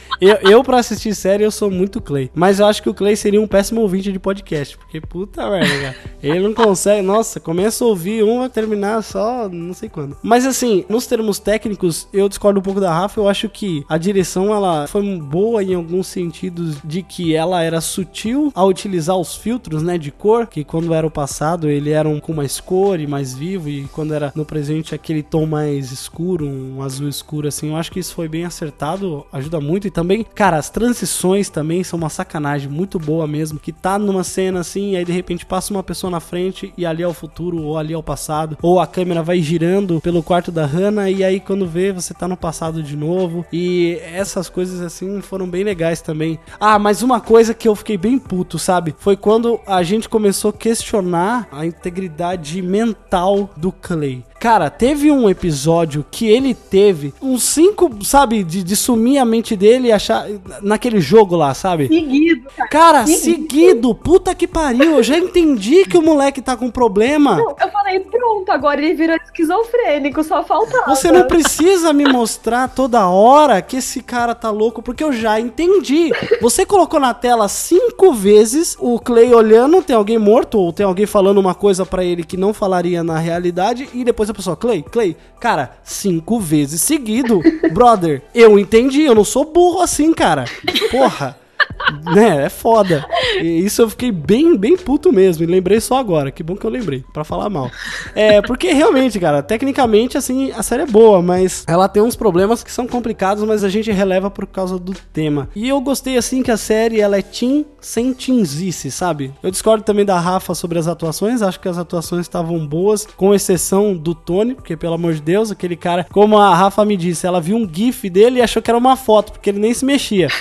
Eu, eu, pra assistir série, eu sou muito Clay. Mas eu acho que o Clay seria um péssimo ouvinte de podcast. Porque, puta merda. Ele não consegue. Nossa, começa a ouvir um, vai terminar só não sei quando. Mas assim, nos termos técnicos, eu discordo um pouco da Rafa. Eu acho que a direção, ela foi boa em alguns sentidos de que ela era sutil ao utilizar os filtros, né, de cor. Que quando era o passado, ele era um com mais cor e mais vivo. E quando era no presente, aquele tom mais escuro, um azul escuro, assim. Eu acho que isso foi bem acertado. Ajuda muito. E também, cara, as transições também são uma sacanagem muito boa mesmo. Que tá numa cena assim, e aí de repente passa uma pessoa na frente e ali é o futuro, ou ali é o passado. Ou a câmera vai girando pelo quarto da Hannah, e aí quando vê, você tá no passado de novo. E essas coisas assim foram bem legais também. Ah, mas uma coisa que eu fiquei bem puto, sabe? Foi quando a gente começou a questionar a integridade mental do Clay. Cara, teve um episódio que ele teve uns cinco, sabe, de, de sumir a mente dele e achar. Naquele jogo lá, sabe? Seguido, cara. Cara, seguido, puta que pariu. Eu já entendi que o moleque tá com problema. Não, eu falei, pronto, agora ele virou esquizofrênico, só faltava. Você não precisa me mostrar toda hora que esse cara tá louco, porque eu já entendi. Você colocou na tela cinco vezes o Clay olhando, tem alguém morto, ou tem alguém falando uma coisa pra ele que não falaria na realidade, e depois a pessoa, Clay, Clay, cara, cinco vezes seguido. Brother, eu entendi, eu não sou burro assim, cara. Porra. né, é foda. E isso eu fiquei bem, bem puto mesmo. E lembrei só agora. Que bom que eu lembrei, pra falar mal. É, porque realmente, cara, tecnicamente, assim, a série é boa, mas ela tem uns problemas que são complicados, mas a gente releva por causa do tema. E eu gostei, assim, que a série, ela é teen sem teenzice, sabe? Eu discordo também da Rafa sobre as atuações. Acho que as atuações estavam boas, com exceção do Tony, porque, pelo amor de Deus, aquele cara, como a Rafa me disse, ela viu um gif dele e achou que era uma foto, porque ele nem se mexia.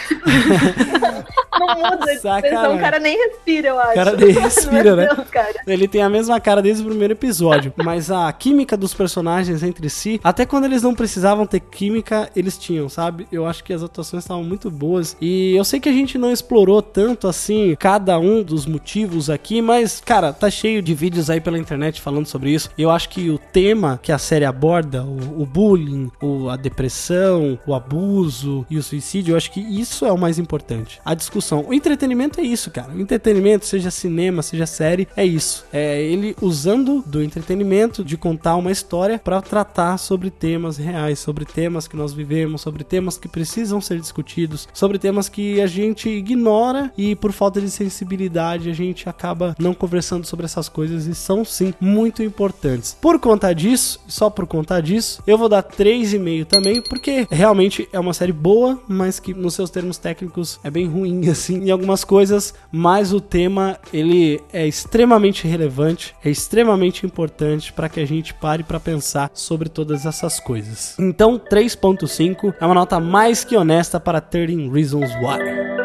Não muda Sacanagem. Cara nem respira, eu acho. O cara nem respira, né? Deus, cara. Ele tem a mesma cara desde o primeiro episódio. Mas a química dos personagens entre si, até quando eles não precisavam ter química, eles tinham, sabe? Eu acho que as atuações estavam muito boas. E eu sei que a gente não explorou tanto assim cada um dos motivos aqui, mas, cara, tá cheio de vídeos aí pela internet falando sobre isso. E eu acho que o tema que a série aborda, o, o bullying, o, a depressão, o abuso e o suicídio, eu acho que isso é o mais importante. A discussão. O entretenimento é isso, cara. O entretenimento, seja cinema, seja série, é isso. É ele usando do entretenimento de contar uma história para tratar sobre temas reais, sobre temas que nós vivemos, sobre temas que precisam ser discutidos, sobre temas que a gente ignora e por falta de sensibilidade a gente acaba não conversando sobre essas coisas e são sim muito importantes. Por conta disso, só por conta disso, eu vou dar 3,5 também, porque realmente é uma série boa, mas que nos seus termos técnicos é bem ruim assim em algumas coisas, mas o tema ele é extremamente relevante, é extremamente importante para que a gente pare para pensar sobre todas essas coisas. Então, 3.5 é uma nota mais que honesta para 13 Reasons Why.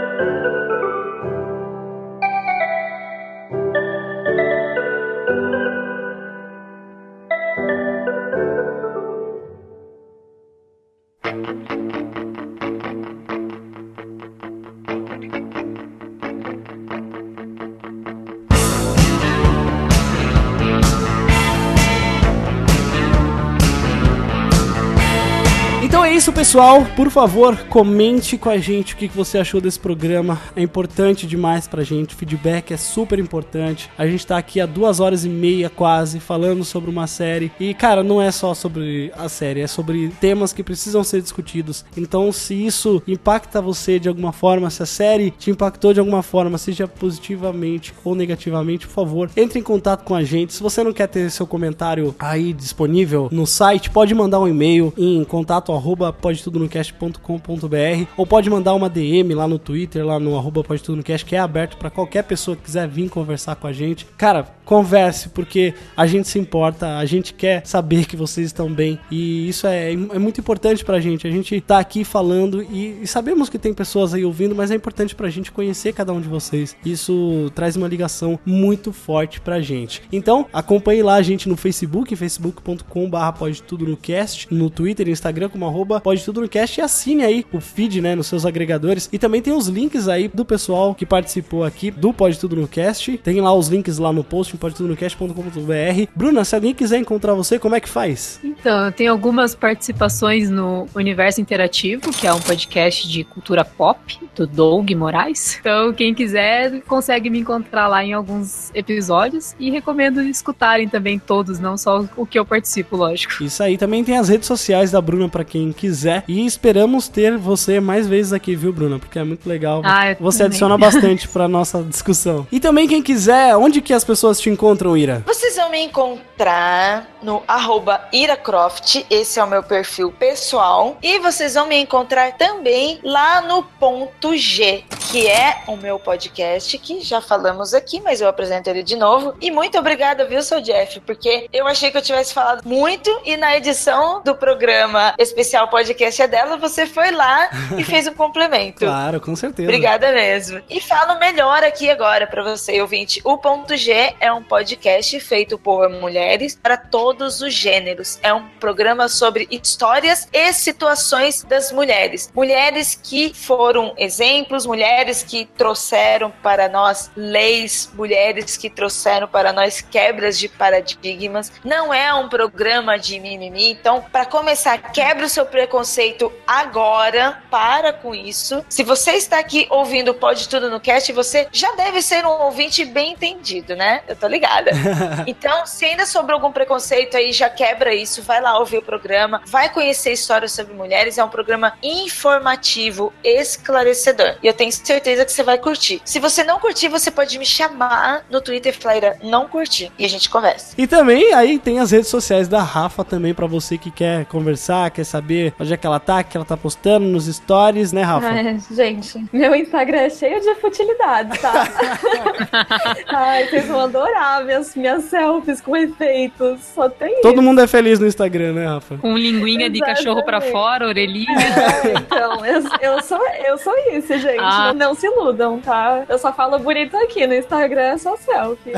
Pessoal. Por favor, comente com a gente o que você achou desse programa. É importante demais pra gente. Feedback é super importante. A gente tá aqui há duas horas e meia quase falando sobre uma série. E, cara, não é só sobre a série, é sobre temas que precisam ser discutidos. Então, se isso impacta você de alguma forma, se a série te impactou de alguma forma, seja positivamente ou negativamente, por favor, entre em contato com a gente. Se você não quer ter seu comentário aí disponível no site, pode mandar um e-mail em contato arroba podetudonocast.com.br ou pode mandar uma DM lá no Twitter, lá no arroba podetudonocast, que é aberto para qualquer pessoa que quiser vir conversar com a gente. Cara, converse, porque a gente se importa, a gente quer saber que vocês estão bem e isso é, é muito importante pra gente. A gente tá aqui falando e, e sabemos que tem pessoas aí ouvindo, mas é importante pra gente conhecer cada um de vocês. Isso traz uma ligação muito forte pra gente. Então, acompanhe lá a gente no Facebook, facebook.com.br pode tudo no cast, no Twitter Instagram como arroba pode tudo no cast e assine aí o feed, né, nos seus agregadores. E também tem os links aí do pessoal que participou aqui do Pode Tudo no Cast. Tem lá os links lá no post em podetudonocast.com.br. Bruna, se alguém quiser encontrar você, como é que faz? Então, eu tenho algumas participações no Universo Interativo, que é um podcast de cultura pop, do Doug Moraes. Então, quem quiser, consegue me encontrar lá em alguns episódios. E recomendo escutarem também todos, não só o que eu participo, lógico. Isso aí, também tem as redes sociais da Bruna pra quem quiser. E esperamos ter você mais vezes aqui, viu, Bruna? Porque é muito legal. Ah, você também. adiciona bastante pra nossa discussão. E também quem quiser, onde que as pessoas te encontram, Ira? Vocês vão me encontrar no arroba iracroft, esse é o meu perfil pessoal. E vocês vão me encontrar também lá no ponto G, que é o meu podcast, que já falamos aqui, mas eu apresento ele de novo. E muito obrigada, viu, seu Jeff? Porque eu achei que eu tivesse falado muito e na edição do programa especial podcast é dela, você foi lá e fez um complemento. Claro, com certeza. Obrigada mesmo. E falo melhor aqui agora pra você, ouvinte. O Ponto G é um podcast feito por mulheres para todos os gêneros. É um programa sobre histórias e situações das mulheres. Mulheres que foram exemplos, mulheres que trouxeram para nós leis, mulheres que trouxeram para nós quebras de paradigmas. Não é um programa de mimimi. Então, para começar, quebra o seu preconceito agora. Para com isso. Se você está aqui ouvindo Pode Tudo no Cast, você já deve ser um ouvinte bem entendido, né? Eu tô ligada. Então, se ainda sobrou algum preconceito aí, já quebra isso. Vai lá ouvir o programa, vai conhecer histórias sobre mulheres. É um programa informativo, esclarecedor. E eu tenho certeza que você vai curtir. Se você não curtir, você pode me chamar no Twitter e falar, "Ira, não curti. E a gente conversa. E também aí tem as redes sociais da Rafa também pra você que quer conversar, quer saber onde é que ela tá, que ela tá postando nos stories, né, Rafa? É, gente, meu Instagram é cheio de futilidades, tá? Ai, vocês vão adorar minhas, minhas selfies com efeitos. Só tem Todo isso. mundo é feliz no Instagram, né, Rafa? Com linguinha de cachorro pra fora, orelhinha. É, então, eu, eu, sou, eu sou isso, gente. Ah. Não, não se iludam, tá? Eu só falo bonito aqui. No Instagram é só selfie.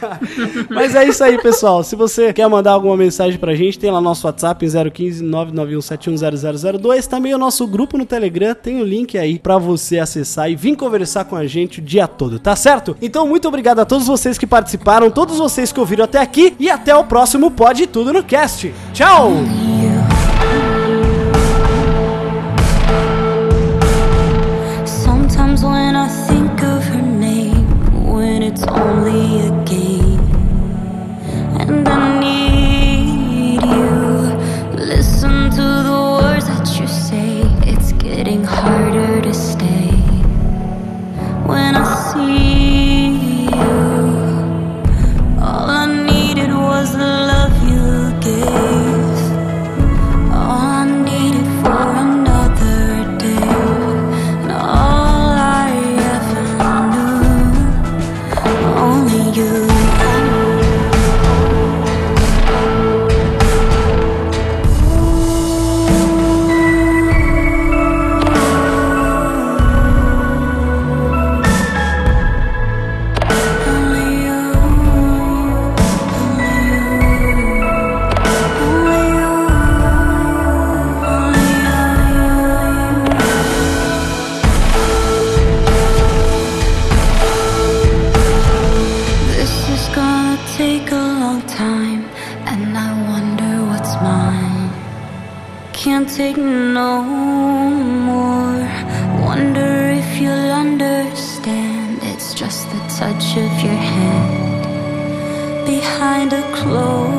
Mas é isso aí, pessoal. Se você quer mandar alguma mensagem pra gente, tem lá nosso WhatsApp em 015 991710002. Também o nosso grupo no Telegram tem o link aí pra você acessar e vir conversar com a gente o dia todo, tá certo? Então, muito obrigado a todos vocês que participaram, todos vocês que ouviram até aqui e até o próximo Pode Tudo no Cast. Tchau! It's only a take no more. Wonder if you'll understand. It's just the touch of your hand behind a closed